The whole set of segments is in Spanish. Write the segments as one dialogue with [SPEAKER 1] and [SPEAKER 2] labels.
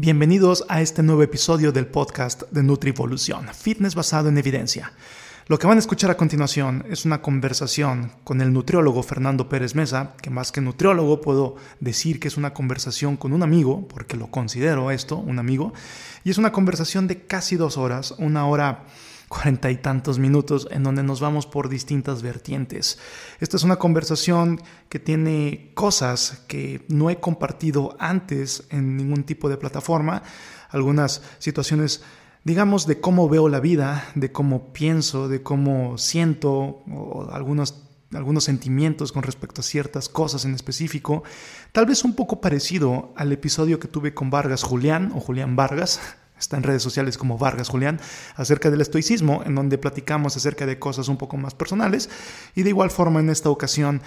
[SPEAKER 1] Bienvenidos a este nuevo episodio del podcast de Nutrivolución, fitness basado en evidencia. Lo que van a escuchar a continuación es una conversación con el nutriólogo Fernando Pérez Mesa, que más que nutriólogo puedo decir que es una conversación con un amigo, porque lo considero esto, un amigo, y es una conversación de casi dos horas, una hora cuarenta y tantos minutos en donde nos vamos por distintas vertientes. Esta es una conversación que tiene cosas que no he compartido antes en ningún tipo de plataforma, algunas situaciones digamos de cómo veo la vida, de cómo pienso, de cómo siento, o algunos algunos sentimientos con respecto a ciertas cosas en específico, tal vez un poco parecido al episodio que tuve con Vargas Julián o Julián Vargas, está en redes sociales como Vargas Julián, acerca del estoicismo, en donde platicamos acerca de cosas un poco más personales. Y de igual forma en esta ocasión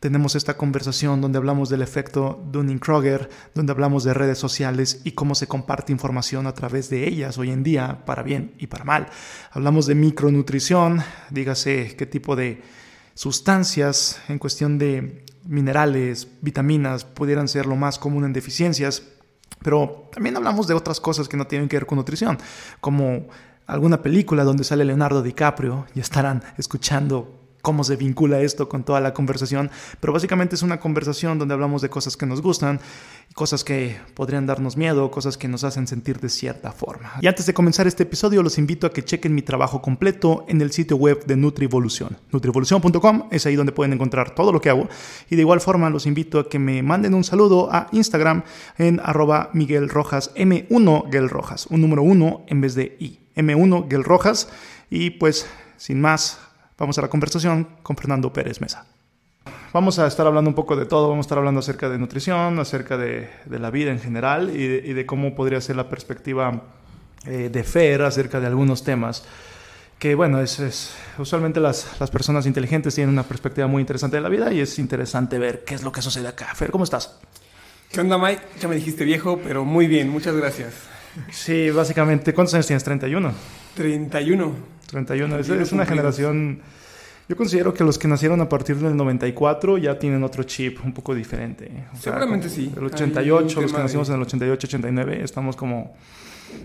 [SPEAKER 1] tenemos esta conversación donde hablamos del efecto Dunning-Kroger, donde hablamos de redes sociales y cómo se comparte información a través de ellas hoy en día, para bien y para mal. Hablamos de micronutrición, dígase qué tipo de sustancias en cuestión de minerales, vitaminas, pudieran ser lo más común en deficiencias pero también hablamos de otras cosas que no tienen que ver con nutrición, como alguna película donde sale Leonardo DiCaprio y estarán escuchando cómo se vincula esto con toda la conversación, pero básicamente es una conversación donde hablamos de cosas que nos gustan, cosas que podrían darnos miedo, cosas que nos hacen sentir de cierta forma. Y antes de comenzar este episodio, los invito a que chequen mi trabajo completo en el sitio web de Nutrivolución. Nutrivolución.com es ahí donde pueden encontrar todo lo que hago. Y de igual forma, los invito a que me manden un saludo a Instagram en arroba Miguel Rojas, M1 Guel Rojas, un número 1 en vez de I. M1 Guel Rojas. Y pues, sin más, Vamos a la conversación con Fernando Pérez Mesa. Vamos a estar hablando un poco de todo, vamos a estar hablando acerca de nutrición, acerca de, la vida en general y de, cómo podría ser la perspectiva eh, de Fer acerca de algunos temas. Que bueno, es, usualmente las, las, personas inteligentes tienen una perspectiva muy interesante de la vida y es interesante ver qué es lo que sucede acá. Fer, ¿cómo estás?
[SPEAKER 2] ¿Qué onda, Mike? Ya me dijiste viejo, pero muy bien, muchas gracias.
[SPEAKER 1] Sí, básicamente, ¿cuántos años tienes? 31.
[SPEAKER 2] 31.
[SPEAKER 1] 31. Es, es una generación... Yo considero que los que nacieron a partir del 94 ya tienen otro chip un poco diferente.
[SPEAKER 2] Seguramente sí.
[SPEAKER 1] El 88, los que nacimos en el 88, 89, estamos como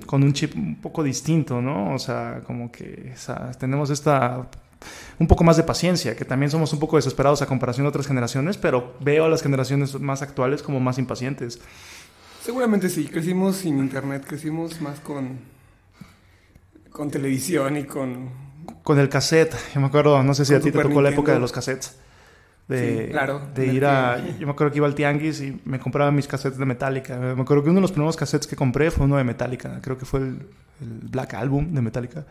[SPEAKER 1] con un chip un poco distinto, ¿no? O sea, como que tenemos esta un poco más de paciencia, que también somos un poco desesperados a comparación de otras generaciones, pero veo a las generaciones más actuales como más impacientes.
[SPEAKER 2] Seguramente sí, crecimos sin internet, crecimos más con con televisión y con...
[SPEAKER 1] Con el cassette. Yo me acuerdo, no sé si a ti te tocó la época de los cassettes. De,
[SPEAKER 2] claro.
[SPEAKER 1] De ir a... Yo me acuerdo que iba al tianguis y me compraba mis cassettes de Metallica. Me acuerdo que uno de los primeros cassettes que compré fue uno de Metallica. Creo que fue el, Black Album de Metallica.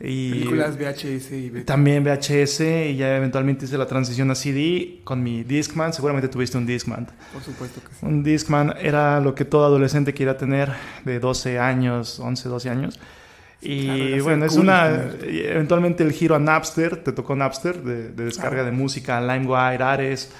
[SPEAKER 2] Y Películas VHS y
[SPEAKER 1] También VHS y ya eventualmente hice la transición a CD con mi Discman. Seguramente tuviste un Discman.
[SPEAKER 2] Por supuesto que sí.
[SPEAKER 1] Un Discman era lo que todo adolescente quiera tener de 12 años, 11, 12 años. Y bueno, es una. Eventualmente el giro a Napster, te tocó Napster, de, descarga de música, LimeWire, Ares.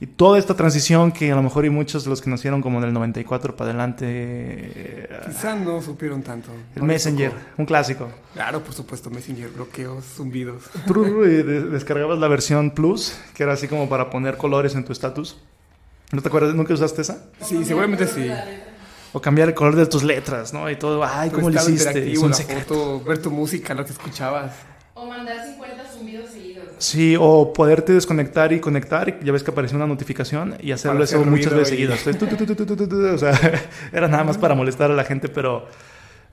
[SPEAKER 1] Y toda esta transición que a lo mejor y muchos de los que nacieron como en el 94 para adelante...
[SPEAKER 2] Eh, Quizá no supieron tanto.
[SPEAKER 1] El Messenger, un clásico.
[SPEAKER 2] Claro, por supuesto, Messenger, bloqueos, zumbidos.
[SPEAKER 1] Tú descargabas la versión Plus, que era así como para poner colores en tu estatus. ¿No te acuerdas? ¿Nunca usaste esa?
[SPEAKER 2] Sí, seguramente sí
[SPEAKER 1] o cambiar el color de tus letras, ¿no? Y todo, ay, ¿cómo lo hiciste?
[SPEAKER 2] Es un secreto. ver tu música, lo que escuchabas.
[SPEAKER 3] O mandar 50 zumbidos seguidos.
[SPEAKER 1] Sí, o poderte desconectar y conectar, y ya ves que apareció una notificación y hacerlo eso muchas veces seguidos. o sea, era nada más para molestar a la gente, pero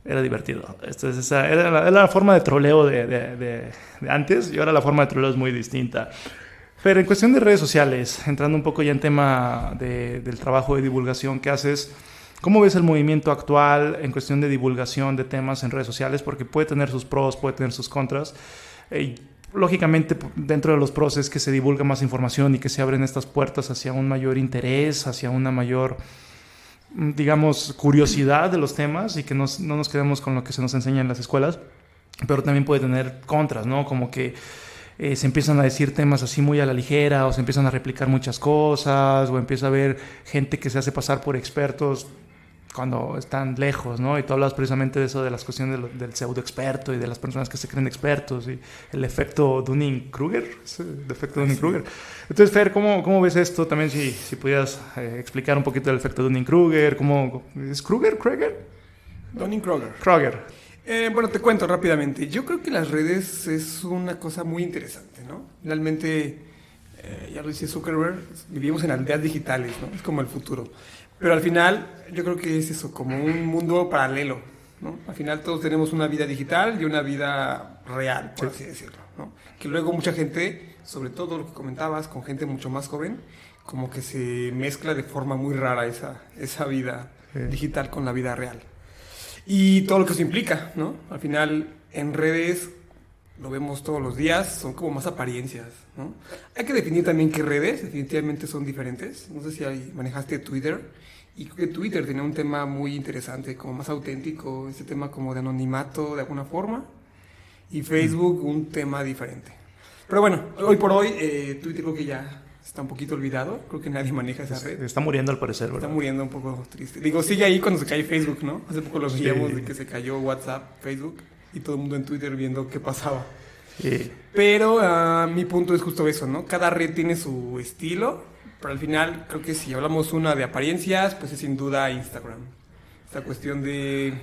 [SPEAKER 1] era divertido. Entonces, era, la, forma de troleo de, de, de, antes y ahora la forma de troleo es muy distinta. Pero en cuestión de redes sociales, entrando un poco ya en tema del trabajo de divulgación que haces, ¿Cómo ves el movimiento actual en cuestión de divulgación de temas en redes sociales? Porque puede tener sus pros, puede tener sus contras. Y lógicamente, dentro de los pros es que se divulga más información y que se abren estas puertas hacia un mayor interés, hacia una mayor, mm, digamos, curiosidad de los temas y que no nos quedemos con lo que se nos enseña en las escuelas. Pero también puede tener contras, ¿no? Como que eh, se empiezan a decir temas así muy a la ligera o se empiezan a replicar muchas cosas o empieza a haber gente que se hace pasar por expertos cuando están lejos, ¿no? Y tú hablas precisamente de eso, de las cuestiones del, del pseudo experto y de las personas que se creen expertos y el efecto Dunning-Kruger, el efecto Dunning-Kruger. Entonces, Fer, ¿cómo, ¿cómo, ves esto? También si, si pudieras eh, explicar un poquito del efecto Dunning-Kruger, ¿cómo, ¿es Kruger, Kruger?
[SPEAKER 2] Dunning-Kruger.
[SPEAKER 1] Kruger.
[SPEAKER 2] Eh, bueno, te cuento rápidamente. Yo creo que las redes es una cosa muy interesante, ¿no? Realmente, eh, ya lo dice Zuckerberg, vivimos en aldeas digitales, ¿no? Es como el futuro. Pero al final, yo creo que es eso, como un mundo paralelo, ¿no? Al final todos tenemos una vida digital y una vida real, por así decirlo, ¿no? Que luego mucha gente, sobre todo lo que comentabas, con gente mucho más joven, como que se mezcla de forma muy rara esa, esa vida sí. digital con la vida real. Y todo lo que eso implica, ¿no? Al final, en redes lo vemos todos los días, son como más apariencias, ¿no? Hay que definir también qué redes definitivamente son diferentes. No sé si hay, manejaste Twitter, y Twitter tiene un tema muy interesante, como más auténtico, ese tema como de anonimato de alguna forma, y Facebook un tema diferente. Pero bueno, hoy por hoy eh, Twitter creo que ya está un poquito olvidado, creo que nadie maneja esa red.
[SPEAKER 1] Está muriendo al parecer, ¿verdad?
[SPEAKER 2] Está muriendo un poco triste. Digo, sigue ahí cuando se cae Facebook, ¿no? Hace poco lo veíamos sí. de que se cayó WhatsApp, Facebook, y todo el mundo en Twitter viendo qué pasaba.
[SPEAKER 1] Sí.
[SPEAKER 2] Pero uh, mi punto es justo eso, ¿no? Cada red tiene su estilo, pero al final creo que si hablamos una de apariencias, pues es sin duda Instagram. Esta cuestión de...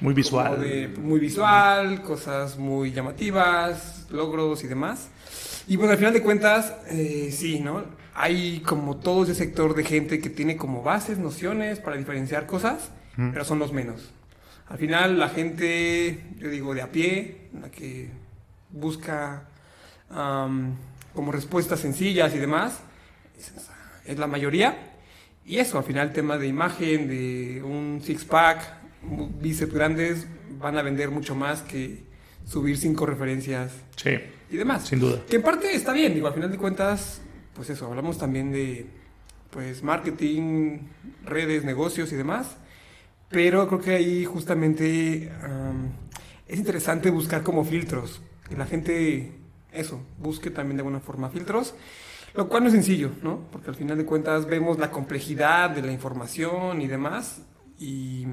[SPEAKER 1] Muy visual.
[SPEAKER 2] De, muy visual, cosas muy llamativas, logros y demás. Y bueno, al final de cuentas, eh, sí, ¿no? Hay como todo ese sector de gente que tiene como bases, nociones para diferenciar cosas, mm. pero son los menos. Al final la gente, yo digo, de a pie, la que busca um, como respuestas sencillas y demás, es la mayoría. Y eso, al final tema de imagen, de un six-pack, bíceps grandes, van a vender mucho más que subir cinco referencias
[SPEAKER 1] sí,
[SPEAKER 2] y demás.
[SPEAKER 1] Sin duda.
[SPEAKER 2] Que en parte está bien, digo, al final de cuentas, pues eso, hablamos también de pues marketing, redes, negocios y demás. Pero creo que ahí justamente um, es interesante buscar como filtros. Que la gente, eso, busque también de alguna forma filtros. Lo cual no es sencillo, ¿no? Porque al final de cuentas vemos la complejidad de la información y demás. Y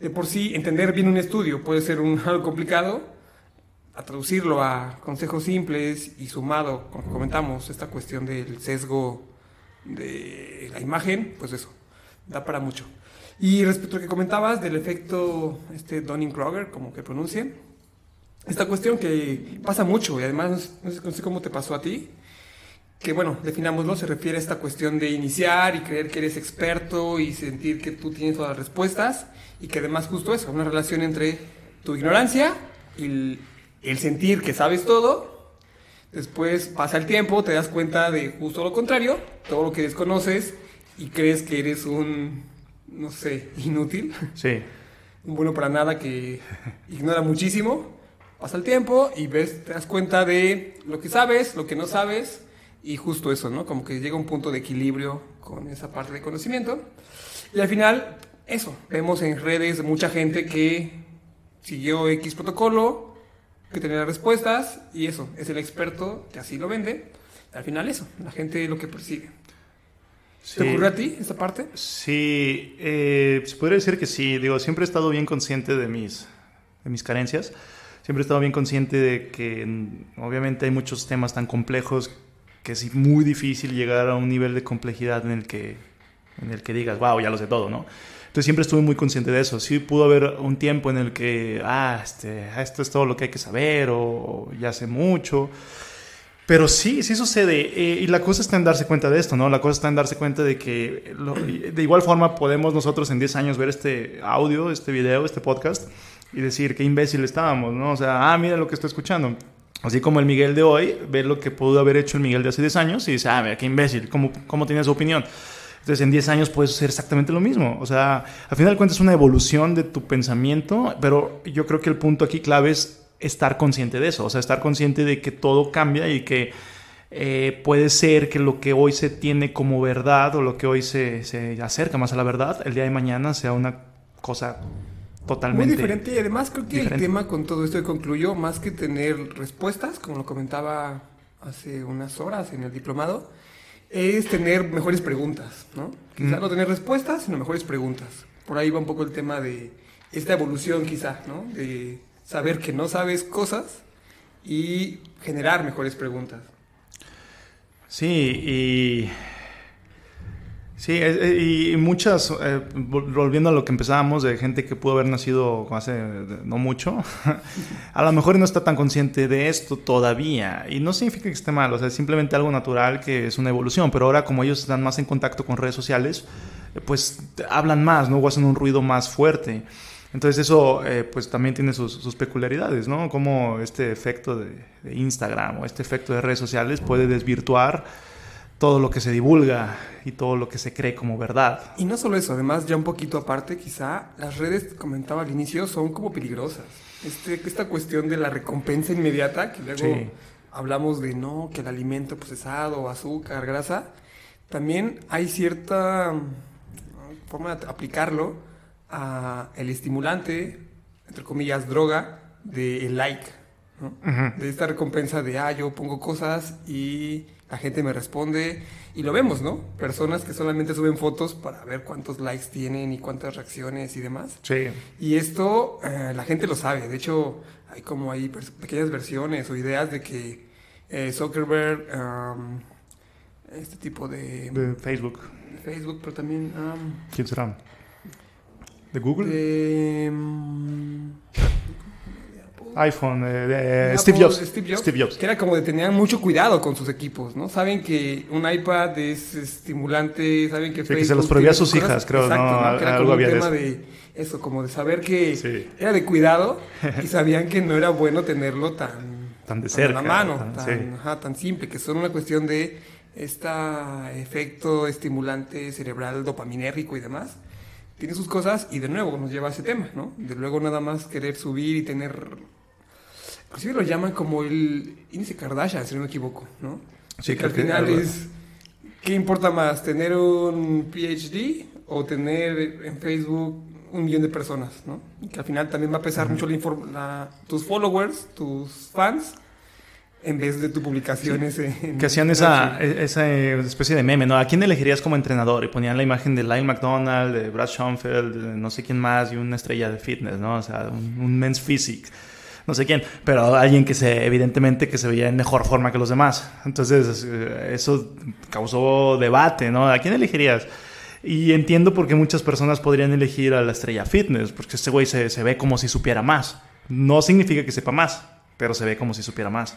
[SPEAKER 2] de por sí entender bien un estudio puede ser un, algo complicado. A traducirlo a consejos simples y sumado, como comentamos, esta cuestión del sesgo de la imagen, pues eso, da para mucho. Y respecto a lo que comentabas del efecto este Dunning-Kruger, como que pronuncien, esta cuestión que pasa mucho y además no sé, no sé cómo te pasó a ti, que bueno, definámoslo, se refiere a esta cuestión de iniciar y creer que eres experto y sentir que tú tienes todas las respuestas y que además justo eso, una relación entre tu ignorancia y el, el sentir que sabes todo, después pasa el tiempo, te das cuenta de justo lo contrario, todo lo que desconoces y crees que eres un, no sé, inútil,
[SPEAKER 1] Sí.
[SPEAKER 2] un bueno para nada que ignora muchísimo, pasa el tiempo y ves, te das cuenta de lo que sabes, lo que no sabes y justo eso, ¿no? Como que llega un punto de equilibrio con esa parte de conocimiento. Y al final, eso, vemos en redes mucha gente que siguió X protocolo, que tenía las respuestas, y eso, es el experto que así lo vende. Al final eso, la gente lo que persigue.
[SPEAKER 1] Sí.
[SPEAKER 2] ¿Te ocurrió a ti esta parte?
[SPEAKER 1] Sí, eh, se podría decir que sí. Digo, siempre he estado bien consciente de mis, de mis carencias. Siempre he estado bien consciente de que obviamente hay muchos temas tan complejos que es muy difícil llegar a un nivel de complejidad en el que, en el que digas, wow, ya lo sé todo, ¿no? Entonces siempre estuve muy consciente de eso. Sí pudo haber un tiempo en el que, ah, este, esto es todo lo que hay que saber o, ya sé mucho. Pero sí, sí sucede. Eh, y la cosa está en darse cuenta de esto, ¿no? La cosa está en darse cuenta de que lo, de igual forma podemos nosotros en 10 años ver este audio, este video, este podcast y decir qué imbécil estábamos, ¿no? O sea, ah, mira lo que estoy escuchando. Así como el Miguel de hoy ve lo que pudo haber hecho el Miguel de hace 10 años y dice, ah, mira, qué imbécil, ¿cómo, cómo tiene su opinión? Entonces, en 10 años puedes hacer exactamente lo mismo. O sea, al final de cuentas es una evolución de tu pensamiento, pero yo creo que el punto aquí clave es estar consciente de eso. O sea, estar consciente de que todo cambia y que eh, puede ser que lo que hoy se tiene como verdad o lo que hoy se, se acerca más a la verdad, el día de mañana sea una cosa totalmente
[SPEAKER 2] Muy diferente y además creo que
[SPEAKER 1] diferente.
[SPEAKER 2] el tema con todo esto que concluyó, más que tener respuestas, como lo comentaba hace unas horas en el diplomado, es tener mejores preguntas, ¿no? Quizás
[SPEAKER 1] Mm.
[SPEAKER 2] no tener respuestas, sino mejores preguntas. por ahí va un poco el tema de esta evolución quizá, ¿no? De saber que no sabes cosas y generar mejores preguntas.
[SPEAKER 1] Sí, y Sí, y muchas, eh, volviendo a lo que empezábamos, de gente que pudo haber nacido hace no mucho, a lo mejor no está tan consciente de esto todavía. Y no significa que esté mal, o sea, es simplemente algo natural que es una evolución. Pero ahora, como ellos están más en contacto con redes sociales, eh, pues hablan más, ¿no? O hacen un ruido más fuerte. Entonces eso eh, pues también tiene sus, peculiaridades, ¿no? Como este efecto de Instagram o este efecto de redes sociales puede desvirtuar todo lo que se divulga y todo lo que se cree como verdad.
[SPEAKER 2] Y no solo eso, además ya un poquito aparte, quizá las redes, comentaba al inicio, son como peligrosas. Este, esta cuestión de la recompensa inmediata, que luego hablamos de no, que el alimento procesado, azúcar, grasa, también hay cierta mm, forma de aplicarlo a el estimulante, entre comillas, droga, del like, de esta recompensa de, ah, yo pongo cosas y la gente me responde y lo vemos, ¿no? Personas que solamente suben fotos para ver cuántos likes tienen y cuántas reacciones y demás.
[SPEAKER 1] Sí.
[SPEAKER 2] Y esto eh, la gente lo sabe. De hecho, hay como hay pequeñas versiones o ideas de que eh, Zuckerberg, este tipo de...
[SPEAKER 1] De Facebook.
[SPEAKER 2] De Facebook, pero también...
[SPEAKER 1] ¿Quién será? ¿De Google?
[SPEAKER 2] De
[SPEAKER 1] iPhone, eh, Steve, Jobs.
[SPEAKER 2] Steve, Jobs, Que era como de tener mucho cuidado con sus equipos, ¿no? Saben que un iPad es estimulante, saben que
[SPEAKER 1] que se los prohibía a sus hijas, creo,
[SPEAKER 2] Exacto, ¿no? Que era como un tema de eso. como de saber que era de cuidado y sabían que no era bueno tenerlo tan...
[SPEAKER 1] Tan de cerca.
[SPEAKER 2] Tan la mano, tan, tan simple, que son una cuestión de este efecto estimulante cerebral dopaminérgico y demás tiene sus cosas y de nuevo nos lleva a ese tema, ¿no? De luego nada más querer subir y tener Inclusive lo llaman como el índice Kardashian, si no me equivoco, ¿no?
[SPEAKER 1] Sí,
[SPEAKER 2] que al final es, ¿qué importa más? ¿Tener un PhD o tener en Facebook un millón de personas, ¿no? que al final también va a pesar mucho la, tus followers, tus fans, en vez de tus publicaciones.
[SPEAKER 1] que hacían esa, esa, especie de meme, ¿no? ¿A quién elegirías como entrenador? Y ponían la imagen de Lyle McDonald, de Brad Schoenfeld, de no sé quién más, y una estrella de fitness, ¿no? O sea, un, un men's physique no sé quién, pero alguien que se, evidentemente, que se veía en mejor forma que los demás. Entonces, eh, eso causó debate, ¿no? ¿A quién elegirías? Y entiendo por qué muchas personas podrían elegir a la estrella fitness, porque este güey se, se ve como si supiera más. No significa que sepa más, pero se ve como si supiera más.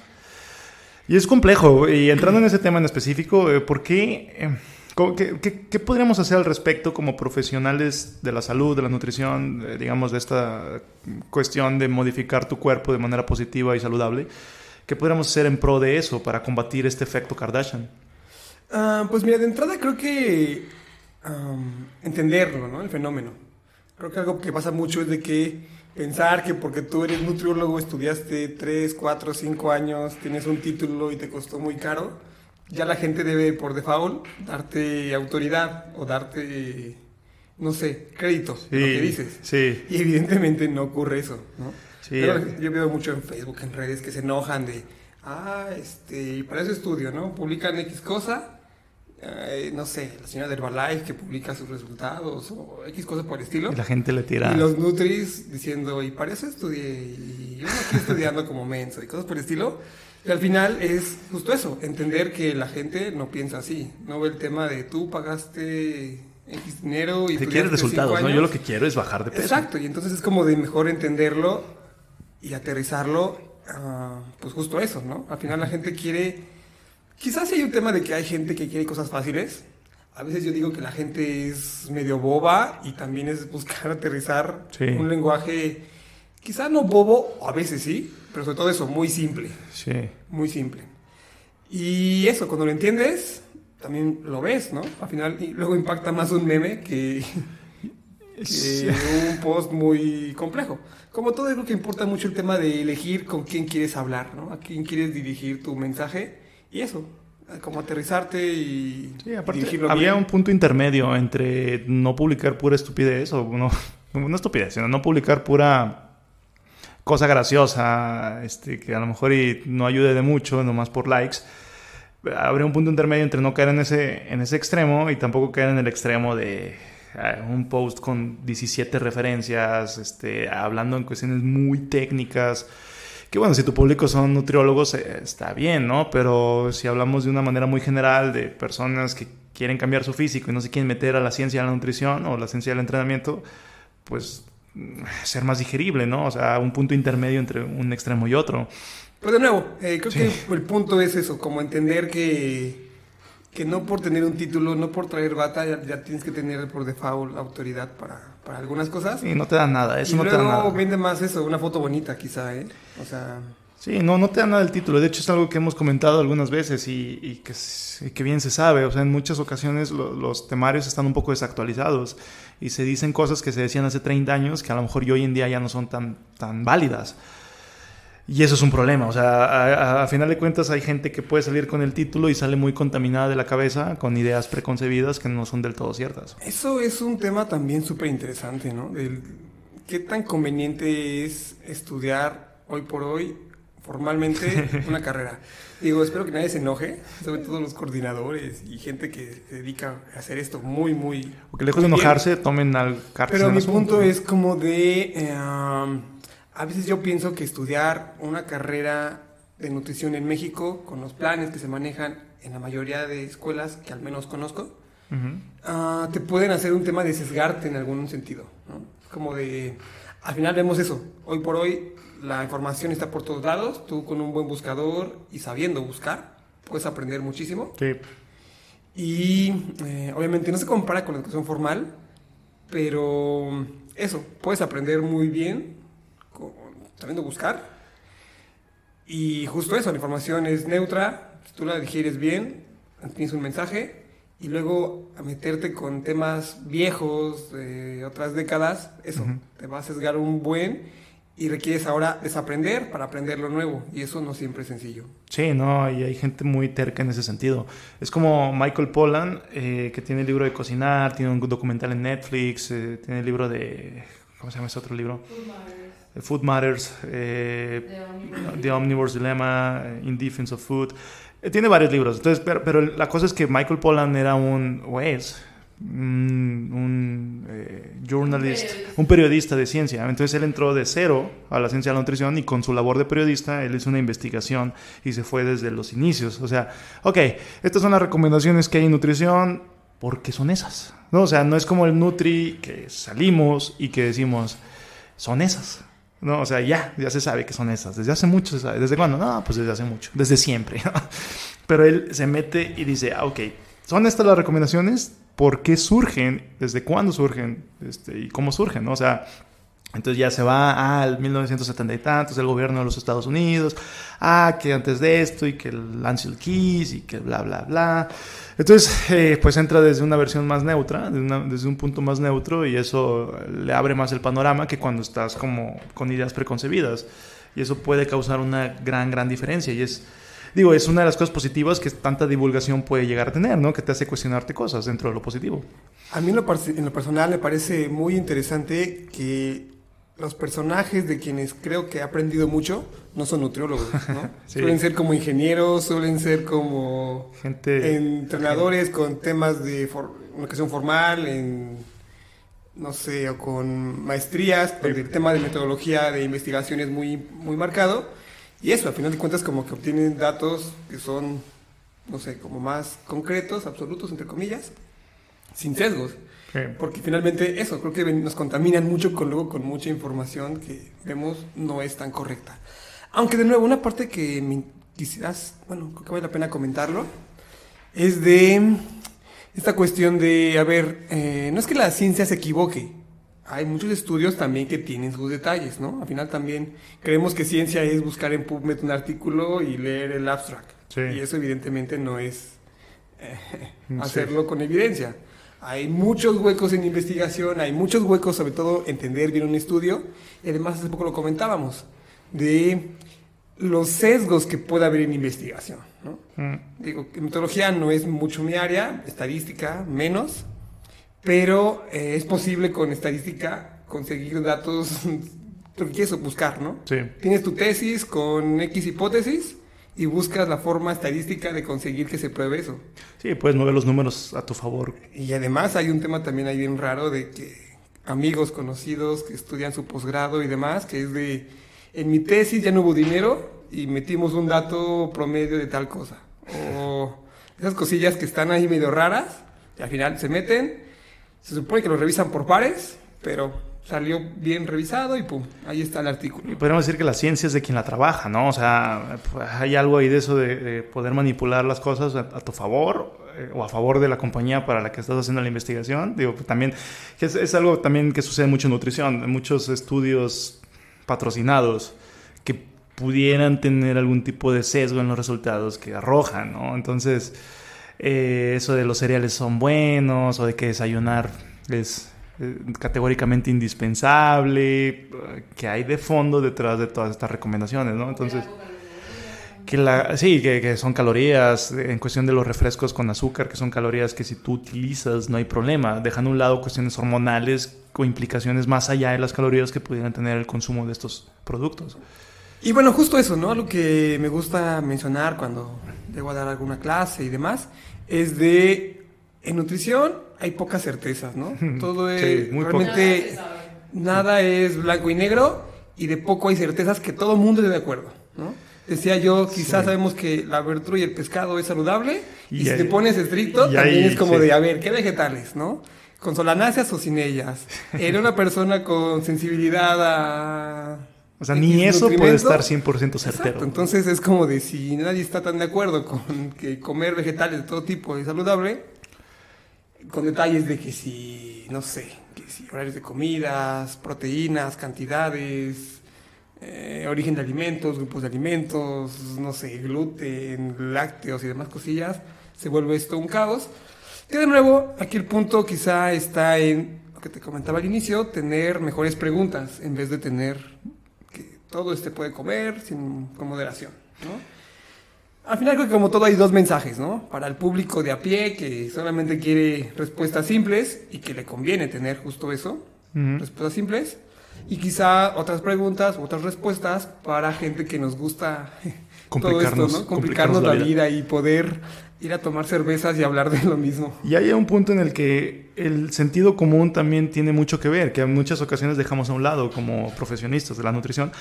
[SPEAKER 1] Y es complejo, y entrando en ese tema en específico, eh, ¿por qué... Eh, ¿Qué, podríamos hacer al respecto como profesionales de la salud, de la nutrición, eh, digamos, de esta cuestión de modificar tu cuerpo de manera positiva y saludable? ¿Qué podríamos hacer en pro de eso para combatir este efecto Kardashian?
[SPEAKER 2] Ah, pues mira, de entrada creo que entenderlo, ¿no? El fenómeno. Creo que algo que pasa mucho es de que pensar que porque tú eres nutriólogo, estudiaste 3, 4, 5 años, tienes un título y te costó muy caro, ya la gente debe por default darte autoridad o darte, no sé, crédito, lo que dices.
[SPEAKER 1] Sí.
[SPEAKER 2] Y evidentemente no ocurre eso, ¿no? Sí, yo veo mucho en Facebook, en redes, que se enojan de, ah, este, para eso estudio, ¿no? Publican X cosa, eh, no sé, la señora de Herbalife que publica sus resultados o X cosa por el estilo.
[SPEAKER 1] Y la gente le tira.
[SPEAKER 2] Y los Nutris diciendo, y para eso estudié, y yo aquí estudiando como menso y cosas por el estilo. Y al final es justo eso, entender que la gente no piensa así, no ve el tema de tú pagaste X dinero y...
[SPEAKER 1] Te quieres resultados, ¿no? Yo lo que quiero es bajar de peso.
[SPEAKER 2] Exacto, y entonces es como de mejor entenderlo y aterrizarlo, pues justo eso, ¿no? Al final la gente quiere, quizás hay un tema de que hay gente que quiere cosas fáciles, a veces yo digo que la gente es medio boba y también es buscar aterrizar un lenguaje Quizá no bobo, a veces sí, pero sobre todo eso, muy simple.
[SPEAKER 1] Sí.
[SPEAKER 2] Muy simple. Y eso, cuando lo entiendes, también lo ves, ¿no? Al final, y luego impacta más un meme que, un post muy complejo. Como todo, es lo que importa mucho el tema de elegir con quién quieres hablar, ¿no? A quién quieres dirigir tu mensaje. Y eso, como aterrizarte y
[SPEAKER 1] sí, aparte, había un punto intermedio entre no publicar pura estupidez o no, no estupidez, sino no publicar pura cosa graciosa, este, que a lo mejor y no ayude de mucho, nomás por likes. Habría un punto intermedio entre no caer en ese, en ese extremo y tampoco caer en el extremo de, eh, un post con 17 referencias, este, hablando en cuestiones muy técnicas. Que bueno, si tu público son nutriólogos, eh, está bien, ¿no? Pero si hablamos de una manera muy general de personas que quieren cambiar su físico y no se quieren meter a la ciencia de la nutrición o la ciencia del entrenamiento, pues ser más digerible, ¿no? O sea, un punto intermedio entre un extremo y otro.
[SPEAKER 2] Pues de nuevo, eh, creo que el punto es eso, como entender que, que no por tener un título, no por traer bata, ya, tienes que tener por default autoridad para, para algunas cosas.
[SPEAKER 1] Y no te da nada, eso
[SPEAKER 2] y
[SPEAKER 1] no
[SPEAKER 2] luego
[SPEAKER 1] te da nada.
[SPEAKER 2] vende más eso, una foto bonita quizá, ¿eh? O sea...
[SPEAKER 1] Sí, no, no te da nada el título. De hecho, es algo que hemos comentado algunas veces y, que, bien se sabe. O sea, en muchas ocasiones lo, los temarios están un poco desactualizados y se dicen cosas que se decían hace 30 años que a lo mejor hoy en día ya no son tan, válidas. Y eso es un problema. O sea, a, final de cuentas hay gente que puede salir con el título y sale muy contaminada de la cabeza con ideas preconcebidas que no son del todo ciertas.
[SPEAKER 2] Eso es un tema también súper interesante, ¿no? ¿Qué tan conveniente es estudiar hoy por hoy formalmente una carrera. Digo, espero que nadie se enoje, sobre todo los coordinadores y gente que se dedica a hacer esto muy, muy...
[SPEAKER 1] O que lejos de enojarse, tomen al
[SPEAKER 2] Pero mi punto es como de... Eh, a veces yo pienso que estudiar una carrera de nutrición en México, con los planes que se manejan en la mayoría de escuelas que al menos conozco, uh -huh. uh, te pueden hacer un tema de sesgarte en algún sentido. ¿no? Como de... Al final vemos eso. Hoy por hoy la información está por todos lados. Tú con un buen buscador y sabiendo buscar, puedes aprender muchísimo.
[SPEAKER 1] Sí.
[SPEAKER 2] Y eh, obviamente no se compara con la educación formal, pero eso, puedes aprender muy bien con, sabiendo buscar. Y justo eso, la información es neutra, si tú la digieres bien, tienes un mensaje, y luego a meterte con temas viejos de otras décadas, eso, uh -huh. te va a sesgar un buen y requieres ahora desaprender para aprender lo nuevo y eso no siempre es sencillo.
[SPEAKER 1] Sí, no, y hay gente muy terca en ese sentido. Es como Michael Pollan, eh, que tiene el libro de cocinar, tiene un documental en Netflix, eh, tiene el libro de... ¿Cómo se llama ese otro libro?
[SPEAKER 3] Food Matters.
[SPEAKER 1] Food Matters, eh,
[SPEAKER 3] The Omnivore's
[SPEAKER 1] The Omnivore's Dilemma, In Defense of Food. Eh, tiene varios libros, entonces, pero, pero, la cosa es que Michael Pollan era un, o es, un, un eh, journalist, un periodista. un periodista de ciencia. Entonces él entró de cero a la ciencia de la nutrición y con su labor de periodista él hizo una investigación y se fue desde los inicios. O sea, ok, estas son las recomendaciones que hay en nutrición porque son esas. ¿no? O sea, no es como el Nutri que salimos y que decimos, son esas. No, o sea, ya, ya se sabe que son esas. Desde hace mucho se sabe. ¿Desde cuándo? No, pues desde hace mucho. Desde siempre. Pero él se mete y dice, ah, ok, son estas las recomendaciones, por qué surgen, desde cuándo surgen este, y cómo surgen, ¿no? O sea, entonces ya se va al 1970 y tantos, el gobierno de los Estados Unidos, ah, que antes de esto y que el Ansel Keys y que bla, bla, bla. Entonces, eh, pues entra desde una versión más neutra, desde, desde, un punto más neutro y eso le abre más el panorama que cuando estás como con ideas preconcebidas. Y eso puede causar una gran, gran diferencia y es digo, es una de las cosas positivas que tanta divulgación puede llegar a tener, ¿no? Que te hace cuestionarte cosas dentro de lo positivo.
[SPEAKER 2] A mí en lo, en lo personal me parece muy interesante que los personajes de quienes creo que he aprendido mucho no son nutriólogos, ¿no? sí. Suelen ser como ingenieros, suelen ser como
[SPEAKER 1] gente
[SPEAKER 2] entrenadores gente. con temas de for educación formal, en no sé, o con maestrías, donde el tema de metodología de investigación es muy, muy marcado. Y eso, al final de cuentas, como que obtienen datos que son, no sé, como más concretos, absolutos, entre comillas, sin sesgos.
[SPEAKER 1] Sí.
[SPEAKER 2] Porque finalmente eso, creo que nos contaminan mucho con luego con mucha información que vemos no es tan correcta. Aunque de nuevo, una parte que me quisieras, bueno, creo que vale la pena comentarlo, es de esta cuestión de, a ver, eh, no es que la ciencia se equivoque, hay muchos estudios también que tienen sus detalles, ¿no? Al final también creemos que ciencia es buscar en PubMed un artículo y leer el abstract.
[SPEAKER 1] Sí.
[SPEAKER 2] Y eso evidentemente no es eh, hacerlo sí. con evidencia. Hay muchos huecos en investigación, hay muchos huecos, sobre todo entender bien un estudio. Y además hace poco lo comentábamos, de los sesgos que puede haber en investigación. ¿no?
[SPEAKER 1] Mm.
[SPEAKER 2] Digo, metodología no es mucho mi área, estadística menos, pero eh, es posible con estadística conseguir datos, buscar, ¿no?
[SPEAKER 1] Sí.
[SPEAKER 2] Tienes tu tesis con X hipótesis y buscas la forma estadística de conseguir que se pruebe eso.
[SPEAKER 1] Sí, puedes mover los números a tu favor.
[SPEAKER 2] Y además hay un tema también ahí bien raro de que amigos conocidos que estudian su posgrado y demás, que es de, en mi tesis ya no hubo dinero y metimos un dato promedio de tal cosa. O esas cosillas que están ahí medio raras, y al final se meten, se supone que lo revisan por pares, pero salió bien revisado y pum, ahí está el artículo.
[SPEAKER 1] Y podríamos decir que la ciencia es de quien la trabaja, ¿no? O sea, pues, hay algo ahí de eso de, de poder manipular las cosas a, tu favor eh, o a favor de la compañía para la que estás haciendo la investigación. Digo, que también es, es, algo también que sucede mucho en nutrición, muchos estudios patrocinados que pudieran tener algún tipo de sesgo en los resultados que arrojan, ¿no? Entonces, eh, eso de los cereales son buenos o de que desayunar es eh, categóricamente indispensable, que hay de fondo detrás de todas estas recomendaciones, ¿no? Entonces, que sí, que, que, son calorías, en cuestión de los refrescos con azúcar, que son calorías que si tú utilizas no hay problema, dejando a un lado cuestiones hormonales o implicaciones más allá de las calorías que pudieran tener el consumo de estos productos.
[SPEAKER 2] Y bueno, justo eso, ¿no? Lo que me gusta mencionar cuando debo dar alguna clase y demás, es de en nutrición hay pocas certezas, ¿no? Todo es sí, realmente nada es blanco y negro y de poco hay certezas que todo el mundo esté de acuerdo, ¿no? Decía yo, quizás sí. sabemos que la verdura y el pescado es saludable y, y si ahí, te pones estricto también ahí, es como sí. de, a ver, ¿qué vegetales, no? Con solanáceas o sin ellas. Era una persona con sensibilidad a...
[SPEAKER 1] O sea, ni eso puede estar 100% certero.
[SPEAKER 2] Exacto. Entonces es como de si nadie está tan de acuerdo con que comer vegetales de todo tipo es saludable, con detalles de que si, no sé, que si horarios de comidas, proteínas, cantidades, eh, origen de alimentos, grupos de alimentos, no sé, gluten, lácteos y demás cosillas, se vuelve esto un caos. Que de nuevo, aquí el punto quizá está en lo que te comentaba al inicio, tener mejores preguntas en vez de tener todo este puede comer sin, con moderación, ¿no? Al final creo que como todo hay dos mensajes, ¿no? Para el público de a pie que solamente quiere respuestas simples y que le conviene tener justo eso, uh -huh. respuestas simples, y quizá otras preguntas, otras respuestas para gente que nos gusta todo esto, ¿no? Complicarnos, complicarnos la, vida. vida y poder ir a tomar cervezas y hablar de lo mismo.
[SPEAKER 1] Y hay un punto en el que el sentido común también tiene mucho que ver, que en muchas ocasiones dejamos a un lado como profesionistas de la nutrición,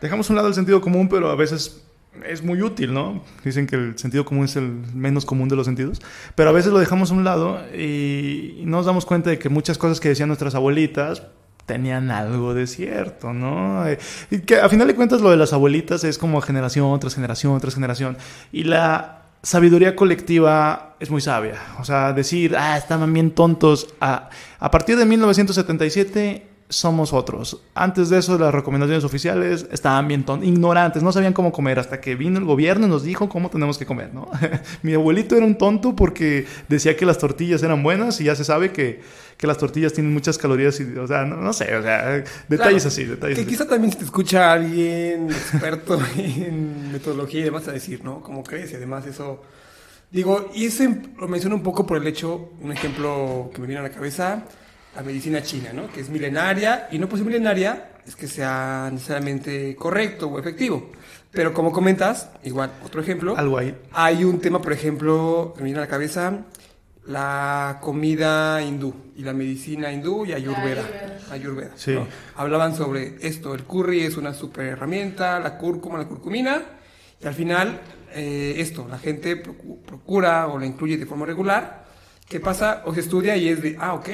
[SPEAKER 1] dejamos a un lado el sentido común, pero a veces es muy útil, ¿no? Dicen que el sentido común es el menos común de los sentidos, pero a veces lo dejamos a un lado y nos damos cuenta de que muchas cosas que decían nuestras abuelitas tenían algo de cierto, ¿no? Y que a final de cuentas lo de las abuelitas es como generación tras generación tras generación y la sabiduría colectiva es muy sabia. O sea, decir, ah, estaban bien tontos. A, a partir de 1977 somos otros. Antes de eso, las recomendaciones oficiales estaban bien ignorantes, no sabían cómo comer, hasta que vino el gobierno y nos dijo cómo tenemos que comer, ¿no? Mi abuelito era un tonto porque decía que las tortillas eran buenas y ya se sabe que, que las tortillas tienen muchas calorías, y, o sea, no, no sé, o sea, detalles claro, así, detalles
[SPEAKER 2] Que
[SPEAKER 1] así.
[SPEAKER 2] quizá también si te escucha alguien experto en metodología y demás a decir, ¿no? ¿Cómo crees? Y además eso... Digo, y eso lo menciono un poco por el hecho, un ejemplo que me viene a la cabeza, la medicina china, ¿no? Que es milenaria y no por ser milenaria es que sea necesariamente correcto o efectivo. Pero como comentas, igual, otro ejemplo.
[SPEAKER 1] Algo ahí.
[SPEAKER 2] Hay un tema, por ejemplo, que me viene a la cabeza, la comida hindú y la medicina hindú y ayurveda. Ayurveda.
[SPEAKER 1] Sí.
[SPEAKER 2] ¿no? Hablaban sobre esto, el curry es una super herramienta, la cúrcuma, la curcumina, y al final eh, esto, la gente procura o la incluye de forma regular. ¿Qué pasa? O se estudia y es de, ah, ok,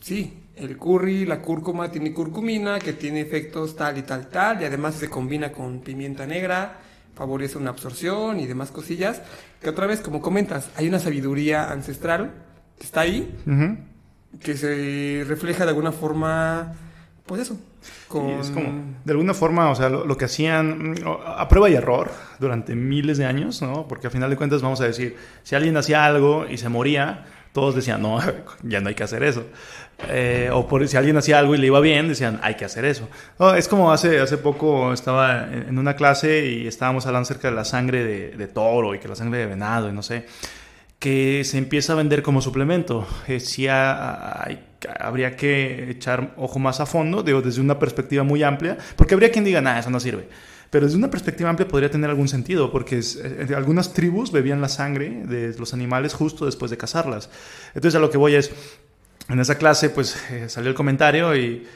[SPEAKER 2] Sí, el curry, la cúrcuma tiene curcumina que tiene efectos tal y tal tal y además se combina con pimienta negra, favorece una absorción y demás cosillas. Que otra vez, como comentas, hay una sabiduría ancestral que está ahí, uh -huh. que se refleja de alguna forma, pues eso.
[SPEAKER 1] Con... es como, de alguna forma, o sea, lo, lo, que hacían a prueba y error durante miles de años, ¿no? Porque al final de cuentas vamos a decir, si alguien hacía algo y se moría, todos decían, no, ya no hay que hacer eso. Eh, o por si alguien hacía algo y le iba bien, decían, hay que hacer eso. Es como hace, hace poco estaba en una clase y estábamos hablando acerca de la sangre de, toro y que la sangre de venado y no sé, que se empieza a vender como suplemento. Eh, habría que echar ojo más a fondo, digo, desde una perspectiva muy amplia, porque habría quien diga, nada, eso no sirve. Pero desde una perspectiva amplia podría tener algún sentido, porque es, eh, algunas tribus bebían la sangre de los animales justo después de cazarlas. Entonces a lo que voy es, en esa clase pues eh, salió el comentario y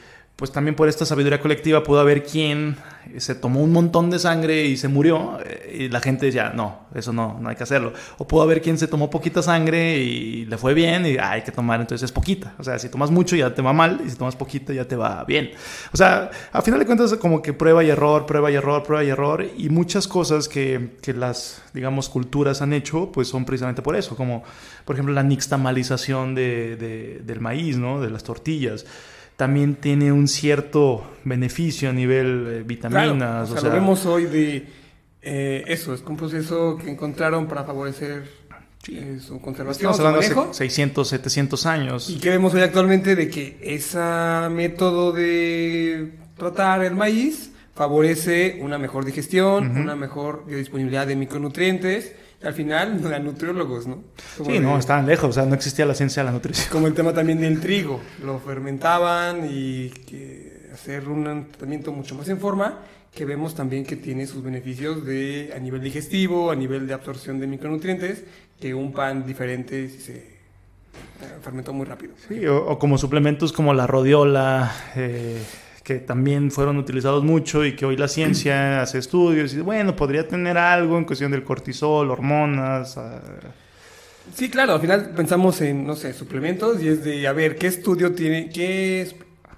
[SPEAKER 1] pues también por esta sabiduría colectiva pudo haber quien se tomó un montón de sangre y se murió eh, y la gente decía, no, eso no, no hay que hacerlo. O pudo haber quien se tomó poquita sangre y le fue bien y hay que tomar, entonces es poquita. O sea, si tomas mucho ya te va mal y si tomas poquito ya te va bien. O sea, a final de cuentas como que prueba y error, prueba y error, prueba y error y muchas cosas que, que las, digamos, culturas han hecho pues son precisamente por eso, como por ejemplo la nixtamalización de, de, del maíz, ¿no? De las tortillas también tiene un cierto beneficio a nivel eh, vitaminas.
[SPEAKER 2] Claro, o, sea, lo vemos hoy de eh, eso, es un proceso que encontraron para favorecer eh, su conservación.
[SPEAKER 1] Estamos hablando de hace 600, 700 años.
[SPEAKER 2] Y que vemos hoy actualmente de que ese método de tratar el maíz favorece una mejor digestión, una mejor disponibilidad de micronutrientes al final eran nutriólogos, ¿no?
[SPEAKER 1] sí, no, estaban lejos, o sea, no existía la ciencia de la nutrición.
[SPEAKER 2] Como el tema también del trigo, lo fermentaban y que hacer un tratamiento mucho más en forma, que vemos también que tiene sus beneficios de, a nivel digestivo, a nivel de absorción de micronutrientes, que un pan diferente si se eh, fermentó muy rápido.
[SPEAKER 1] Sí, o, como suplementos como la rodiola, eh, que también fueron utilizados mucho y que hoy la ciencia hace estudios y bueno, podría tener algo en cuestión del cortisol, hormonas. Ah.
[SPEAKER 2] Sí, claro, al final pensamos en, no sé, suplementos y es de, a ver, ¿qué estudio tiene, qué,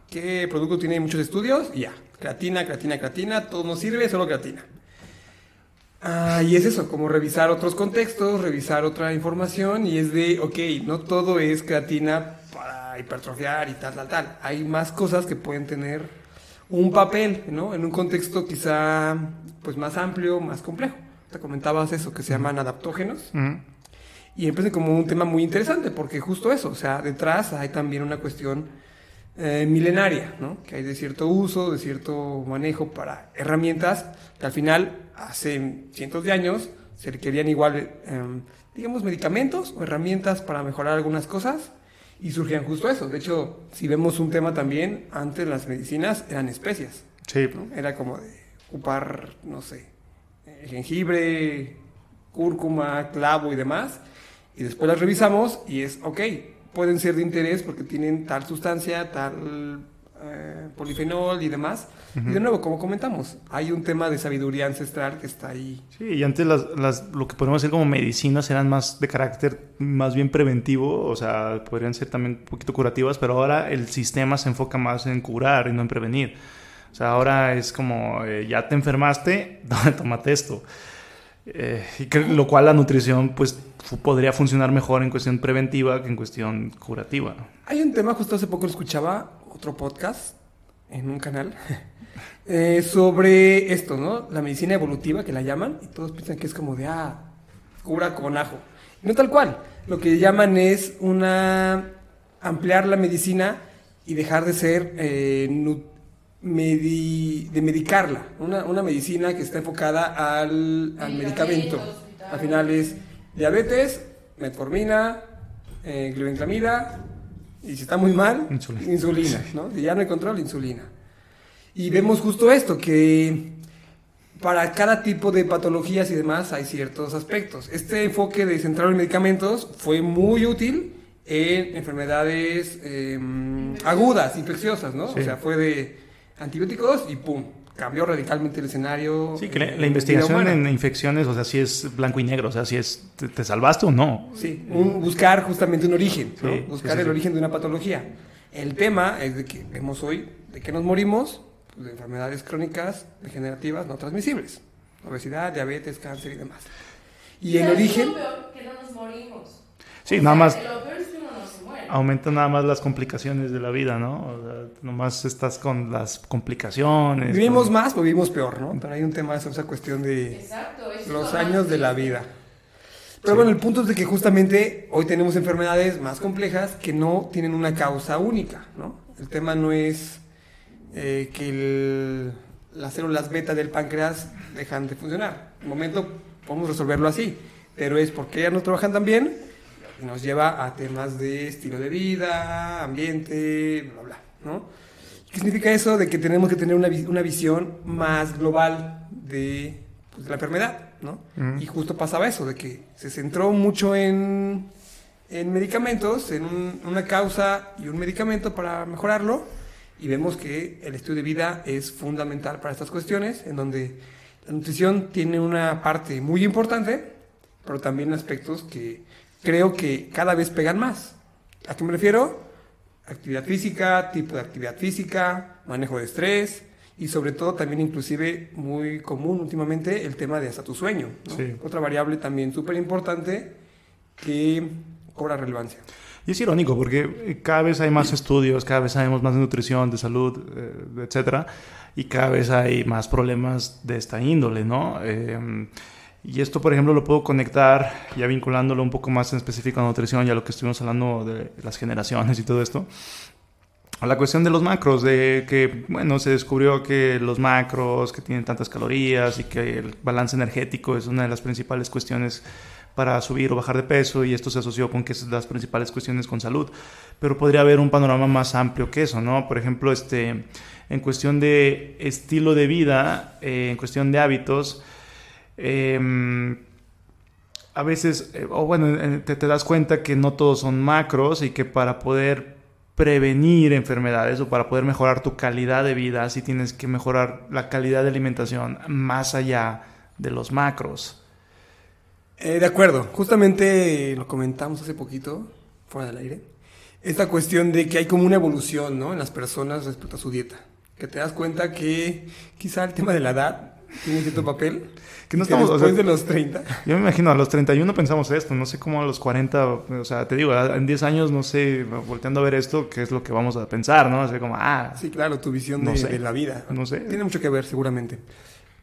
[SPEAKER 2] qué producto tiene muchos estudios? Y ya, creatina, creatina, creatina, todo nos sirve, solo creatina. Ah, y es eso, como revisar otros contextos, revisar otra información y es de, ok, no todo es creatina hipertrofiar y tal, tal, tal. Hay más cosas que pueden tener un papel, ¿no? En un contexto quizá pues más amplio, más complejo. Te comentabas eso, que se llaman adaptógenos. Y empieza como un tema muy interesante, porque justo eso, o sea, detrás hay también una cuestión eh, milenaria, ¿no? Que hay de cierto uso, de cierto manejo para herramientas que al final, hace cientos de años, se requerían igual, em, digamos, medicamentos o herramientas para mejorar algunas cosas y surgían justo eso. De hecho, si vemos un tema también, antes las medicinas eran especias.
[SPEAKER 1] Sí.
[SPEAKER 2] Era como de ocupar, no sé, eh, jengibre, cúrcuma, clavo y demás. Y después las revisamos y es, ok, pueden ser de interés porque tienen tal sustancia, tal eh, polifenol y demás. Y de nuevo, como comentamos, hay un tema de sabiduría ancestral que está ahí.
[SPEAKER 1] Sí, y antes las, las, lo que podemos decir como medicinas eran más de carácter más bien preventivo, o sea, podrían ser también un poquito curativas, pero ahora el sistema se enfoca más en curar y no en prevenir. O sea, ahora es como, eh, ya te enfermaste, tómate esto. Eh, y que, lo cual la nutrición pues podría funcionar mejor en cuestión preventiva que en cuestión curativa.
[SPEAKER 2] Hay un tema, justo hace poco lo escuchaba, otro podcast en un canal, eh, sobre esto, ¿no? La medicina evolutiva que la llaman, y todos piensan que es como de, ah, cura con ajo. No tal cual. Lo que llaman es una ampliar la medicina y dejar de ser eh, de medicarla. Una, una, medicina que está enfocada al, al medicamento. Al final es diabetes, metformina, eh, y si está muy mal, insulina. insulina, ¿no? Si ya no hay control, insulina. Y vemos justo esto, que para cada tipo de patologías y demás hay ciertos aspectos. Este enfoque de centrar en medicamentos fue muy útil en enfermedades em, agudas, infecciosas, ¿no? O sea, fue de antibióticos y ¡pum! Cambió radicalmente el escenario.
[SPEAKER 1] Sí, que la, investigación en infecciones, o sea, si es blanco y negro, o sea, si es, te, salvaste o no.
[SPEAKER 2] Sí, buscar justamente un origen, ¿no? buscar el origen de una patología. El tema es de que vemos hoy de que nos morimos pues, de enfermedades crónicas degenerativas no transmisibles, obesidad, diabetes, cáncer y demás. Y el origen...
[SPEAKER 3] Lo peor que no nos morimos.
[SPEAKER 1] Sí, nada más aumenta nada más las complicaciones de la vida, ¿no? O sea, nomás estás con las complicaciones.
[SPEAKER 2] Vivimos más o vivimos peor, ¿no? Pero hay un tema sobre esa cuestión de los años de la vida. Pero bueno, el punto es de que justamente hoy tenemos enfermedades más complejas que no tienen una causa única, ¿no? El tema no es eh, que las células beta del páncreas dejan de funcionar. En un momento podemos resolverlo así, pero es porque ya no trabajan tan bien nos lleva a temas de estilo de vida, ambiente, bla, bla, ¿no? ¿Qué significa eso? De que tenemos que tener una, una visión más global de, pues, de la enfermedad, ¿no? Y justo pasaba eso, de que se centró mucho en, en medicamentos, en un- una causa y un medicamento para mejorarlo, y vemos que el estilo de vida es fundamental para estas cuestiones, en donde la nutrición tiene una parte muy importante, pero también aspectos que creo que cada vez pegan más. ¿A qué me refiero? Actividad física, tipo de actividad física, manejo de estrés y sobre todo también inclusive muy común últimamente el tema de hasta tu sueño. ¿no?
[SPEAKER 1] Sí.
[SPEAKER 2] Otra variable también súper importante que cobra relevancia.
[SPEAKER 1] Y es irónico porque eh, cada vez hay más estudios, cada vez sabemos más de nutrición, de salud, eh, etcétera, y cada vez hay más problemas de esta índole, ¿no? Eh, y esto, por ejemplo, lo puedo conectar, ya vinculándolo un poco más en específico a nutrición y a lo que estuvimos hablando de las generaciones y todo esto, a la cuestión de los macros, de que, bueno, se descubrió que los macros, que tienen tantas calorías y que el balance energético es una de las principales cuestiones para subir o bajar de peso y esto se asoció con que es las principales cuestiones con salud. Pero podría haber un panorama más amplio que eso, ¿no? Por ejemplo, este, en cuestión de estilo de vida, eh, en cuestión de hábitos, eh, a veces, eh, o bueno, te, te das cuenta que no todos son macros y que para poder prevenir enfermedades o para poder mejorar tu calidad de vida, sí tienes que mejorar la calidad de alimentación más allá de los macros.
[SPEAKER 2] Eh, de acuerdo, justamente lo comentamos hace poquito, fuera del aire, esta cuestión de que hay como una evolución ¿no? en las personas respecto a su dieta, que te das cuenta que quizá el tema de la edad tiene cierto papel,
[SPEAKER 1] Que no estamos- o
[SPEAKER 2] después
[SPEAKER 1] sea-
[SPEAKER 2] de los 30,
[SPEAKER 1] Yo me imagino, a los 31 pensamos esto, no sé cómo a los 40, o sea, te digo, en 10 años, no sé, volteando a ver esto, qué es lo que vamos a pensar, ¿no? Así como, ah,
[SPEAKER 2] sí, claro, tu visión
[SPEAKER 1] No
[SPEAKER 2] de,
[SPEAKER 1] sé.
[SPEAKER 2] de la vida,
[SPEAKER 1] no sé.
[SPEAKER 2] tiene mucho que ver seguramente.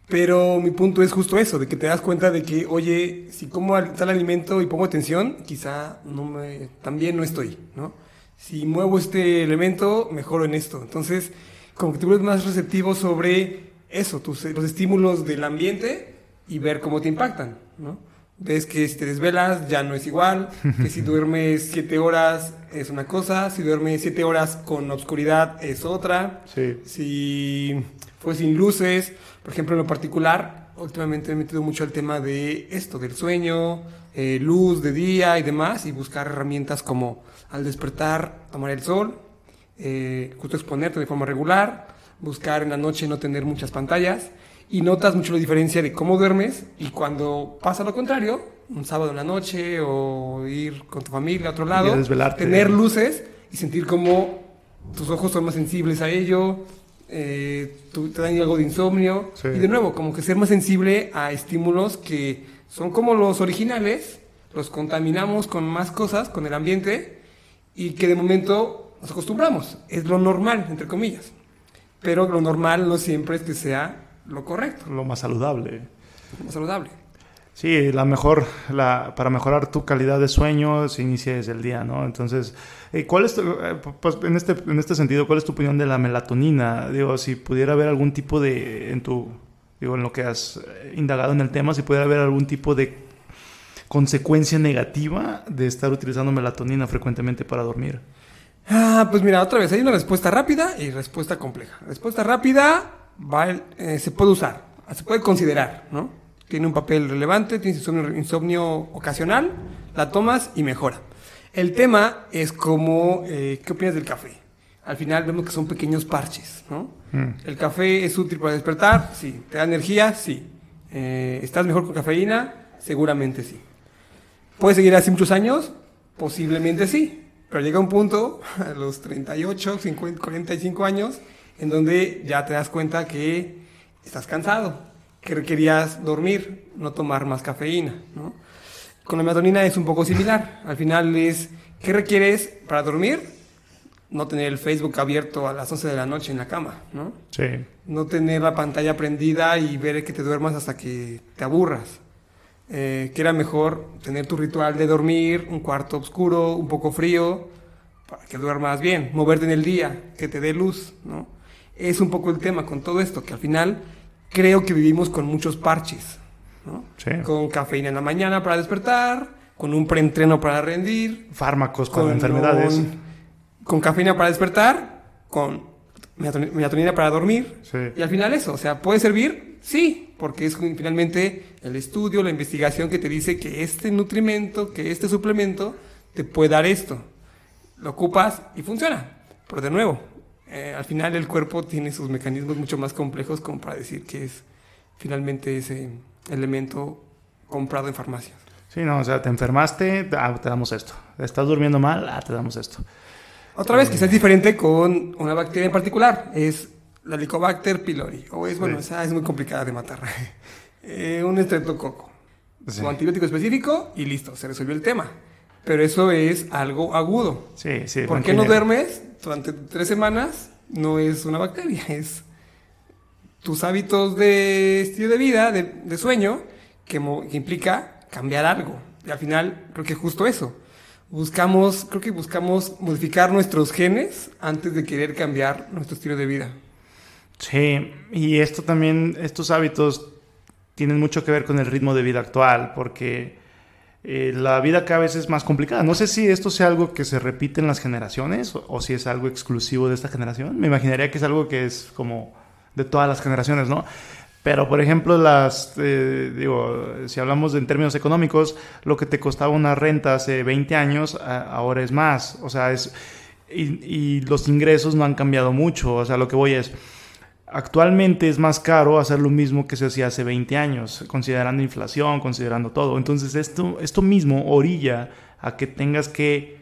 [SPEAKER 2] Pero mi punto es justo eso, de que te das cuenta de que, oye, si como al- tal alimento y pongo atención, quizá no me, también no estoy, ¿no? Si muevo este elemento, mejoro en esto. Entonces, como que te vuelves más receptivo sobre eso, tus, los estímulos del ambiente y ver cómo te impactan, ¿no? Ves que si te desvelas ya no es igual, que si duermes siete horas es una cosa, si duermes siete horas con obscuridad es otra,
[SPEAKER 1] Sí.
[SPEAKER 2] si fue sin luces, por ejemplo, en lo particular, últimamente me he metido mucho al tema de esto, del sueño, eh, luz de día y demás, y buscar herramientas como al despertar, tomar el sol, eh, justo exponerte de forma regular, buscar en la noche no tener muchas pantallas, y notas mucho la diferencia de cómo duermes y cuando pasa lo contrario, un sábado en la noche o ir con tu familia a otro lado, tener luces y sentir como tus ojos son más sensibles a ello, eh, te dan algo de insomnio.
[SPEAKER 1] Sí.
[SPEAKER 2] Y de nuevo, como que ser más sensible a estímulos que son como los originales, los contaminamos con más cosas, con el ambiente, y que de momento nos acostumbramos. Es lo normal, entre comillas. Pero lo normal no siempre es que sea lo correcto,
[SPEAKER 1] Lo más saludable.
[SPEAKER 2] lo saludable.
[SPEAKER 1] Sí, la mejor, la, para mejorar tu calidad de sueño se inicia desde el día, ¿no? Entonces, eh, ¿cuál es tu- eh, pues, en este, en este sentido, cuál es tu opinión de la melatonina? Digo, si pudiera haber algún tipo de, en tu, digo, en lo que has indagado en el tema, si pudiera haber algún tipo de consecuencia negativa de estar utilizando melatonina frecuentemente para dormir.
[SPEAKER 2] Ah, pues mira, otra vez, hay una respuesta rápida y respuesta compleja. Respuesta rápida va, eh, se puede usar, se puede considerar, ¿no? Tiene un papel relevante, tienes insomnio, insomnio ocasional, la tomas y mejora. El tema es como, eh, ¿qué opinas del café? Al final vemos que son pequeños parches, ¿no?
[SPEAKER 1] Mm.
[SPEAKER 2] ¿El café es útil para despertar? Sí. ¿Te da energía? Sí. Eh, ¿Estás mejor con cafeína? Seguramente sí. ¿Puede seguir así muchos años? Posiblemente sí. Pero llega un punto, a los 38, 50, 45 años, en donde ya te das cuenta que estás cansado, que requerías dormir, no tomar más cafeína. ¿no? Con la melatonina es un poco similar. Al final es, ¿qué requieres para dormir? No tener el Facebook abierto a las 11 de la noche en la cama, ¿no?
[SPEAKER 1] Sí.
[SPEAKER 2] no tener la pantalla prendida y ver que te duermas hasta que te aburras. Eh, que era mejor tener tu ritual de dormir, un cuarto oscuro, un poco frío, para que duermas bien, moverte en el día, que te dé luz, ¿no? Es un poco el tema con todo esto, que al final creo que vivimos con muchos parches, ¿no?
[SPEAKER 1] Sí.
[SPEAKER 2] Con cafeína en la mañana para despertar, con un preentreno para rendir,
[SPEAKER 1] Fármacos para
[SPEAKER 2] con
[SPEAKER 1] enfermedades.
[SPEAKER 2] un- con cafeína para despertar, con melatoni- melatonina para dormir,
[SPEAKER 1] Sí.
[SPEAKER 2] y al final eso, o sea, ¿puede servir? Sí, porque es finalmente el estudio, la investigación que te dice que este nutrimento, que este suplemento te puede dar esto. Lo ocupas y funciona. Pero de nuevo, eh, al final el cuerpo tiene sus mecanismos mucho más complejos como para decir que es finalmente ese elemento comprado en farmacias.
[SPEAKER 1] Sí, no, o sea, te enfermaste, ah, te damos esto. Estás durmiendo mal, ah, te damos esto.
[SPEAKER 2] Otra vez, quizás es diferente con una bacteria en particular. Es la Helicobacter pylori. O es, bueno, esa es muy complicada de matar. eh, un estreptococo. Sí. Su antibiótico específico y listo, se resolvió el tema. Pero eso es algo agudo.
[SPEAKER 1] Sí, sí.
[SPEAKER 2] ¿Por qué no duermes durante tres semanas? No es una bacteria, es tus hábitos de estilo de vida, de, de sueño, que, que implica cambiar algo. Y al final, creo que es justo eso buscamos, creo que buscamos modificar nuestros genes antes de querer cambiar nuestro estilo de vida.
[SPEAKER 1] Sí, y esto también, estos hábitos tienen mucho que ver con el ritmo de vida actual, porque eh, la vida cada vez es más complicada. No sé si esto sea algo que se repite en las generaciones o, si es algo exclusivo de esta generación. Me imaginaría que es algo que es como de todas las generaciones, ¿no? Pero, por ejemplo, las, eh, digo, si hablamos en términos económicos, lo que te costaba una renta hace 20 años, a, ahora es más. O sea, es, y, y, los ingresos no han cambiado mucho. O sea, lo que voy es, actualmente es más caro hacer lo mismo que se hacía hace 20 años, considerando inflación, considerando todo. Entonces, esto, esto mismo orilla a que tengas que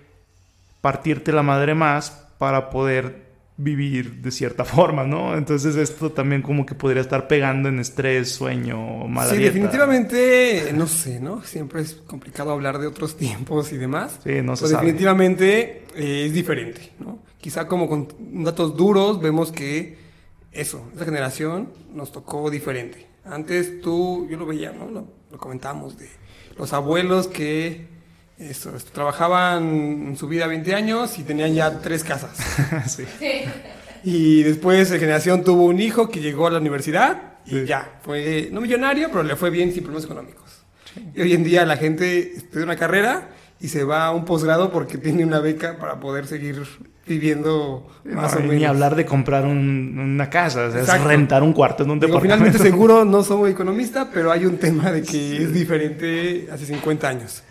[SPEAKER 1] partirte la madre más para poder vivir de cierta forma, ¿no? Entonces esto también como que podría estar pegando en estrés, sueño, mala
[SPEAKER 2] Sí,
[SPEAKER 1] dieta.
[SPEAKER 2] definitivamente, no sé, ¿no? Siempre es complicado hablar de otros tiempos y demás.
[SPEAKER 1] Sí, no se sabe.
[SPEAKER 2] definitivamente eh, es diferente, ¿no? Quizá como con datos duros vemos que eso, esa generación nos tocó diferente. Antes tú, yo lo veía, ¿no? Lo, lo comentamos de los abuelos que eso, trabajaban en su vida 20 años y tenían ya tres casas.
[SPEAKER 1] sí.
[SPEAKER 2] Y después la generación tuvo un hijo que llegó a la universidad y
[SPEAKER 1] Sí.
[SPEAKER 2] ya, fue no millonario, pero le fue bien sin problemas económicos. Y hoy en día la gente estudia una carrera y se va a un posgrado porque tiene una beca para poder seguir viviendo más
[SPEAKER 1] No,
[SPEAKER 2] o
[SPEAKER 1] ni
[SPEAKER 2] menos.
[SPEAKER 1] hablar de comprar un- una casa, o sea, es rentar un cuarto en un
[SPEAKER 2] Digo,
[SPEAKER 1] departamento.
[SPEAKER 2] finalmente seguro no soy economista, pero hay un tema de que es diferente hace 50 años.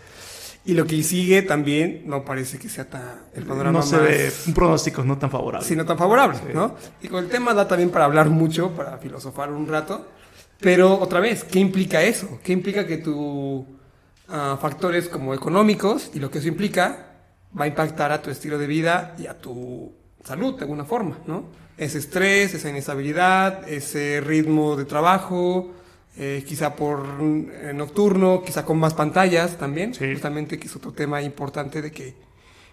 [SPEAKER 2] Y lo que sigue también no parece que sea tan el panorama
[SPEAKER 1] no se ve un pronóstico no tan favorable.
[SPEAKER 2] Sí, no tan favorable, ¿no? Y con el tema da también para hablar mucho, para filosofar un rato. Pero otra vez, ¿qué implica eso? ¿Qué implica que tus factores como económicos y lo que eso implica va a impactar a tu estilo de vida y a tu salud de alguna forma, ¿no? Ese estrés, esa inestabilidad, ese ritmo de trabajo, eh, quizá por eh, nocturno, quizá con más pantallas también,
[SPEAKER 1] Sí.
[SPEAKER 2] justamente que es otro tema importante de que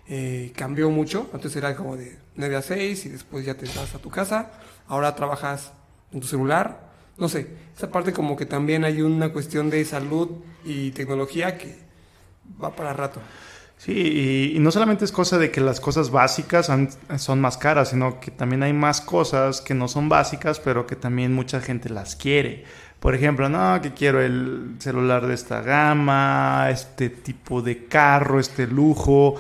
[SPEAKER 2] eh, cambió mucho. Antes era como de 9 a 6 y después ya te vas a tu casa. Ahora trabajas en tu celular. No sé, esa parte como que también hay una cuestión de salud y tecnología que va para rato.
[SPEAKER 1] Sí, y, no solamente es cosa de que las cosas básicas son más caras, sino que también hay más cosas que no son básicas, pero que también mucha gente las quiere. Por ejemplo, no, que quiero el celular de esta gama, este tipo de carro, este lujo.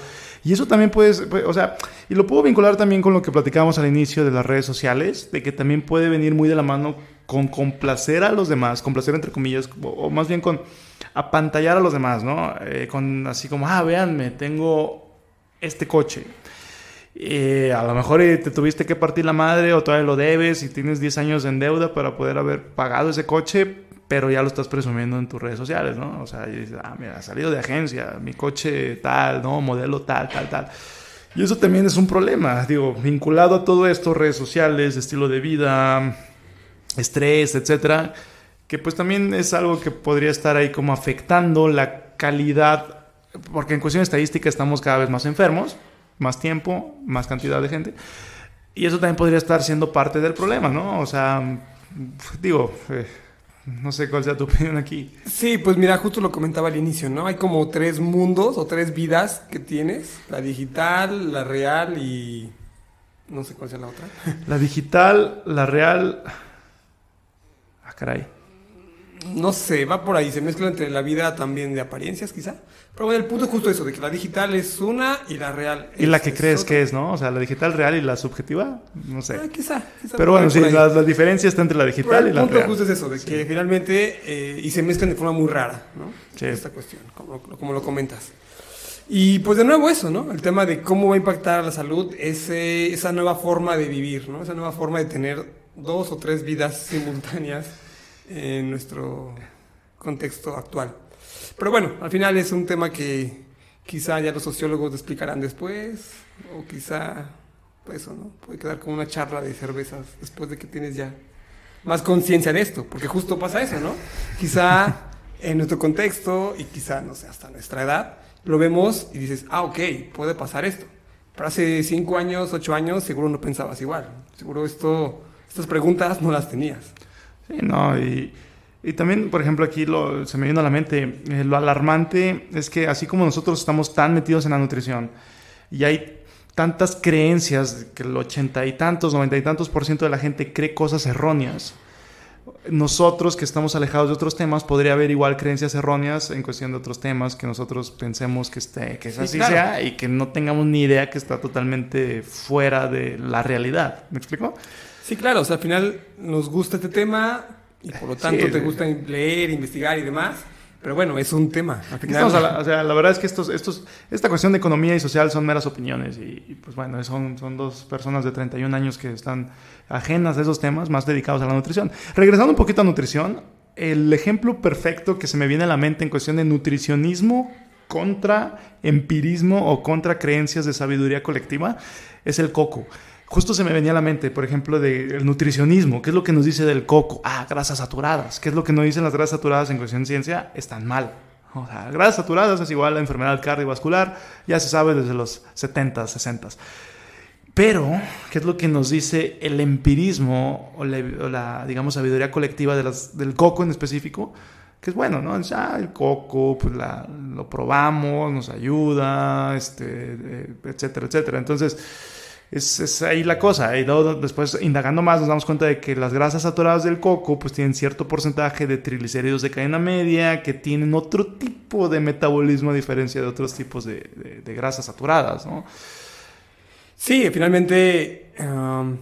[SPEAKER 1] Y eso también puedes, puede- o sea, y lo puedo vincular también con lo que platicábamos al inicio de las redes sociales, de que también puede venir muy de la mano con complacer a los demás, complacer entre comillas, o, más bien con apantallar a los demás, ¿no? Eh, con así como, ah, véanme, tengo este coche. Eh, a lo mejor eh, te tuviste que partir la madre o todavía lo debes y tienes 10 años en deuda para poder haber pagado ese coche, pero ya lo estás presumiendo en tus redes sociales, ¿no? O sea, y dices, ah, mira, salido de agencia, mi coche tal, ¿no? Modelo tal, tal, tal. Y eso también es un problema, digo, vinculado a todo esto, redes sociales, estilo de vida, estrés, etcétera, que pues también es algo que podría estar ahí como afectando la calidad, porque en cuestión estadística estamos cada vez más enfermos, más tiempo, más cantidad de gente, y eso también podría estar siendo parte del problema, ¿no? O sea, digo, eh, no sé cuál sea tu opinión aquí.
[SPEAKER 2] Sí, pues mira, justo lo comentaba al inicio, ¿no? Hay como tres mundos o tres vidas que tienes. La digital, la real y... No sé cuál sea la otra.
[SPEAKER 1] La digital, la real... Caray.
[SPEAKER 2] no sé, va por ahí, se mezcla entre la vida también de apariencias quizá. Pero bueno, el punto es justo eso, de que la digital es una y la real
[SPEAKER 1] Y la
[SPEAKER 2] es-
[SPEAKER 1] que
[SPEAKER 2] es
[SPEAKER 1] crees
[SPEAKER 2] otra.
[SPEAKER 1] que es, ¿no? O sea, la digital real y la subjetiva, no sé.
[SPEAKER 2] Ah, quizá, quizá
[SPEAKER 1] Pero bueno, sí, la, la diferencia está entre la digital y
[SPEAKER 2] el
[SPEAKER 1] la
[SPEAKER 2] punto
[SPEAKER 1] real.
[SPEAKER 2] justo es eso, de que finalmente, eh, y se mezclan de forma muy rara, ¿no?
[SPEAKER 1] Sí.
[SPEAKER 2] Esta cuestión, como, como lo comentas. Y pues de nuevo eso, ¿no? El tema de cómo va a impactar a la salud ese, esa nueva forma de vivir, ¿no? Esa nueva forma de tener dos o tres vidas simultáneas en nuestro contexto actual. Pero bueno, al final es un tema que quizá ya los sociólogos explicarán después, o quizá, pues eso, ¿no? Puede quedar como una charla de cervezas después de que tienes ya más conciencia de esto, porque justo pasa eso, ¿no? Quizá en nuestro contexto y quizá, no sé, hasta nuestra edad, lo vemos y dices, ah, ok, puede pasar esto. Pero hace cinco años, ocho años, seguro no pensabas igual. Seguro esto, estas preguntas no las tenías.
[SPEAKER 1] Sí, no, y, y también, por ejemplo, aquí lo, se me vino a la mente, eh, lo alarmante es que así como nosotros estamos tan metidos en la nutrición y hay tantas creencias, que el ochenta y tantos, noventa y tantos por ciento de la gente cree cosas erróneas, nosotros que estamos alejados de otros temas, podría haber igual creencias erróneas en cuestión de otros temas que nosotros pensemos que, esté, que
[SPEAKER 2] Sí,
[SPEAKER 1] así
[SPEAKER 2] claro.
[SPEAKER 1] sea y que no tengamos ni idea que está totalmente fuera de la realidad. ¿Me explico?
[SPEAKER 2] Sí, claro, o sea, al final nos gusta este tema y por lo tanto
[SPEAKER 1] Sí,
[SPEAKER 2] te gusta leer, investigar y demás. Pero bueno, es un tema. Al final,
[SPEAKER 1] la, o sea, la verdad es que estos, estos, esta cuestión de economía y social son meras opiniones y, y, pues bueno, son, son dos personas de 31 años que están ajenas a esos temas, más dedicados a la nutrición. Regresando un poquito a nutrición, el ejemplo perfecto que se me viene a la mente en cuestión de nutricionismo contra empirismo o contra creencias de sabiduría colectiva es el coco. Justo se me venía a la mente, por ejemplo, del nutricionismo. ¿Qué es lo que nos dice del coco? Ah, grasas saturadas. ¿Qué es lo que nos dicen las grasas saturadas en cuestión de ciencia? Están mal. O sea, grasas saturadas es igual a enfermedad cardiovascular. Ya se sabe desde los 70, 60. Pero, ¿qué es lo que nos dice el empirismo o la, la, digamos, sabiduría colectiva de del coco en específico? Que es bueno, ¿no? Dice, ah, el coco, pues la- lo probamos, nos ayuda, este, eh, etcétera, etcétera. Entonces, es, es ahí la cosa. Y luego después, indagando más, nos damos cuenta de que las grasas saturadas del coco pues tienen cierto porcentaje de triglicéridos de cadena media que tienen otro tipo de metabolismo a diferencia de otros tipos de, de- de grasas saturadas, ¿no?
[SPEAKER 2] Sí, finalmente, um,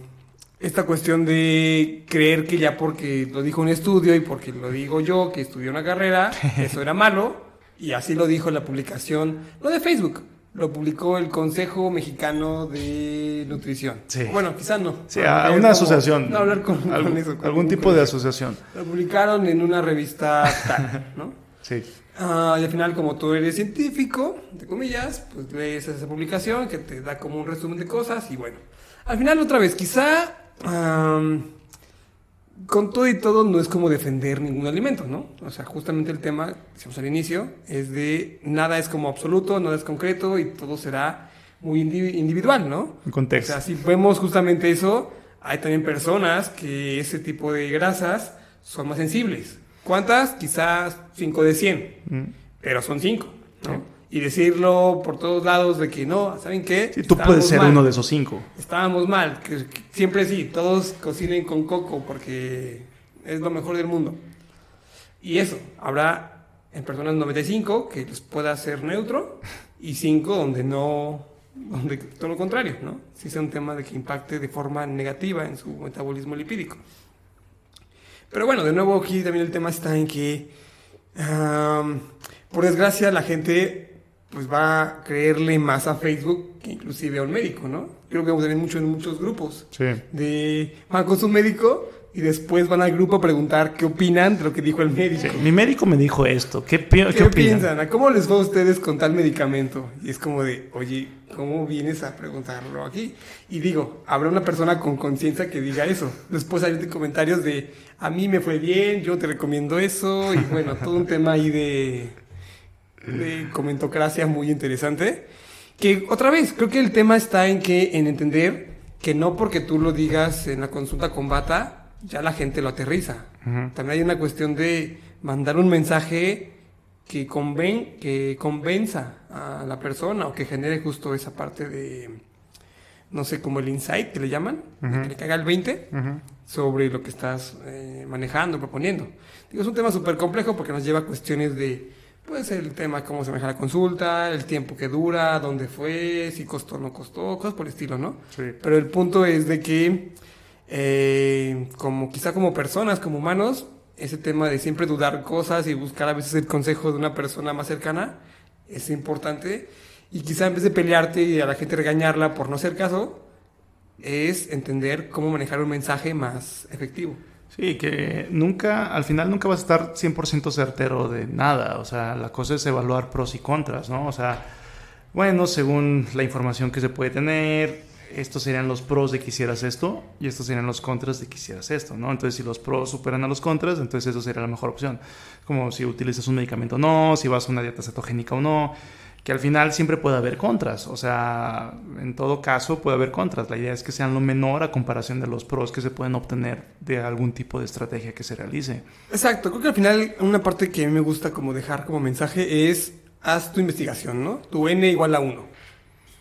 [SPEAKER 2] esta cuestión de creer que ya porque lo dijo un estudio y porque lo digo yo, que estudié una carrera, eso era malo, y así lo dijo la publicación, no de Facebook, lo publicó el Consejo Mexicano de Nutrición.
[SPEAKER 1] Sí.
[SPEAKER 2] Bueno, quizá no.
[SPEAKER 1] Sí, a una asociación.
[SPEAKER 2] No, hablar con, con
[SPEAKER 1] algún,
[SPEAKER 2] eso, con
[SPEAKER 1] algún tipo de asociación.
[SPEAKER 2] Lo publicaron en una revista tal, ¿no?
[SPEAKER 1] Sí.
[SPEAKER 2] Ah, y al final, como tú eres científico, entre comillas, pues lees esa publicación que te da como un resumen de cosas y bueno. Al final, otra vez, quizá con todo y todo no es como defender ningún alimento, ¿no? O sea, justamente el tema, decíamos al inicio, es de nada es como absoluto, nada es concreto y todo será muy indi- individual, ¿no?
[SPEAKER 1] En
[SPEAKER 2] O
[SPEAKER 1] contexto.
[SPEAKER 2] sea, si vemos justamente eso, hay también personas que ese tipo de grasas son más sensibles. ¿Cuántas? Quizás 5 de 100,
[SPEAKER 1] Mm.
[SPEAKER 2] pero son 5. Y decirlo por todos lados de que no, ¿saben qué?
[SPEAKER 1] Sí, tú
[SPEAKER 2] Estábamos
[SPEAKER 1] puedes ser
[SPEAKER 2] mal.
[SPEAKER 1] uno de esos cinco.
[SPEAKER 2] Estábamos mal, que, que siempre sí, todos cocinen con coco porque es lo mejor del mundo. Y eso, habrá en personas 95 que les pueda ser neutro y 5 donde no, donde todo lo contrario, ¿no? Si sea un tema de que impacte de forma negativa en su metabolismo lipídico. Pero bueno, de nuevo aquí también el tema está en que, por desgracia, la gente pues va a creerle más a Facebook que inclusive a un médico, ¿no? Creo que vemos también mucho en muchos grupos
[SPEAKER 1] Sí.
[SPEAKER 2] de van con su médico y después van al grupo a preguntar qué opinan de lo que dijo el médico.
[SPEAKER 1] Sí. Mi médico me dijo esto. ¿Qué, pi-
[SPEAKER 2] ¿Qué, piensan? ¿A ¿Cómo les va a ustedes con tal medicamento? Y es como de, oye, ¿cómo vienes a preguntarlo aquí? Y digo, habrá una persona con conciencia que diga eso. Después hay comentarios de, a mí me fue bien, yo te recomiendo eso. Y bueno, todo un tema ahí de, de comentocracia muy interesante. Que otra vez, creo que el tema está en que, en entender que no porque tú lo digas en la consulta con bata, ya la gente lo aterriza.
[SPEAKER 1] Ujú.
[SPEAKER 2] También hay una cuestión de mandar un mensaje que, conven, que convenza a la persona o que genere justo esa parte de, no sé, como el insight que le llaman,
[SPEAKER 1] Ujú.
[SPEAKER 2] que le caiga el 20
[SPEAKER 1] Ujú.
[SPEAKER 2] sobre lo que estás eh, manejando, proponiendo. Digo, es un tema súper complejo porque nos lleva a cuestiones de, pues, el tema cómo se maneja la consulta, el tiempo que dura, dónde fue, si costó o no costó, cosas por el estilo, ¿no?
[SPEAKER 1] Sí.
[SPEAKER 2] Pero el punto es de que, eh, como quizá como personas, como humanos, ese tema de siempre dudar cosas y buscar a veces el consejo de una persona más cercana es importante. Y quizá en vez de pelearte y a la gente regañarla por no hacer caso, es entender cómo manejar un mensaje más efectivo.
[SPEAKER 1] Sí, que nunca, al final nunca vas a estar 100% certero de nada. O sea, la cosa es evaluar pros y contras, ¿no? O sea, bueno, según la información que se puede tener, estos serían los pros de que hicieras esto y estos serían los contras de que hicieras esto, ¿no? Entonces, si los pros superan a los contras, entonces eso sería la mejor opción. Como si utilizas un medicamento o no, si vas a una dieta cetogénica o no, que al final siempre puede haber contras. O sea, en todo caso puede haber contras. La idea es que sean lo menor a comparación de los pros que se pueden obtener de algún tipo de estrategia que se realice.
[SPEAKER 2] Exacto, creo que al final una parte que a mí me gusta como dejar como mensaje es haz tu investigación, ¿no? Tu n igual a 1.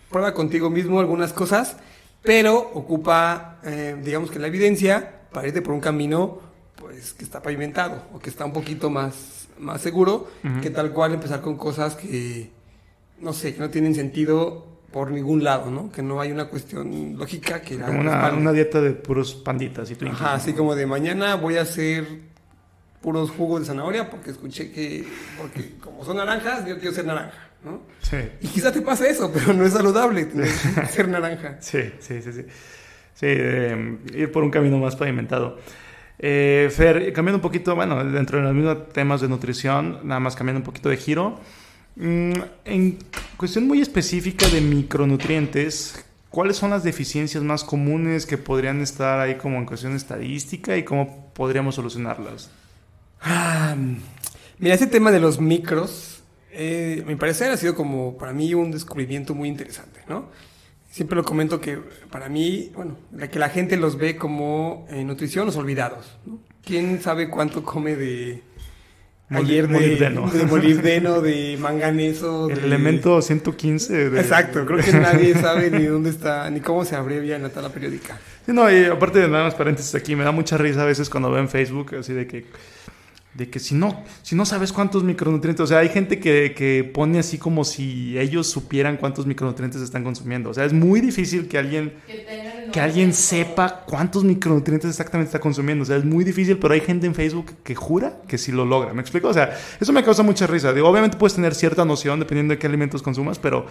[SPEAKER 2] Prueba contigo mismo algunas cosas, pero ocupa, eh, digamos que la evidencia para irte por un camino pues que está pavimentado o que está un poquito más, más seguro que tal cual empezar con cosas que, no sé, que no tienen sentido por ningún lado, ¿no? Que no hay una cuestión lógica que la
[SPEAKER 1] Como una, una dieta de puros panditas y Twinkies.
[SPEAKER 2] Ajá, así como de mañana voy a hacer puros jugos de zanahoria porque escuché que, porque como son naranjas, yo quiero ser naranja, ¿no?
[SPEAKER 1] Sí,
[SPEAKER 2] Y quizá te pase eso, pero no es saludable ser naranja.
[SPEAKER 1] sí, sí, sí. Sí, Sí, eh, ir por un camino más pavimentado. Eh, Fer, cambiando un poquito, bueno, dentro de los mismos temas de nutrición, nada más cambiando un poquito de giro. Mm, en cuestión muy específica de micronutrientes, ¿cuáles son las deficiencias más comunes que podrían estar ahí como en cuestión estadística y cómo podríamos solucionarlas?
[SPEAKER 2] Ah, mira, ese tema de los micros, eh, mi parecer ha sido como para mí un descubrimiento muy interesante, ¿no? Siempre lo comento que para mí, bueno, la que la gente los ve como eh, nutrición los olvidados. ¿Quién sabe cuánto come de
[SPEAKER 1] Mol-
[SPEAKER 2] ayer de
[SPEAKER 1] molibdeno.
[SPEAKER 2] de molibdeno, de manganeso?
[SPEAKER 1] El
[SPEAKER 2] de-
[SPEAKER 1] elemento 115 de...
[SPEAKER 2] Exacto, creo que nadie sabe ni dónde está, ni cómo se abrevia en la tabla periódica.
[SPEAKER 1] Sí, no, y aparte de nada más paréntesis aquí, me da mucha risa a veces cuando veo en Facebook así de que de que si no, si no sabes cuántos micronutrientes, o sea, hay gente que, que pone así como si ellos supieran cuántos micronutrientes están consumiendo. O sea, es muy difícil que alguien
[SPEAKER 3] Que,
[SPEAKER 1] alguien sepa cuántos micronutrientes exactamente está consumiendo. O sea, es muy difícil, pero hay gente en Facebook que jura que sí lo logra. ¿Me explico? O sea, eso me causa mucha risa. Digo, obviamente puedes tener cierta noción dependiendo de qué alimentos consumas, pero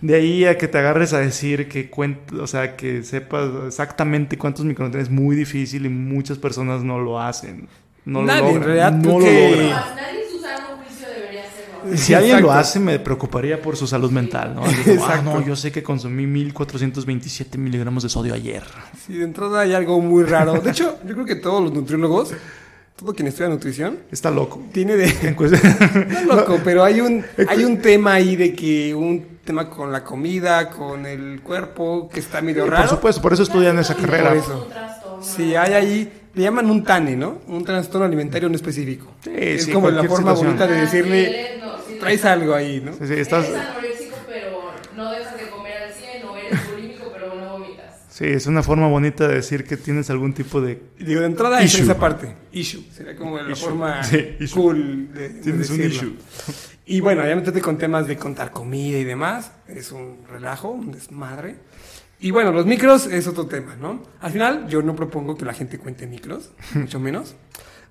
[SPEAKER 1] de ahí a que te agarres a decir que cuent o sea, que sepas exactamente cuántos micronutrientes es muy difícil y muchas personas no lo hacen. No
[SPEAKER 2] Nadie,
[SPEAKER 1] lo
[SPEAKER 2] en
[SPEAKER 1] logran.
[SPEAKER 2] realidad,
[SPEAKER 1] no lo.
[SPEAKER 3] Más, nadie en su sano juicio debería hacerlo.
[SPEAKER 1] Si alguien lo
[SPEAKER 2] Exacto.
[SPEAKER 1] hace, me preocuparía por su salud mental, ¿no? Como, ah,
[SPEAKER 2] Exacto.
[SPEAKER 1] no, yo sé que consumí 1427 miligramos de sodio ayer.
[SPEAKER 2] Sí, de entrada hay algo muy raro. De hecho, yo creo que todos los nutriólogos, todo quien estudia nutrición,
[SPEAKER 1] Está loco.
[SPEAKER 2] tiene de...
[SPEAKER 1] En
[SPEAKER 2] No, loco, pero hay un, hay un tema ahí de que un tema con la comida, con el cuerpo, que está medio
[SPEAKER 1] Por
[SPEAKER 2] raro.
[SPEAKER 1] supuesto, por eso estudian esa carrera.
[SPEAKER 2] Por eso.
[SPEAKER 3] Un trastorno.
[SPEAKER 2] Sí, hay ahí, le llaman un TANE, ¿no? Un trastorno alimentario no específico.
[SPEAKER 1] Sí,
[SPEAKER 2] es
[SPEAKER 1] sí,
[SPEAKER 2] como la forma
[SPEAKER 1] situación.
[SPEAKER 2] bonita de
[SPEAKER 3] Ah, sí,
[SPEAKER 2] decirle,
[SPEAKER 3] no, sí,
[SPEAKER 2] traes
[SPEAKER 3] no.
[SPEAKER 2] algo ahí, ¿no?
[SPEAKER 1] Sí, sí, estás,
[SPEAKER 3] Eres anoréxico, pero no dejas de comer al 100, o eres bulímico, pero no vomitas.
[SPEAKER 1] sí, es una forma bonita de decir que tienes algún tipo de...
[SPEAKER 2] Digo, de entrada es
[SPEAKER 1] Issue.
[SPEAKER 2] esa parte. Issue. Sería como la
[SPEAKER 1] Issue.
[SPEAKER 2] forma cool de, de
[SPEAKER 1] Tienes un
[SPEAKER 2] decirlo.
[SPEAKER 1] issue.
[SPEAKER 2] Y bueno, ya meterte con temas de contar comida y demás. Es un relajo, un desmadre. Y bueno, los micros es otro tema, ¿no? Al final, yo no propongo que la gente cuente micros, mucho menos.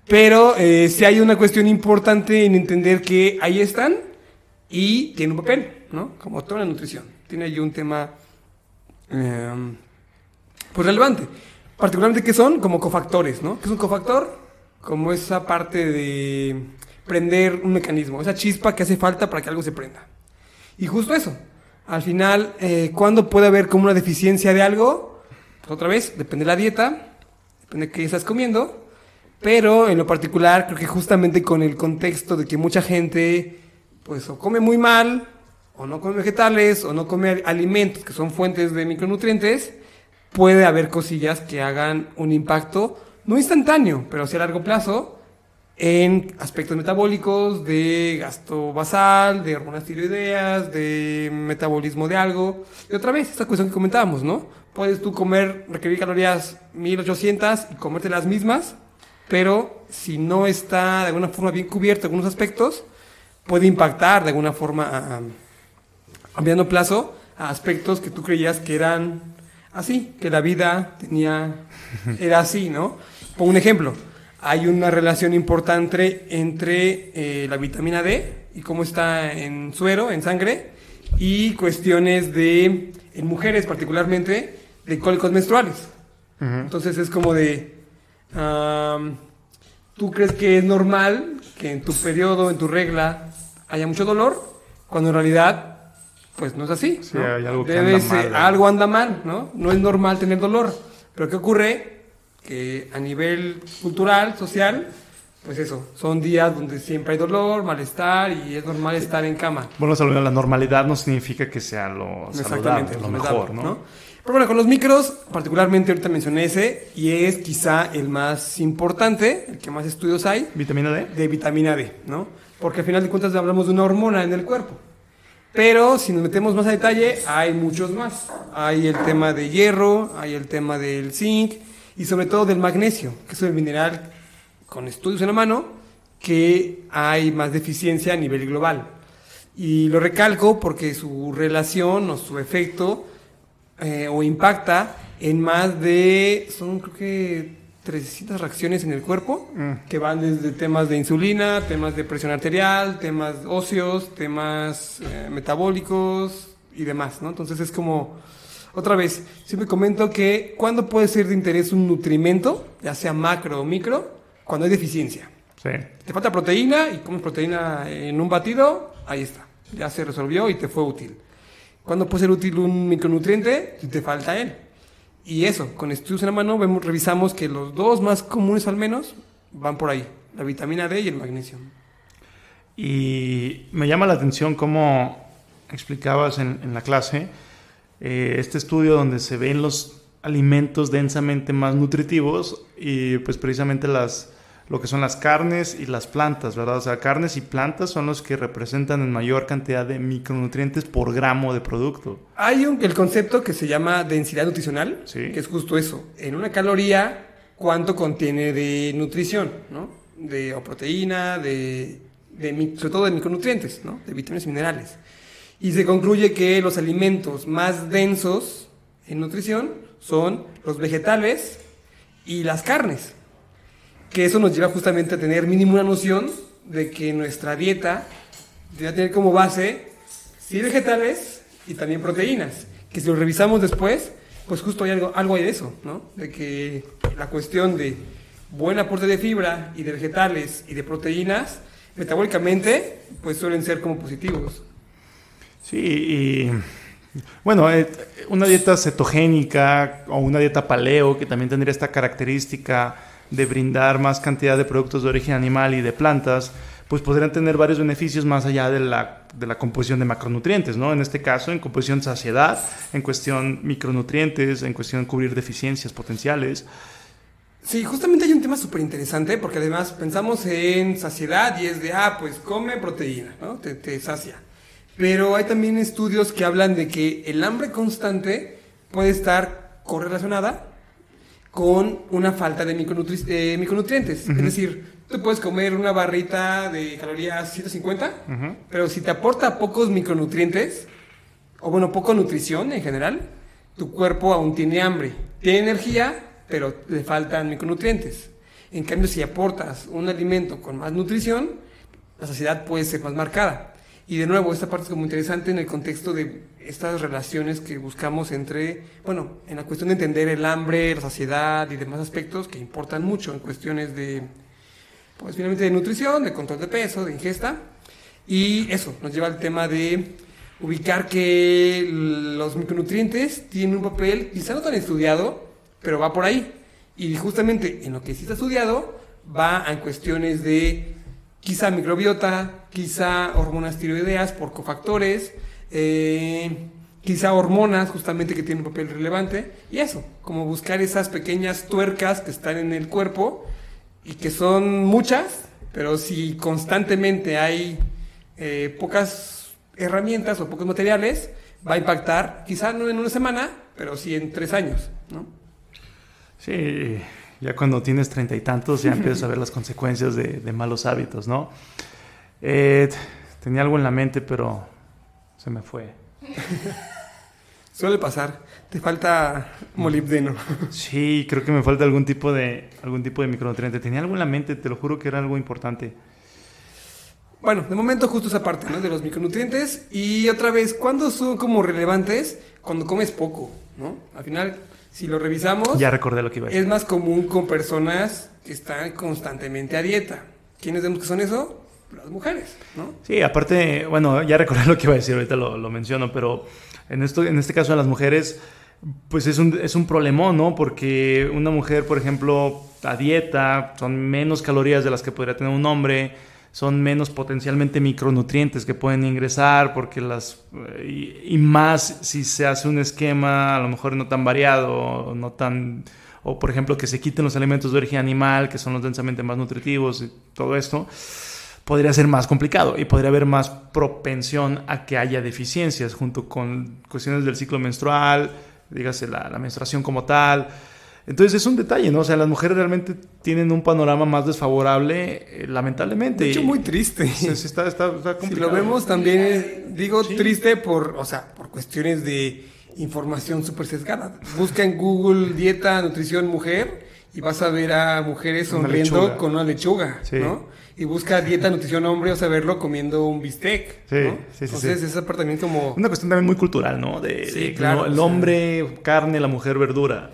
[SPEAKER 2] Pero eh, sí hay una cuestión importante en entender que ahí están y tienen un papel, ¿no? Como toda la nutrición. Tiene ahí un tema eh, pues relevante. Particularmente que son como cofactores, ¿no? ¿Qué es un cofactor? Como esa parte de prender un mecanismo, esa chispa que hace falta para que algo se prenda. Y justo eso. Al final, eh, ¿cuándo puede haber como una deficiencia de algo? Pues otra vez, depende de la dieta, depende de qué estás comiendo. Pero en lo particular, creo que justamente con el contexto de que mucha gente, pues, o come muy mal, o no come vegetales, o no come alimentos que son fuentes de micronutrientes, puede haber cosillas que hagan un impacto, no instantáneo, pero sí a largo plazo, en aspectos metabólicos, de gasto basal, de hormonas tiroideas, de metabolismo de algo. Y otra vez, esta cuestión que comentábamos, ¿no? Puedes tú comer, requerir calorías 1800 y comerte las mismas, pero si no está de alguna forma bien cubierto algunos aspectos, puede impactar de alguna forma a, plazo a aspectos que tú creías que eran así, que la vida tenía, era así, ¿no? Pongo un ejemplo. Hay una relación importante entre eh, la vitamina D y cómo está en suero, en sangre, y cuestiones de, en mujeres particularmente, de cólicos menstruales. Entonces es como de, am, ¿tú crees que es normal que en tu periodo, en tu regla, haya mucho dolor? Cuando en realidad pues no es así.
[SPEAKER 1] Sí,
[SPEAKER 2] ¿no?
[SPEAKER 1] hay algo que
[SPEAKER 2] Debe
[SPEAKER 1] anda mal, ¿no?
[SPEAKER 2] algo anda mal, ¿no? No es normal tener dolor. Pero ¿qué ocurre? Que a nivel cultural, social, pues eso, son días donde siempre hay dolor, malestar y es normal estar en cama.
[SPEAKER 1] Bueno, la normalidad no significa que sea lo saludable, lo mejor, ¿no?
[SPEAKER 2] Pero bueno, con los micros, particularmente ahorita mencioné ese, y es quizá el más importante, el que más estudios hay,
[SPEAKER 1] ¿Vitamina D?
[SPEAKER 2] de vitamina D, ¿no? Porque al final de cuentas hablamos de una hormona en el cuerpo. Pero si nos metemos más a detalle, hay muchos más. Hay el tema de hierro, hay el tema del zinc y sobre todo del magnesio, que es el mineral con estudios en la mano que hay más deficiencia a nivel global. Y lo recalco porque su relación o su efecto eh, o impacta en más de, son creo que 300 reacciones en el cuerpo,
[SPEAKER 1] Mm.
[SPEAKER 2] que van desde temas de insulina, temas de presión arterial, temas óseos, temas eh, metabólicos y demás, ¿no? Entonces es como, otra vez, siempre comento que cuando puede ser de interés un nutrimento, ya sea macro o micro, cuando hay deficiencia.
[SPEAKER 1] Sí.
[SPEAKER 2] Te falta proteína y comes proteína en un batido, ahí está. Ya se resolvió y te fue útil. ¿Cuándo puede ser útil un micronutriente? Si te falta él. Y eso, con estudios en la mano, vemos, revisamos que los dos más comunes al menos van por ahí. La vitamina D y el magnesio.
[SPEAKER 1] Y me llama la atención cómo explicabas en, en la clase eh, este estudio donde se ven los alimentos densamente más nutritivos y pues precisamente las lo que son las carnes y las plantas, ¿verdad? O sea, carnes y plantas son los que representan en mayor cantidad de micronutrientes por gramo de producto.
[SPEAKER 2] Hay un, el concepto que se llama densidad nutricional,
[SPEAKER 1] Sí.
[SPEAKER 2] que es justo eso. En una caloría, ¿cuánto contiene de nutrición? ¿no? De o proteína, de, sobre todo de micronutrientes, ¿no? de vitaminas y minerales. Y se concluye que los alimentos más densos en nutrición son los vegetales y las carnes. Que eso nos lleva justamente a tener mínimo una noción de que nuestra dieta debe tener como base sí vegetales y también proteínas. Que si lo revisamos después, pues justo hay algo, algo hay de eso, ¿no? De que la cuestión de buen aporte de fibra y de vegetales y de proteínas, metabólicamente, pues suelen ser como positivos.
[SPEAKER 1] Sí, y bueno, eh, una dieta cetogénica o una dieta paleo que también tendría esta característica de brindar más cantidad de productos de origen animal y de plantas, pues podrían tener varios beneficios más allá de la, de la composición de macronutrientes, ¿no? En este caso, en composición saciedad, en cuestión micronutrientes, en cuestión cubrir deficiencias potenciales.
[SPEAKER 2] Sí, justamente hay un tema súper interesante porque además pensamos en saciedad y es de, ah, pues come proteína, ¿no? Te sacia. Pero hay también estudios que hablan de que el hambre constante puede estar correlacionada con una falta de micronutri- eh, micronutrientes. Es decir, tú puedes comer una barrita de calorías 150,
[SPEAKER 1] Ujú.
[SPEAKER 2] pero si te aporta pocos micronutrientes, o bueno, poco nutrición en general, tu cuerpo aún tiene hambre. Tiene energía, pero le faltan micronutrientes. En cambio, si aportas un alimento con más nutrición, la saciedad puede ser más marcada. Y de nuevo, esta parte es como interesante en el contexto de estas relaciones que buscamos entre, bueno, en la cuestión de entender el hambre, la saciedad y demás aspectos que importan mucho en cuestiones de, pues finalmente de nutrición, de control de peso, de ingesta. Y eso nos lleva al tema de ubicar que los micronutrientes tienen un papel quizá no tan estudiado, pero va por ahí. Y justamente en lo que sí está estudiado va en cuestiones de quizá microbiota, quizá hormonas tiroideas por cofactores, eh, quizá hormonas justamente que tienen un papel relevante. Y eso, como buscar esas pequeñas tuercas que están en el cuerpo y que son muchas, Pero si constantemente hay eh, pocas herramientas o pocos materiales, va a impactar, quizá no en una semana, pero sí en tres años, ¿no?
[SPEAKER 1] Sí, ya cuando tienes treinta y tantos ya empiezas a ver las consecuencias de, de malos hábitos, ¿no? Eh, tenía algo en la mente, pero se me fue.
[SPEAKER 2] Suele pasar. Te falta molibdeno.
[SPEAKER 1] Sí, creo que me falta algún tipo de algún tipo de micronutriente. Tenía algo en la mente, te lo juro que era algo importante.
[SPEAKER 2] Bueno, de momento justo esa parte, ¿no? De los micronutrientes. Y otra vez, ¿cuándo son como relevantes? Cuando comes poco, ¿no? Al final, si lo revisamos...
[SPEAKER 1] Ya recordé lo que iba a decir.
[SPEAKER 2] Es más común con personas que están constantemente a dieta. ¿Quiénes vemos que son eso? Las mujeres, ¿no?
[SPEAKER 1] Sí, aparte, bueno, ya recordé lo que iba a decir, ahorita lo, lo menciono, pero en, esto, en este caso de las mujeres, pues es un, es un problemón, ¿no? Porque una mujer, por ejemplo, a dieta, son menos calorías de las que podría tener un hombre, son menos potencialmente micronutrientes que pueden ingresar, porque las. Y, y más si se hace un esquema, a lo mejor no tan variado, no tan. O, por ejemplo, que se quiten los alimentos de origen animal, que son los densamente más nutritivos y todo esto podría ser más complicado y podría haber más propensión a que haya deficiencias junto con cuestiones del ciclo menstrual, dígase la, menstruación como tal. Entonces es un detalle, ¿no? O sea, las mujeres realmente tienen un panorama más desfavorable, eh, lamentablemente.
[SPEAKER 2] De hecho, muy triste.
[SPEAKER 1] Sí, sí, está, está, está
[SPEAKER 2] si lo vemos también, digo sí. triste por, o sea, por cuestiones de información súper sesgada. Busca en Google dieta, nutrición, mujer y vas a ver a mujeres sonriendo con una lechuga, sí. ¿no? y busca dieta, nutrición hombre, o sea, verlo comiendo un bistec.
[SPEAKER 1] Sí,
[SPEAKER 2] ¿no?
[SPEAKER 1] sí, sí.
[SPEAKER 2] Entonces,
[SPEAKER 1] sí.
[SPEAKER 2] esa parte también como.
[SPEAKER 1] Una cuestión también muy cultural, ¿no? De,
[SPEAKER 2] Sí,
[SPEAKER 1] de,
[SPEAKER 2] claro,
[SPEAKER 1] el
[SPEAKER 2] o sea.
[SPEAKER 1] hombre, carne, la mujer, verdura.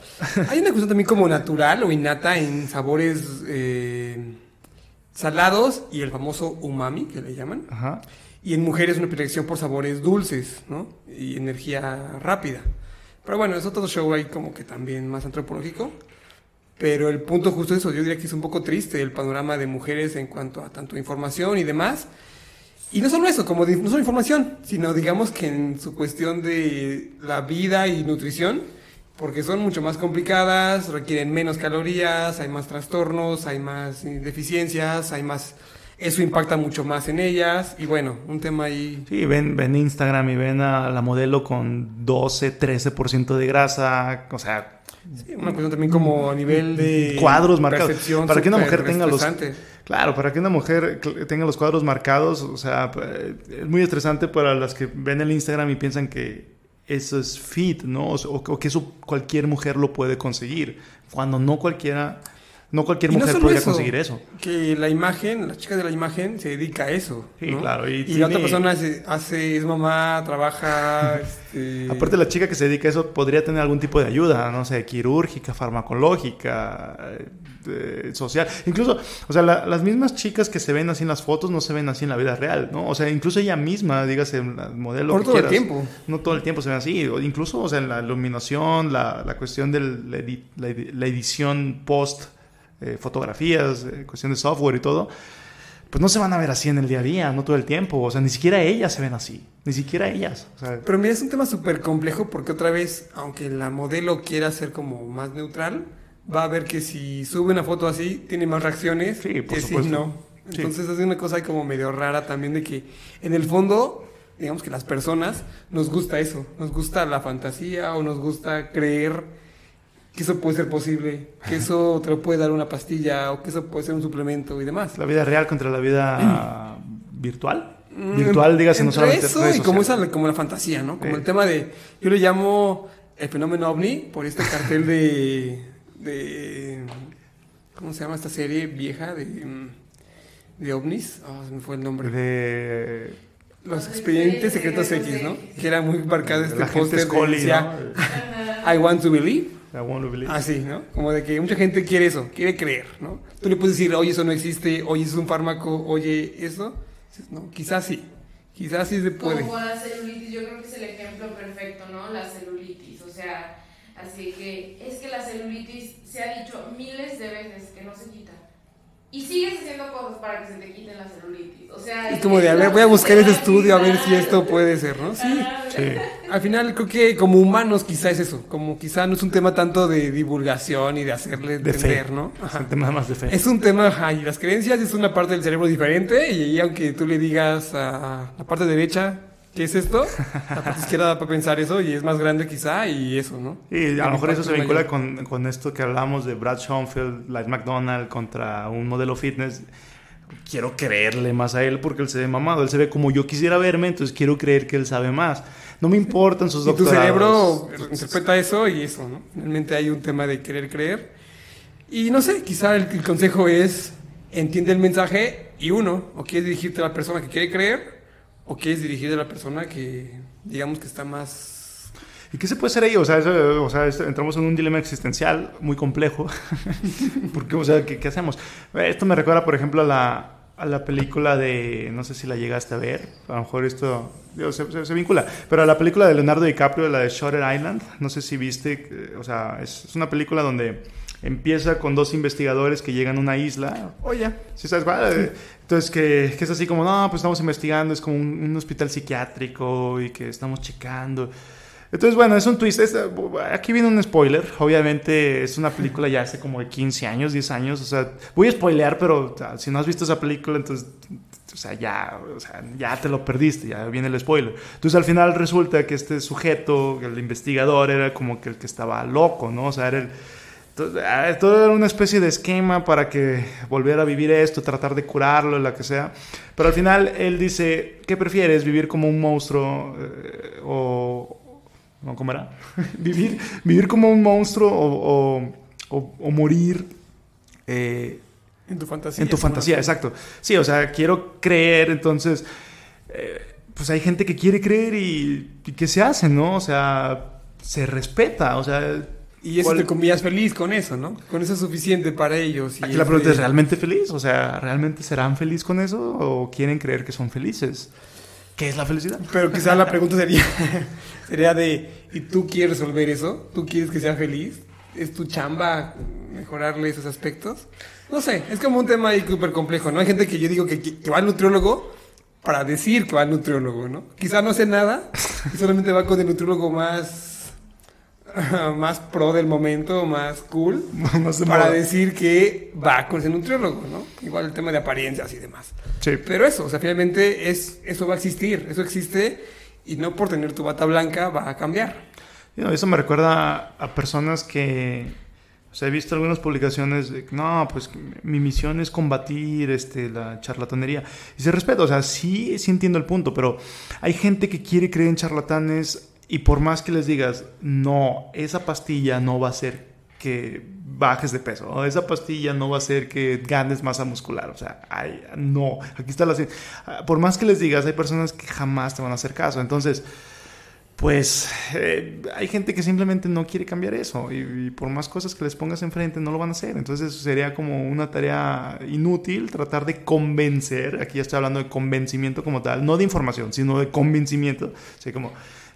[SPEAKER 2] Hay una cuestión también como natural o innata en sabores eh, salados y el famoso umami, que le llaman.
[SPEAKER 1] Ajá.
[SPEAKER 2] Y en mujeres una predilección por sabores dulces, ¿no? Y energía rápida. Pero bueno, es otro show ahí como que también más antropológico. Pero el punto justo es eso, yo diría que es un poco triste el panorama de mujeres en cuanto a tanto información y demás. Y no solo eso, como di- no solo información, sino digamos que en su cuestión de la vida y nutrición, porque son mucho más complicadas, requieren menos calorías, hay más trastornos, hay más eh, deficiencias, hay más... Eso impacta mucho más en ellas y bueno, un tema ahí...
[SPEAKER 1] Sí, ven, ven Instagram y ven a la modelo con 12, 13% de grasa, o sea,
[SPEAKER 2] sí, una cuestión también como a nivel de...
[SPEAKER 1] cuadros marcados. Para que una mujer tenga los. Claro, para que una mujer tenga los cuadros marcados, o sea, es muy estresante para las que ven el Instagram y piensan que eso es fit, ¿no? O que eso cualquier mujer lo puede conseguir, cuando no cualquiera, no cualquier
[SPEAKER 2] Y
[SPEAKER 1] mujer podría
[SPEAKER 2] eso,
[SPEAKER 1] conseguir eso.
[SPEAKER 2] Que la imagen, la chica de la imagen se dedica a eso.
[SPEAKER 1] Sí,
[SPEAKER 2] ¿no?
[SPEAKER 1] claro, y
[SPEAKER 2] Y, la otra persona hace, hace- es mamá, trabaja. este,
[SPEAKER 1] Aparte, la chica que se dedica a eso podría tener algún tipo de ayuda, no sé, quirúrgica, farmacológica, eh, eh, social. Incluso, o sea, la- las mismas chicas que se ven así en las fotos no se ven así en la vida real, ¿no? O sea, incluso ella misma, dígase, modelo.
[SPEAKER 2] Por
[SPEAKER 1] que
[SPEAKER 2] todo el tiempo.
[SPEAKER 1] No todo el tiempo se ven así. Incluso, o sea, en la iluminación, la, la cuestión de edi- la edición post, eh, fotografías, eh, cuestión de software y todo. Pues no se van a ver así en el día a día, no todo el tiempo. O sea, ni siquiera ellas se ven así. Ni siquiera ellas. O sea,
[SPEAKER 2] Pero mira, es un tema súper complejo porque otra vez, aunque la modelo quiera ser como más neutral, va a ver que si sube una foto así, tiene más reacciones
[SPEAKER 1] Sí, por
[SPEAKER 2] que si
[SPEAKER 1] supuesto.
[SPEAKER 2] no.
[SPEAKER 1] Sí.
[SPEAKER 2] Entonces es una cosa como medio rara también de que en el fondo, digamos que las personas nos gusta eso, nos gusta la fantasía o nos gusta creer que eso puede ser posible, que eso te lo puede dar una pastilla o que eso puede ser un suplemento y demás.
[SPEAKER 1] La vida real contra la vida virtual. Virtual, dígase, no
[SPEAKER 2] Entre
[SPEAKER 1] solamente
[SPEAKER 2] eso
[SPEAKER 1] redes
[SPEAKER 2] y como, esa, como la fantasía, ¿no? Como
[SPEAKER 1] Sí.
[SPEAKER 2] el tema de, yo le llamo el fenómeno ovni por este cartel de, de ¿cómo se llama esta serie vieja de, mm, de ovnis? Oh, se me fue el nombre.
[SPEAKER 1] De
[SPEAKER 2] Los expedientes secretos X, ¿no? Que era muy marcado este
[SPEAKER 1] la gente
[SPEAKER 2] póster
[SPEAKER 1] ¿no?
[SPEAKER 2] I want to believe.
[SPEAKER 1] I wanna believe.
[SPEAKER 2] Así, ¿no? Como de que mucha gente quiere eso, quiere creer, ¿no? Tú le puedes decir, oye, eso no existe, oye, eso es un fármaco, oye, eso. Dices, No, quizás sí, quizás sí se puede.
[SPEAKER 3] Como la celulitis, yo creo que es el ejemplo perfecto, ¿no? La celulitis, o sea, así que es que la celulitis se ha dicho miles de veces que no se quita. Y sigues haciendo cosas para que se te quiten la celulitis. O sea,
[SPEAKER 2] Es como de, a ver, voy a buscar ese estudio a ver si esto puede ser, ¿no? Sí.
[SPEAKER 1] Sí.
[SPEAKER 2] Al final creo que como humanos quizá es eso, como quizá no es un tema tanto de divulgación y de hacerle
[SPEAKER 1] De
[SPEAKER 2] entender,
[SPEAKER 1] fe.
[SPEAKER 2] ¿no?
[SPEAKER 1] Es un tema más de fe.
[SPEAKER 2] Es un tema, ajá, y las creencias es una parte del cerebro diferente y ahí aunque tú le digas a la parte derecha, ¿qué es esto? La parte izquierda va a pensar eso y es más grande quizá y eso, ¿no?
[SPEAKER 1] Y a lo mejor eso se vincula con, con esto que hablamos de Brad Schoenfeld, Light McDonald contra un modelo fitness. Quiero creerle más a él porque él se ve mamado, él se ve como yo quisiera verme, entonces quiero creer que él sabe más. No me importan sus
[SPEAKER 2] Y tu
[SPEAKER 1] doctorados.
[SPEAKER 2] cerebro interpreta eso y eso, ¿no? Realmente hay un tema de querer creer. Y no sé, quizá el, el consejo es entiende el mensaje y uno, o quieres dirigirte a la persona que quiere creer, o quieres dirigirte a la persona que digamos que está más...
[SPEAKER 1] ¿Y qué se puede hacer ahí? O sea, eso- o sea, entramos en un dilema existencial muy complejo. Porque, o sea, ¿qué, qué hacemos? Eh, Esto me recuerda, por ejemplo, a la, a la película de. No sé si la llegaste a ver. A lo mejor esto. digo, se, se- se vincula. Pero a la película de Leonardo DiCaprio, la de Shutter Island. No sé si viste. eh, O sea, es, es una película donde empieza con dos investigadores que llegan a una isla.
[SPEAKER 2] Oye,
[SPEAKER 1] ¿Sí sabes cuál? Entonces, que, es así como, no, pues estamos investigando, es como un, hospital psiquiátrico y que estamos checando. Entonces, bueno, es un twist. aquí viene un spoiler. Obviamente es una película ya hace como de 15 años, 10 años. O sea, voy a spoilear, pero si no has visto esa película, entonces, o sea, ya, o sea, ya te lo perdiste, ya viene el spoiler. Entonces, al final resulta que este sujeto, el investigador, era como que el que estaba loco, ¿no? O sea, era el... Entonces, ah, todo era una especie de esquema para que volviera a vivir esto, tratar de curarlo, la que sea. Pero al final él dice, ¿qué prefieres? ¿Vivir como un monstruo eh, o... No, ¿Cómo era? vivir, vivir como un monstruo o, o- o- o morir eh,
[SPEAKER 2] en tu fantasía.
[SPEAKER 1] en tu fantasía, exacto. Sí, o sea, quiero creer, entonces, eh, pues hay gente que quiere creer y, y que se hace, ¿no? O sea, se respeta, o sea...
[SPEAKER 2] Y
[SPEAKER 1] ¿cuál-
[SPEAKER 2] te comías feliz con eso, ¿no? Con eso es suficiente para ellos. y
[SPEAKER 1] Aquí la
[SPEAKER 2] es
[SPEAKER 1] pregunta es, ¿realmente feliz? O sea, ¿realmente serán felices con eso o quieren creer que son felices? ¿Qué es la felicidad?
[SPEAKER 2] Pero quizá la pregunta sería, sería de, ¿y tú quieres resolver eso? ¿Tú quieres que sea feliz? ¿Es tu chamba mejorarle esos aspectos? No sé, es como un tema ahí súper complejo, ¿no? Hay gente que yo digo que, que va al nutriólogo para decir que va al nutriólogo, ¿no? Quizá no hace nada y solamente va con el nutriólogo más, más pro del momento, más cool,
[SPEAKER 1] Más de
[SPEAKER 2] para
[SPEAKER 1] moda.
[SPEAKER 2] decir que va con ese nutriólogo, ¿no? Igual el tema de apariencias y demás.
[SPEAKER 1] Sí.
[SPEAKER 2] Pero eso, o sea, finalmente es, eso va a existir, eso existe y no por tener tu bata blanca va a cambiar.
[SPEAKER 1] No, eso me recuerda a personas que, o sea, he visto algunas publicaciones de, no, pues mi misión es combatir este, la charlatanería. Y se respeta, o sea, sí, sí entiendo el punto, pero hay gente que quiere creer en charlatanes y por más que les digas, no, esa pastilla no va a hacer que bajes de peso, esa pastilla no va a hacer que ganes masa muscular, o sea, ay, no, aquí está la... cien- Ah, Por más que les digas, hay personas que jamás te van a hacer caso, entonces pues eh, hay gente que simplemente no quiere cambiar eso y, y por más cosas que les pongas enfrente no lo van a hacer. Entonces sería como una tarea inútil tratar de convencer, aquí ya estoy hablando de convencimiento como tal, no de información, sino de convencimiento. O sea, como,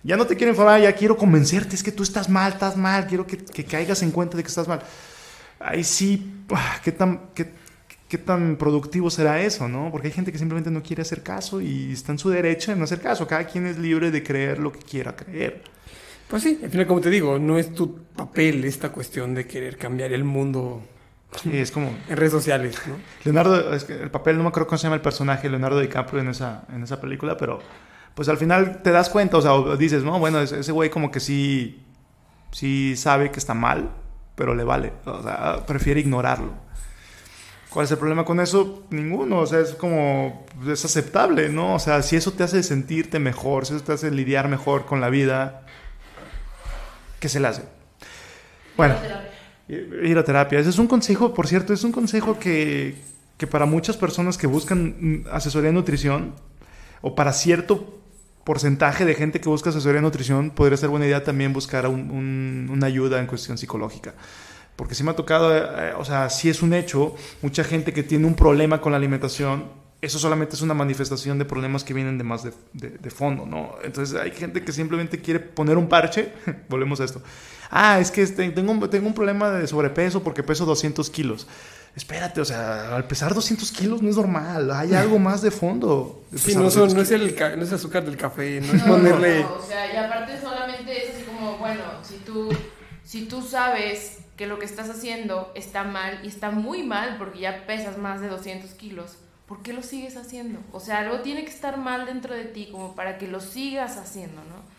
[SPEAKER 1] ya no te quiero informar, ya quiero convencerte, es que tú estás mal, estás mal, quiero que, que caigas en cuenta de que estás mal. Ahí sí, ah, ¿qué tan, qué, qué tan productivo será eso, no? Porque hay gente que simplemente no quiere hacer caso y está en su derecho de no hacer caso. Cada quien es libre de creer lo que quiera creer.
[SPEAKER 2] Pues sí, al final, como te digo, no es tu papel esta cuestión de querer cambiar el mundo
[SPEAKER 1] Sí, es como
[SPEAKER 2] en redes sociales, ¿no?
[SPEAKER 1] Leonardo, es que el papel no me acuerdo cómo se llama el personaje, Leonardo DiCaprio en esa, en esa película, pero pues al final te das cuenta, o sea, dices, no, bueno, ese ese güey como que sí, sí sabe que está mal, pero le vale, o sea, prefiere ignorarlo. ¿Cuál es el problema con eso? Ninguno, o sea, es como, es aceptable, ¿no? O sea, si eso te hace sentirte mejor, si eso te hace lidiar mejor con la vida, ¿qué se le hace? Bueno, Ir a terapia. Ese es un consejo, por cierto, es un consejo que, que para muchas personas que buscan mm, asesoría en nutrición, o para cierto porcentaje de gente que busca asesoría en nutrición, podría ser buena idea también buscar un- un- una ayuda en cuestión psicológica. Porque sí me ha tocado, eh, o sea, sí es un hecho, mucha gente que tiene un problema con la alimentación, eso solamente es una manifestación de problemas que vienen de más de, fondo, ¿no? Entonces hay gente que simplemente quiere poner un parche, volvemos a esto. Ah, es que este, tengo un problema de sobrepeso porque peso 200 kilos. Espérate, o sea, al pesar 200 kilos no es normal, hay algo más de fondo. de
[SPEAKER 2] Sí, no, son-
[SPEAKER 1] 200
[SPEAKER 2] no es el, ca- no es azúcar del café, no es
[SPEAKER 3] No,
[SPEAKER 2] ponerle...
[SPEAKER 3] no, o sea, y aparte solamente es así como, bueno, si tú, si tú sabes que lo que estás haciendo está mal y está muy mal porque ya pesas más de 200 kilos, ¿por qué lo sigues haciendo? O sea, algo tiene que estar mal dentro de ti como para que lo kilos haciendo, ¿no?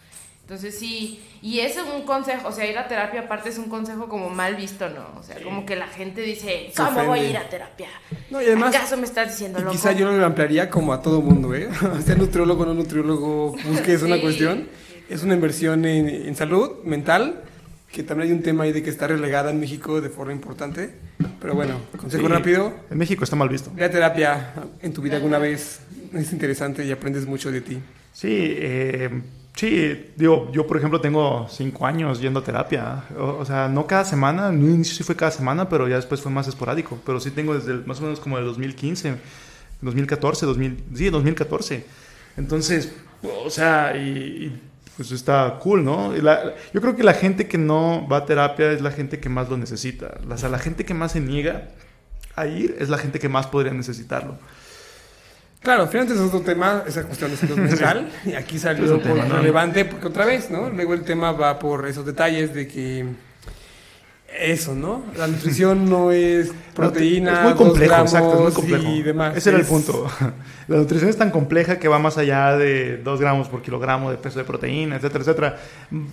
[SPEAKER 3] Entonces sí, y es un consejo, o sea, ir a terapia aparte es un consejo como mal visto, ¿no? O sea, como que la gente dice, ¿cómo voy a ir a terapia?
[SPEAKER 2] No, y además-
[SPEAKER 3] ¿Acaso me estás diciendo loco?
[SPEAKER 2] quizá yo lo ampliaría como a todo mundo, ¿eh? Sea nutriólogo o no nutriólogo, busque, es una
[SPEAKER 3] Sí,
[SPEAKER 2] cuestión.
[SPEAKER 3] sí,
[SPEAKER 2] Es una inversión en, en salud mental, que también hay un tema ahí de que está relegada en México de forma importante. Pero bueno, consejo
[SPEAKER 1] Sí,
[SPEAKER 2] rápido,
[SPEAKER 1] En México está mal visto.
[SPEAKER 2] ve a terapia en tu vida alguna vez. Es interesante y aprendes mucho de ti.
[SPEAKER 1] Sí, eh, sí, digo, yo por ejemplo tengo cinco años yendo a terapia. O, o sea, no cada semana, en un inicio sí fue cada semana, pero ya después fue más esporádico. Pero sí tengo desde más o menos como el 2015, 2014, 2000, sí, 2014. Entonces, o sea, y, pues está cool, ¿no? La- yo creo que la gente que no va a terapia es la gente que más lo necesita. O sea, la gente que más se niega a ir es la gente que más podría necesitarlo.
[SPEAKER 2] Claro, finalmente es otro tema, esa cuestión de salud mental. Y aquí salió por
[SPEAKER 1] tema,
[SPEAKER 2] relevante, porque otra vez, ¿no? Luego el tema va por esos detalles de que eso, ¿no? La nutrición no es proteína,
[SPEAKER 1] Es muy complejo,
[SPEAKER 2] dos
[SPEAKER 1] exacto, es muy
[SPEAKER 2] gramos
[SPEAKER 1] complejo.
[SPEAKER 2] y demás.
[SPEAKER 1] Ese era el punto. La nutrición es tan compleja que va más allá de 2 gramos por kilogramo de peso de proteína, etcétera, etcétera.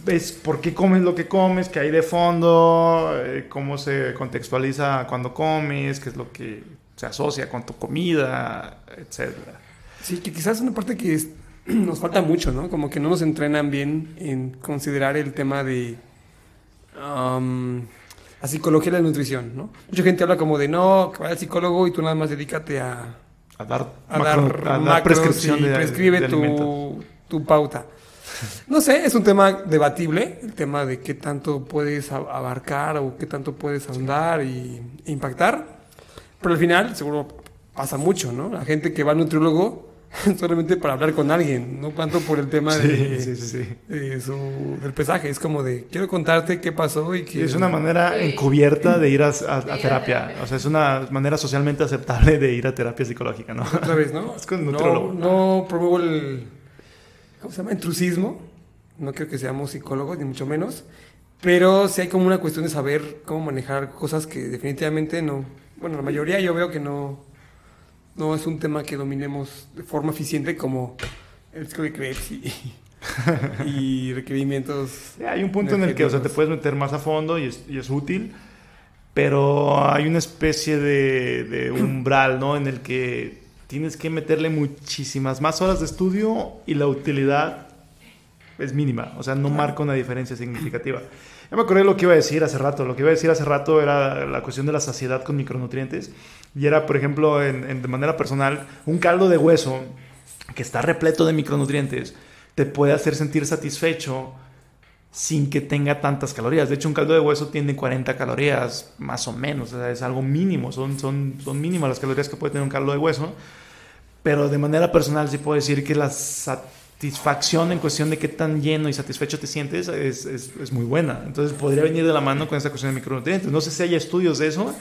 [SPEAKER 1] Es por qué comes lo que comes, qué hay de fondo, eh, cómo se contextualiza cuando comes, qué es lo que se asocia con tu comida, etcétera.
[SPEAKER 2] Sí, que quizás es una parte que es- nos falta mucho, ¿no? Como que no nos entrenan bien en considerar el tema de um, la psicología de la nutrición, ¿no? Mucha gente habla como de no, que vaya al psicólogo y tú nada más dedícate a,
[SPEAKER 1] A dar,
[SPEAKER 2] a
[SPEAKER 1] macro-
[SPEAKER 2] dar,
[SPEAKER 1] a dar prescripción de,
[SPEAKER 2] prescribe
[SPEAKER 1] de
[SPEAKER 2] tu, tu pauta. No sé, es un tema debatible, el tema de qué tanto puedes abarcar o qué tanto puedes ahondar y e impactar. Pero al final, seguro pasa mucho, ¿no? La gente que va al nutriólogo solamente para hablar con alguien, no tanto por el tema de,
[SPEAKER 1] Sí, sí, sí, sí.
[SPEAKER 2] de su- del pesaje. Es como de, quiero contarte qué pasó y que...
[SPEAKER 1] Es una manera encubierta de ir a, terapia. O sea, es una manera socialmente aceptable de ir a terapia psicológica, ¿no?
[SPEAKER 2] Otra vez, ¿no?
[SPEAKER 1] Es con
[SPEAKER 2] no,
[SPEAKER 1] nutriólogo.
[SPEAKER 2] no promuevo el. ¿Cómo se llama? Intrusismo. No creo que seamos psicólogos, ni mucho menos. Pero sí hay como una cuestión de saber cómo manejar cosas que definitivamente no. Bueno, la mayoría yo veo que no. No es un tema que dominemos de forma eficiente como el ciclo de Krebs y, y requerimientos.
[SPEAKER 1] Hay un punto en el que o sea, te puedes meter más a fondo y es, y es útil, pero hay una especie de, de umbral, ¿no? En el que tienes que meterle muchísimas más horas de estudio y la utilidad es mínima, o sea, no marca una diferencia significativa. Ya me acordé lo que iba a decir hace rato. Lo que iba a decir hace rato era la cuestión de la saciedad con micronutrientes. Y era, por ejemplo, en- en- de manera personal, un caldo de hueso que está repleto de micronutrientes te puede hacer sentir satisfecho sin que tenga tantas calorías. De hecho, un caldo de hueso tiene 40 calorías, más o menos. O sea, es algo mínimo. Son, son, son mínimas las calorías que puede tener un caldo de hueso. Pero de manera personal sí puedo decir que la satisfacción en cuestión de qué tan lleno y satisfecho te sientes es, es, es muy buena. Entonces podría venir de la mano con esa cuestión de micronutrientes. No sé si hay estudios de eso.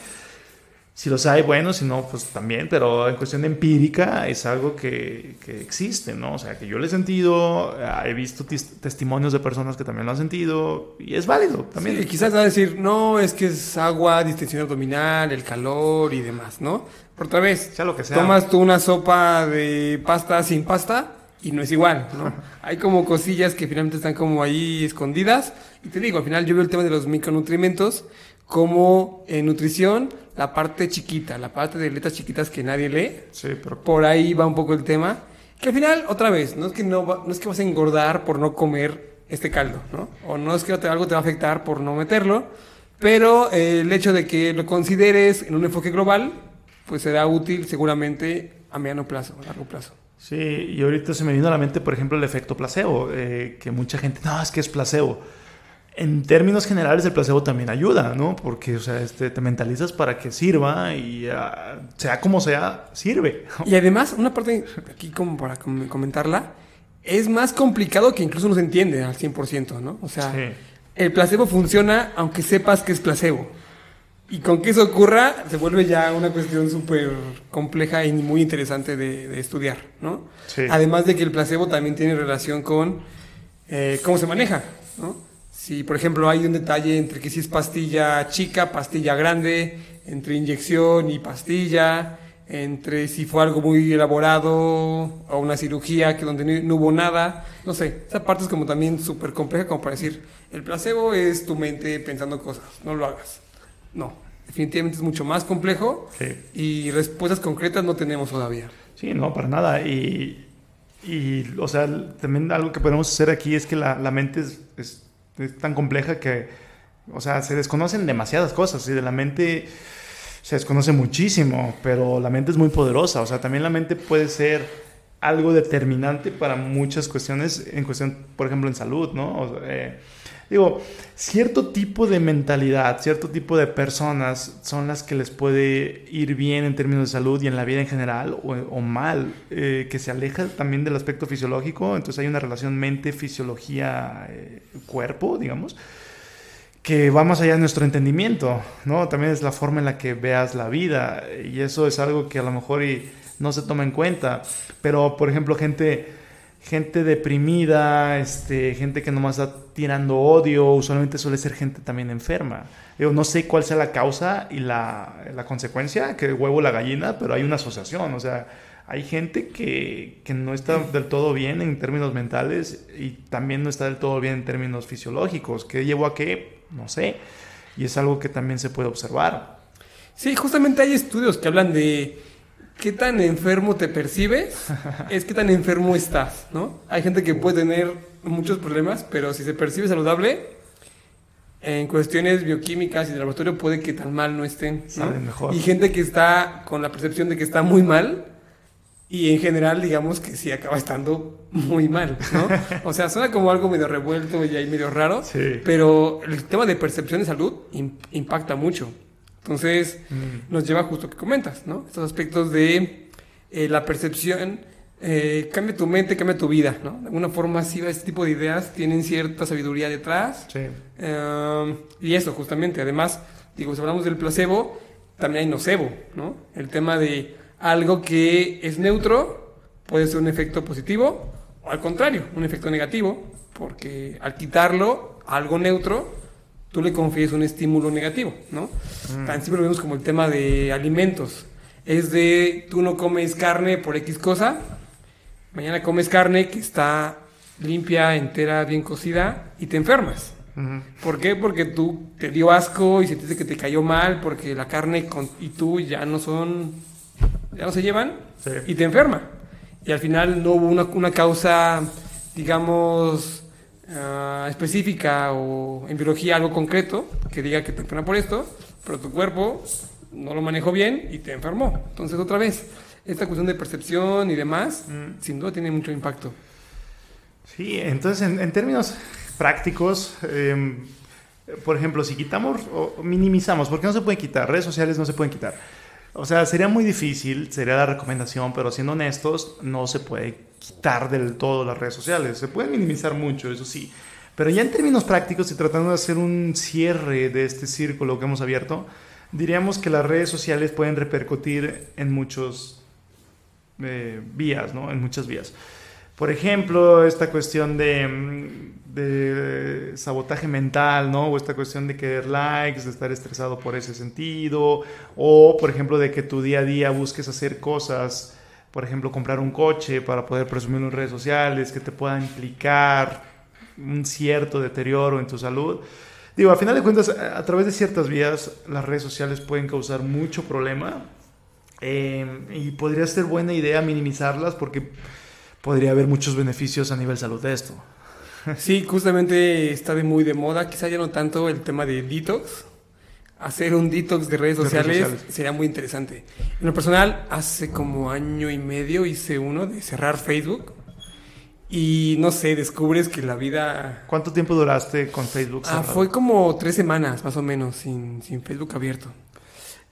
[SPEAKER 1] Si los hay, bueno, si no, pues también, pero en cuestión empírica es algo que, que existe, ¿no? O sea, que yo lo he sentido, he visto testimonios de personas que también lo han sentido y es válido también.
[SPEAKER 2] Sí, quizás va a decir, no, es que es agua, distensión abdominal, el calor y demás, ¿no? Pero otra vez,
[SPEAKER 1] Sea lo que sea.
[SPEAKER 2] tomas tú una sopa de pasta sin pasta y no es igual, ¿no? Hay como cosillas que finalmente están como ahí escondidas. Y te digo, al final yo veo el tema de los micronutrimentos como en nutrición, la parte chiquita, la parte de letras chiquitas que nadie lee.
[SPEAKER 1] Sí, pero
[SPEAKER 2] Por ahí va un poco el tema. Que al final, otra vez, no es que, no, va- no es que vas a engordar por no comer este caldo, ¿no? O no es que algo te va a afectar por no meterlo, pero eh, el hecho de que lo consideres en un enfoque global, pues será útil seguramente a mediano plazo, a largo plazo.
[SPEAKER 1] Sí, y ahorita se me vino a la mente, por ejemplo, el efecto placebo, eh, que mucha gente, no, es que es placebo. En términos generales, el placebo también ayuda, ¿no? Porque, o sea, este, te mentalizas para que sirva y ah, sea como sea, sirve.
[SPEAKER 2] Y además, una parte aquí como para com- comentarla, es más complicado que incluso no se entiende al 100%, ¿no? O sea,
[SPEAKER 1] Sí.
[SPEAKER 2] el placebo funciona aunque sepas que es placebo. Y con que eso ocurra, se vuelve ya una cuestión súper compleja y muy interesante de, de estudiar, ¿no?
[SPEAKER 1] Sí.
[SPEAKER 2] Además de que el placebo también tiene relación con eh, cómo se maneja, ¿no? Si, por ejemplo, hay un detalle entre que si es pastilla chica, pastilla grande, entre inyección y pastilla, entre si fue algo muy elaborado o una cirugía que donde no, hubo nada, no sé, esa parte es como también súper compleja como para decir, el placebo es tu mente pensando cosas, no lo hagas. No, definitivamente es mucho más complejo
[SPEAKER 1] Sí.
[SPEAKER 2] y respuestas concretas no tenemos todavía.
[SPEAKER 1] Sí, no, para nada. Y, y, o sea, también algo que podemos hacer aquí es que la, la mente es, es- es tan compleja que, o sea, se desconocen demasiadas cosas y de la mente se desconoce muchísimo, pero la mente es muy poderosa. O sea, también la mente puede ser algo determinante para muchas cuestiones, en cuestión, por ejemplo, en salud, ¿no? O sea, eh, digo, cierto tipo de mentalidad, cierto tipo de personas son las que les puede ir bien en términos de salud y en la vida en general o, o mal, eh, que se aleja también del aspecto fisiológico, entonces hay una relación mente-fisiología-cuerpo, digamos, que va más allá de nuestro entendimiento, ¿no? También es la forma en la que veas la vida y eso es algo que a lo mejor y no se toma en cuenta, pero por ejemplo gente gente deprimida, este, gente que nomás está tirando odio, usualmente suele ser gente también enferma. Yo no sé cuál sea la causa y la, la consecuencia, que el huevo la gallina, pero hay una asociación, o sea, hay gente que, que no está del todo bien en términos mentales y también no está del todo bien en términos fisiológicos. ¿Qué llevó a qué? No sé. Y es algo que también se puede observar.
[SPEAKER 2] Sí, justamente hay estudios que hablan de qué tan enfermo te percibes, es qué tan enfermo estás, ¿no? Hay gente que puede tener muchos problemas, pero si se percibe saludable, en cuestiones bioquímicas y de laboratorio puede que tan mal no estén, ¿no?
[SPEAKER 1] Mejor.
[SPEAKER 2] Y gente que está con la percepción de que está muy mal y en general digamos que sí acaba estando muy mal, ¿no? O sea, suena como algo medio revuelto y ahí medio raro,
[SPEAKER 1] Sí.
[SPEAKER 2] pero el tema de percepción de salud im- impacta mucho. Entonces,
[SPEAKER 1] Mm.
[SPEAKER 2] nos lleva justo a que comentas, ¿no? Estos aspectos de eh, la percepción, eh, cambia tu mente, cambia tu vida, ¿no? De alguna forma, sí, este tipo de ideas tienen cierta sabiduría detrás.
[SPEAKER 1] Sí.
[SPEAKER 2] Eh, y eso, justamente, además, digo, si hablamos del placebo, también hay nocebo, ¿no? El tema de algo que es neutro puede ser un efecto positivo o al contrario, un efecto negativo, porque al quitarlo, algo neutro, tú le confíes un estímulo negativo, ¿no? Tan siempre lo vemos como el tema de alimentos. Es de tú no comes carne por X cosa, mañana comes carne que está limpia, entera, bien cocida y te enfermas. ¿Por qué? Porque tú te dio asco y sentiste que te cayó mal porque la carne con- y tú ya no son, ya no se llevan
[SPEAKER 1] Sí.
[SPEAKER 2] y te enferma. Y al final no hubo una, una causa, digamos, ah, específica o en biología algo concreto que diga que te enferma por esto, pero tu cuerpo no lo manejó bien y te enfermó. Entonces otra vez, esta cuestión de percepción y demás, sin duda tiene mucho impacto.
[SPEAKER 1] Sí, entonces en, en términos prácticos, eh, por ejemplo, si quitamos o minimizamos, porque no se pueden quitar, redes sociales no se pueden quitar. O sea, sería muy difícil, sería la recomendación, pero siendo honestos, no se puede quitar del todo las redes sociales. Se pueden minimizar mucho, eso sí. Pero ya en términos prácticos y tratando de hacer un cierre de este círculo que hemos abierto, diríamos que las redes sociales pueden repercutir en muchos eh, vías, ¿no? En muchas vías. Por ejemplo, esta cuestión de, mm, de sabotaje mental, ¿no? O esta cuestión de querer likes, de estar estresado por ese sentido, o por ejemplo de que tu día a día busques hacer cosas, por ejemplo, comprar un coche para poder presumirlo en redes sociales, que te puedan implicar un cierto deterioro en tu salud. Digo, a final de cuentas, a través de ciertas vías, las redes sociales pueden causar mucho problema eh, y podría ser buena idea minimizarlas porque podría haber muchos beneficios a nivel salud de esto.
[SPEAKER 2] Sí, justamente está de muy de moda, quizá ya no tanto el tema de detox. Hacer un detox de redes
[SPEAKER 1] De redes
[SPEAKER 2] sociales,
[SPEAKER 1] sociales.
[SPEAKER 2] sería muy interesante. En lo personal, hace como año y medio hice uno de cerrar Facebook. Y no sé, descubres que la vida...
[SPEAKER 1] ¿Cuánto tiempo duraste con Facebook?
[SPEAKER 2] Ah,
[SPEAKER 1] cerrado?
[SPEAKER 2] fue como tres semanas más o menos sin, sin Facebook abierto.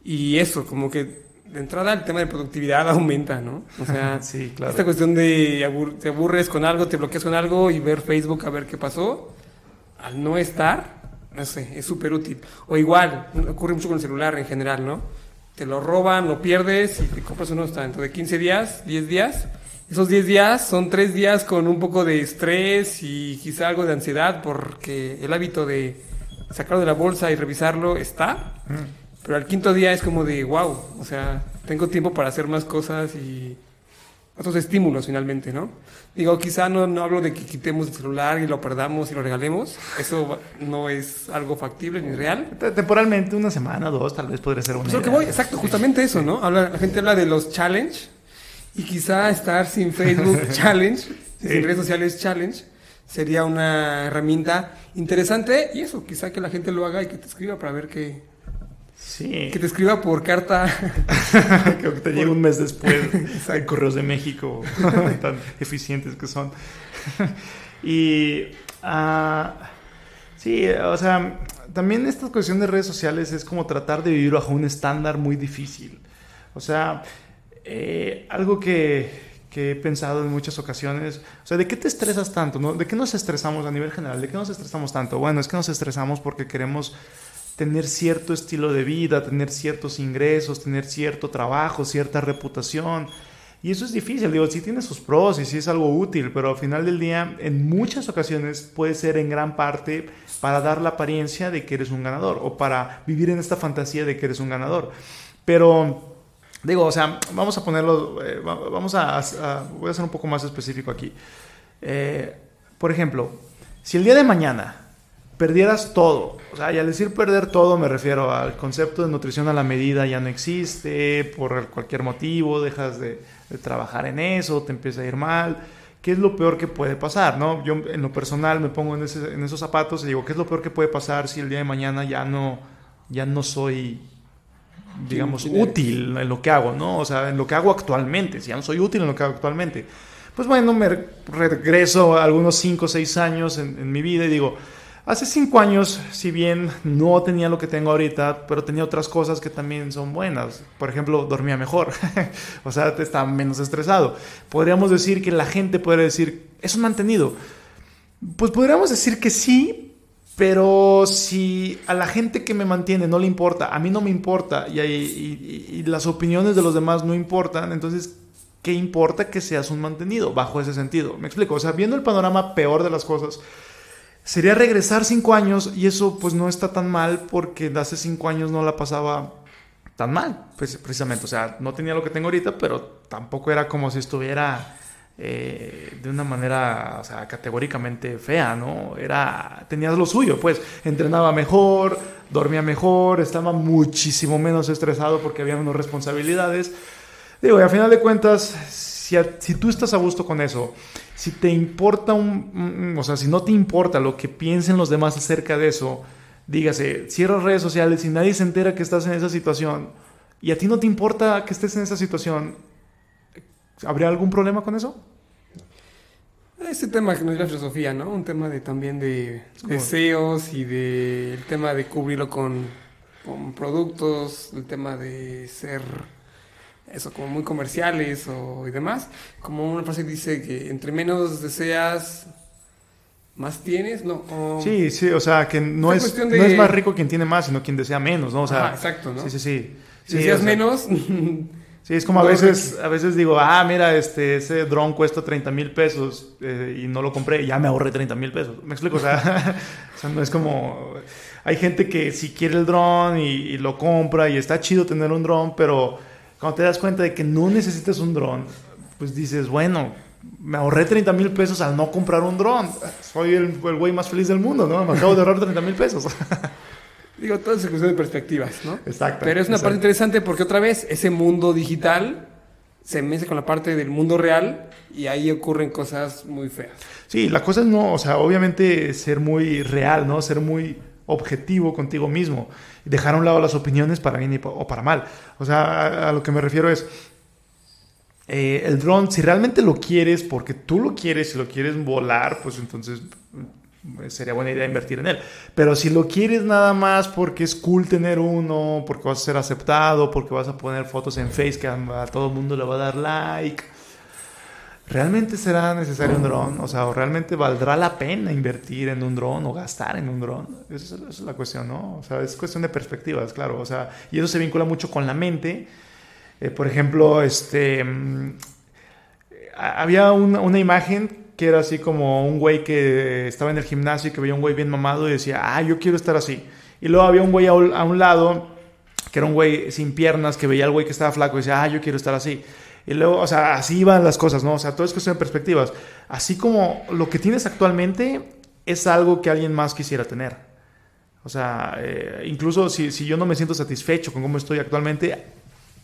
[SPEAKER 2] Y eso, como que de entrada el tema de productividad aumenta, ¿no? O sea,
[SPEAKER 1] Sí, claro.
[SPEAKER 2] esta cuestión de abur- te aburres con algo, te bloqueas con algo y ver Facebook a ver qué pasó, al no estar, no sé, es súper útil. O igual, ocurre mucho con el celular en general, ¿no? Te lo roban, lo pierdes y te compras uno hasta dentro de 15 días, 10 días. Esos 10 días son 3 días con un poco de estrés y quizá algo de ansiedad porque el hábito de sacarlo de la bolsa y revisarlo está. Pero al quinto día es como de, wow, o sea, tengo tiempo para hacer más cosas y otros estímulos finalmente, ¿no? Digo, quizá no, no hablo de que quitemos el celular y lo perdamos y lo regalemos. Eso no es algo factible ni real.
[SPEAKER 1] Temporalmente, una semana, dos, tal vez podría ser una.
[SPEAKER 2] Pues lo que voy, exacto, justamente eso, ¿no? Habla, la gente habla de los challenge y quizá estar sin Facebook challenge, sin redes sociales challenge, sería una herramienta interesante y eso, quizá que la gente lo haga y que te escriba para ver qué,
[SPEAKER 1] Sí.
[SPEAKER 2] Que te escriba por carta.
[SPEAKER 1] que te llegue un mes después. Hay correos de México tan eficientes que son. y. Uh, sí, o sea, también esta cuestión de redes sociales es como tratar de vivir bajo un estándar muy difícil. O sea, eh, algo que, que, he pensado en muchas ocasiones, o sea, ¿de qué te estresas tanto? No? ¿De qué nos estresamos a nivel general? ¿De qué nos estresamos tanto? Bueno, es que nos estresamos porque queremos tener cierto estilo de vida, tener ciertos ingresos, tener cierto trabajo, cierta reputación. Y eso es difícil, digo, sí tiene sus pros y sí es algo útil, pero al final del día, en muchas ocasiones puede ser en gran parte para dar la apariencia de que eres un ganador o para vivir en esta fantasía de que eres un ganador. Pero, digo, o sea, vamos a ponerlo, eh, vamos a, a, voy a ser un poco más específico aquí. Eh, por ejemplo, si el día de mañana perdieras todo. O sea, y al decir perder todo me refiero al concepto de nutrición a la medida ya no existe, por cualquier motivo, dejas de, de, trabajar en eso, te empieza a ir mal. ¿Qué es lo peor que puede pasar? ¿no? Yo en lo personal me pongo en, ese, en esos zapatos y digo, ¿qué es lo peor que puede pasar si el día de mañana ya no, ya no soy, digamos, útil en lo que hago? ¿no? O sea, en lo que hago actualmente, si ya no soy útil en lo que hago actualmente. Pues bueno, me regreso a algunos 5 o 6 años en, en mi vida y digo, Hace cinco años, si bien no tenía lo que tengo ahorita, pero tenía otras cosas que también son buenas. Por ejemplo, dormía mejor. o sea, estaba menos estresado. Podríamos decir que la gente puede decir, es un mantenido. Pues podríamos decir que sí, pero si a la gente que me mantiene no le importa, a mí no me importa y, y las opiniones de los demás no importan, entonces, ¿qué importa que seas un mantenido bajo ese sentido? Me explico. O sea, viendo el panorama peor de las cosas sería regresar cinco años y eso pues no está tan mal porque hace cinco años no la pasaba tan mal, pues, precisamente. O sea, no tenía lo que tengo ahorita, pero tampoco era como si estuviera eh, de una manera, o sea, categóricamente fea, ¿no? Era, tenías lo suyo, pues, entrenaba mejor, dormía mejor, estaba muchísimo menos estresado porque había menos responsabilidades. Digo, y a final de cuentas, si, a, si tú estás a gusto con eso, si te importa un, o sea, si no te importa lo que piensen los demás acerca de eso, dígase, cierras redes sociales y nadie se entera que estás en esa situación y a ti no te importa que estés en esa situación, ¿habría algún problema con eso?
[SPEAKER 2] Ese tema que no es la filosofía, ¿no? Un tema de también de deseos y de el tema de cubrirlo con, con productos, el tema de ser eso, como muy comerciales o, y demás. Como una frase dice que entre menos deseas, más tienes, ¿no? O,
[SPEAKER 1] sí, sí, o sea, que no es, de... no es más rico quien tiene más, sino quien desea menos, ¿no? O sea,
[SPEAKER 2] Ajá, exacto, ¿no?
[SPEAKER 1] Sí, sí, sí.
[SPEAKER 2] Si
[SPEAKER 1] sí,
[SPEAKER 2] deseas
[SPEAKER 1] o sea,
[SPEAKER 2] menos...
[SPEAKER 1] Sí, es como a veces, a veces digo, ah, mira, este, ese dron cuesta 30 mil pesos eh, y no lo compré y ya me ahorré 30 mil pesos. ¿Me explico? O sea, o sea, no es como... Hay gente que si quiere el dron y, y lo compra y está chido tener un dron, pero cuando te das cuenta de que no necesitas un dron, pues dices, bueno, me ahorré 30 mil pesos al no comprar un dron. Soy el, el güey más feliz del mundo, ¿no? Me acabo de ahorrar 30 mil pesos.
[SPEAKER 2] Digo, todo es cuestión de perspectivas, ¿no?
[SPEAKER 1] Exacto.
[SPEAKER 2] Pero es una
[SPEAKER 1] exacto.
[SPEAKER 2] parte interesante porque otra vez ese mundo digital se mezcla con la parte del mundo real y ahí ocurren cosas muy feas.
[SPEAKER 1] Sí, la cosa es no, o sea, obviamente ser muy real, ¿no? Ser muy objetivo contigo mismo. Dejar a un lado las opiniones para bien o para mal. O sea, a, lo que me refiero es, eh, el dron, si realmente lo quieres, porque tú lo quieres, si lo quieres volar, pues entonces sería buena idea invertir en él. Pero si lo quieres nada más porque es cool tener uno, porque vas a ser aceptado, porque vas a poner fotos en Face que a, a todo el mundo le va a dar like, ¿realmente será necesario un dron? O sea, ¿o ¿realmente valdrá la pena invertir en un dron o gastar en un dron? Esa es, la cuestión, ¿no? O sea, es cuestión de perspectivas, claro. O sea, y eso se vincula mucho con la mente. Eh, por ejemplo, este, mm, había una, una imagen que era así como un güey que estaba en el gimnasio y que veía un güey bien mamado y decía, ah, yo quiero estar así. Y luego había un güey a un lado que era un güey sin piernas que veía al güey que estaba flaco y decía, ah, yo quiero estar así. Y luego, o sea, así iban las cosas, ¿no? O sea, todo es cuestión de perspectivas. Así como lo que tienes actualmente es algo que alguien más quisiera tener. O sea, eh, incluso si, si yo no me siento satisfecho con cómo estoy actualmente,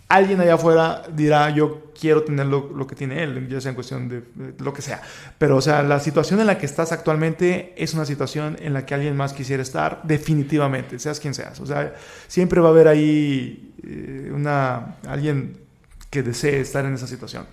[SPEAKER 1] alguien allá afuera dirá, yo quiero tener lo, lo que tiene él, ya sea en cuestión de, de lo que sea. Pero, o sea, la situación en la que estás actualmente es una situación en la que alguien más quisiera estar, definitivamente, seas quien seas. O sea, siempre va a haber ahí eh, una, alguien que desee estar en esa situación.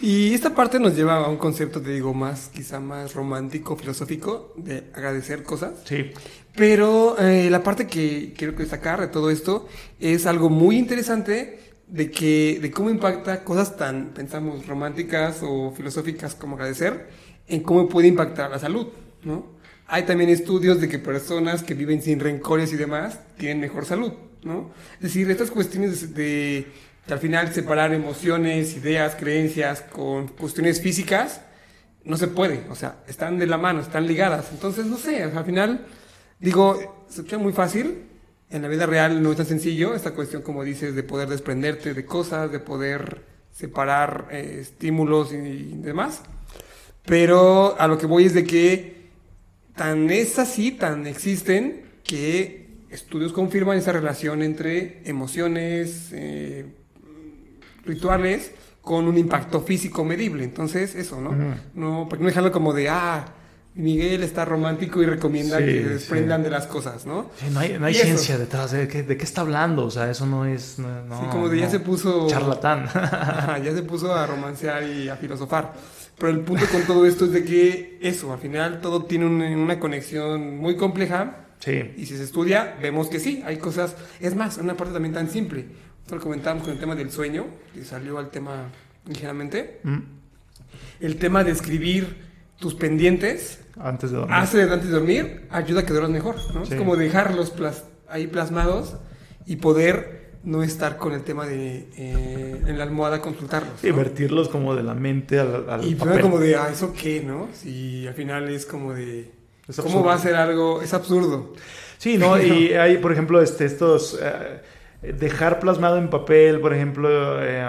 [SPEAKER 2] Y esta parte nos lleva a un concepto, te digo, más, quizá más romántico, filosófico, de agradecer cosas.
[SPEAKER 1] Sí,
[SPEAKER 2] Pero eh, la parte que quiero destacar de todo esto es algo muy interesante de que de cómo impacta cosas tan pensamos románticas o filosóficas como agradecer en cómo puede impactar la salud, ¿no? Hay también estudios de que personas que viven sin rencores y demás tienen mejor salud, ¿no? Es decir, estas cuestiones de, de- de al final separar emociones, ideas, creencias con cuestiones físicas no se puede, o sea, están de la mano, están ligadas. Entonces, no sé, al final Digo, se escucha muy fácil. En la vida real no es tan sencillo esta cuestión, como dices, de poder desprenderte de cosas, de poder separar eh, estímulos y, y demás. Pero a lo que voy es de que tan es así, tan existen, que estudios confirman esa relación entre emociones, eh, rituales, con un impacto físico medible. Entonces, eso, ¿no? No, porque no dejarlo como de, ah, Miguel está romántico y recomienda
[SPEAKER 1] Sí,
[SPEAKER 2] que
[SPEAKER 1] sí.
[SPEAKER 2] se desprendan de las cosas, ¿no?
[SPEAKER 1] Sí, no hay, no hay
[SPEAKER 2] Y eso.
[SPEAKER 1] ciencia detrás de qué, de qué está hablando, o sea, eso no es... No,
[SPEAKER 2] Sí, como de ya
[SPEAKER 1] no.
[SPEAKER 2] se puso...
[SPEAKER 1] Charlatán.
[SPEAKER 2] Ajá, ya se puso a romancear y a filosofar. Pero el punto con todo esto es de que eso, al final todo tiene un- una conexión muy compleja
[SPEAKER 1] sí.
[SPEAKER 2] y si se estudia vemos que sí, hay cosas... Es más, una parte también tan simple. Nosotros comentábamos con el tema del sueño, que salió al tema ligeramente.
[SPEAKER 1] Mm,
[SPEAKER 2] El tema de escribir tus pendientes
[SPEAKER 1] Antes de dormir.
[SPEAKER 2] hace antes de dormir ayuda a que duermas mejor, ¿no?
[SPEAKER 1] Sí.
[SPEAKER 2] Es como dejarlos plas- ahí plasmados y poder no estar con el tema de eh, en la almohada consultarlos.
[SPEAKER 1] Sí,
[SPEAKER 2] ¿no?
[SPEAKER 1] vertirlos como de la mente al, al
[SPEAKER 2] Y
[SPEAKER 1] papel.
[SPEAKER 2] como de, ah, ¿eso qué, no? Si al final es como de,
[SPEAKER 1] Es
[SPEAKER 2] ¿cómo va a ser algo? Es absurdo.
[SPEAKER 1] Sí, ¿no? Y hay, por ejemplo, este, estos... eh, dejar plasmado en papel, por ejemplo, eh,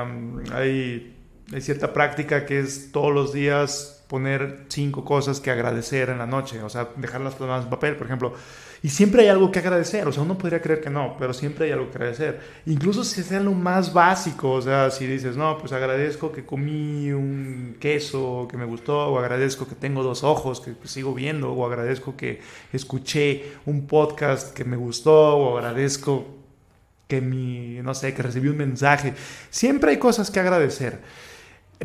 [SPEAKER 1] hay, hay cierta práctica que es todos los días poner cinco cosas que agradecer en la noche, o sea, dejarlas plasmadas en papel, por ejemplo. Y siempre hay algo que agradecer, o sea, uno podría creer que no, pero siempre hay algo que agradecer. Incluso si sea lo más básico, o sea, si dices, no, pues agradezco que comí un queso que me gustó, o agradezco que tengo dos ojos que sigo viendo, o agradezco que escuché un podcast que me gustó, o agradezco que mi, no sé, que recibí un mensaje. Siempre hay cosas que agradecer,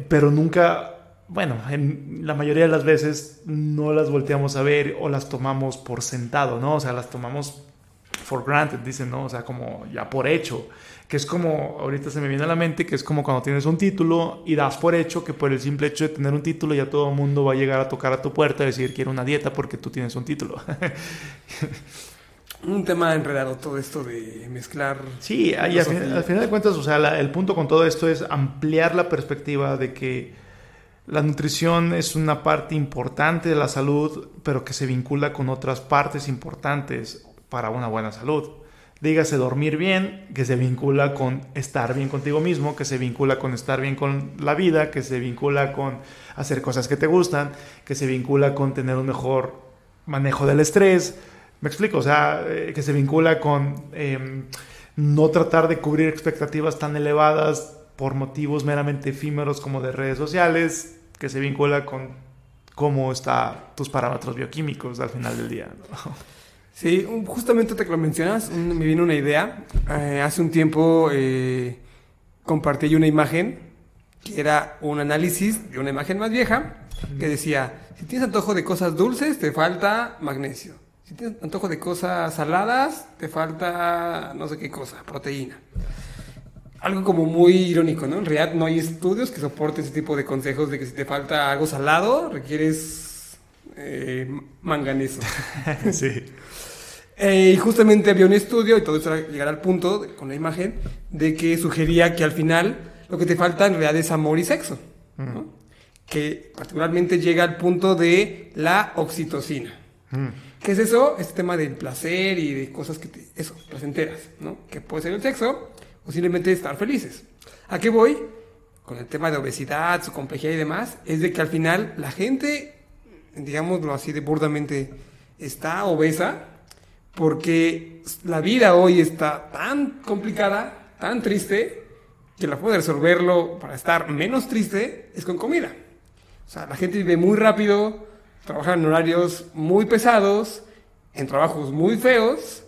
[SPEAKER 1] pero nunca, bueno, en la mayoría de las veces no las volteamos a ver o las tomamos por sentado, ¿no? O sea, las tomamos for granted, dicen, ¿no? O sea, como ya por hecho, que es como, ahorita se me viene a la mente, que es como cuando tienes un título y das por hecho que por el simple hecho de tener un título ya todo el mundo va a llegar a tocar a tu puerta y decir quiero una dieta porque tú tienes un título.
[SPEAKER 2] Un tema enredado todo esto de mezclar.
[SPEAKER 1] Sí, y al, al final de cuentas, o sea, la- el punto con todo esto es ampliar la perspectiva de que la nutrición es una parte importante de la salud, pero que se vincula con otras partes importantes para una buena salud. Dígase dormir bien, que se vincula con estar bien contigo mismo, que se vincula con estar bien con la vida, que se vincula con hacer cosas que te gustan, que se vincula con tener un mejor manejo del estrés. Me explico, o sea, eh, que se vincula con eh, no tratar de cubrir expectativas tan elevadas por motivos meramente efímeros como de redes sociales, que se vincula con cómo están tus parámetros bioquímicos al final del día. ¿no?
[SPEAKER 2] Sí, justamente te que lo mencionas, un- me vino una idea. Eh, hace un tiempo eh, compartí una imagen que era un análisis de una imagen más vieja que decía, si tienes antojo de cosas dulces, te falta magnesio. Si antojo de cosas saladas, te falta no sé qué cosa, proteína. algo como muy irónico, ¿no? En realidad no hay estudios que soporten ese tipo de consejos de que si te falta algo salado, requieres eh, manganeso.
[SPEAKER 1] sí.
[SPEAKER 2] Eh, y justamente había un estudio, y todo eso llegar al punto, de- con la imagen, de que sugería que al final lo que te falta en realidad es amor y sexo. ¿no? Que particularmente llega al punto de la oxitocina.
[SPEAKER 1] Mm.
[SPEAKER 2] ¿Qué es eso? Este tema del placer y de cosas que te, eso, placenteras, ¿no? Que puede ser el sexo o simplemente estar felices. ¿A qué voy? Con el tema de obesidad, su complejidad y demás, es de que al final la gente, digámoslo así de burdamente, está obesa porque la vida hoy está tan complicada, tan triste, que la forma de resolverlo para estar menos triste es con comida. O sea, la gente vive muy rápido, trabaja en horarios muy pesados, en trabajos muy feos,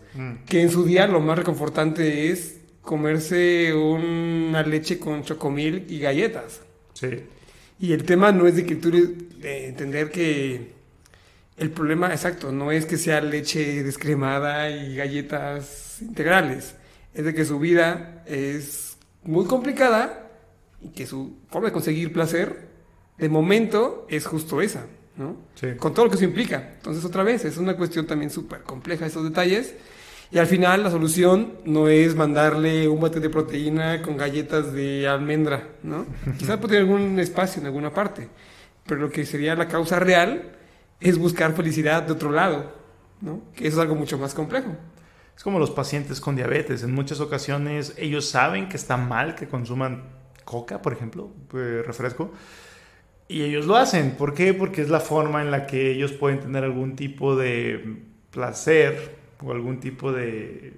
[SPEAKER 2] que en su día lo más reconfortante es comerse una leche con chocomil y galletas.
[SPEAKER 1] Sí.
[SPEAKER 2] Y el tema no es de que tú de entender que el problema exacto no es que sea leche descremada y galletas integrales, es de que su vida es muy complicada y que su forma de conseguir placer de momento es justo esa, ¿no?
[SPEAKER 1] Sí.
[SPEAKER 2] Con todo lo que eso implica. Entonces otra vez es una cuestión también súper compleja esos detalles. Y al final la solución no es mandarle un bote de proteína con galletas de almendra, ¿no? Quizás puede tener algún espacio en alguna parte, pero lo que sería la causa real es buscar felicidad de otro lado, ¿no? Que eso es algo mucho más complejo.
[SPEAKER 1] Es como los pacientes con diabetes. En muchas ocasiones ellos saben que está mal que consuman coca, por ejemplo, eh, refresco. Y ellos lo hacen. ¿Por qué? Porque es la forma en la que ellos pueden tener algún tipo de placer o algún tipo de...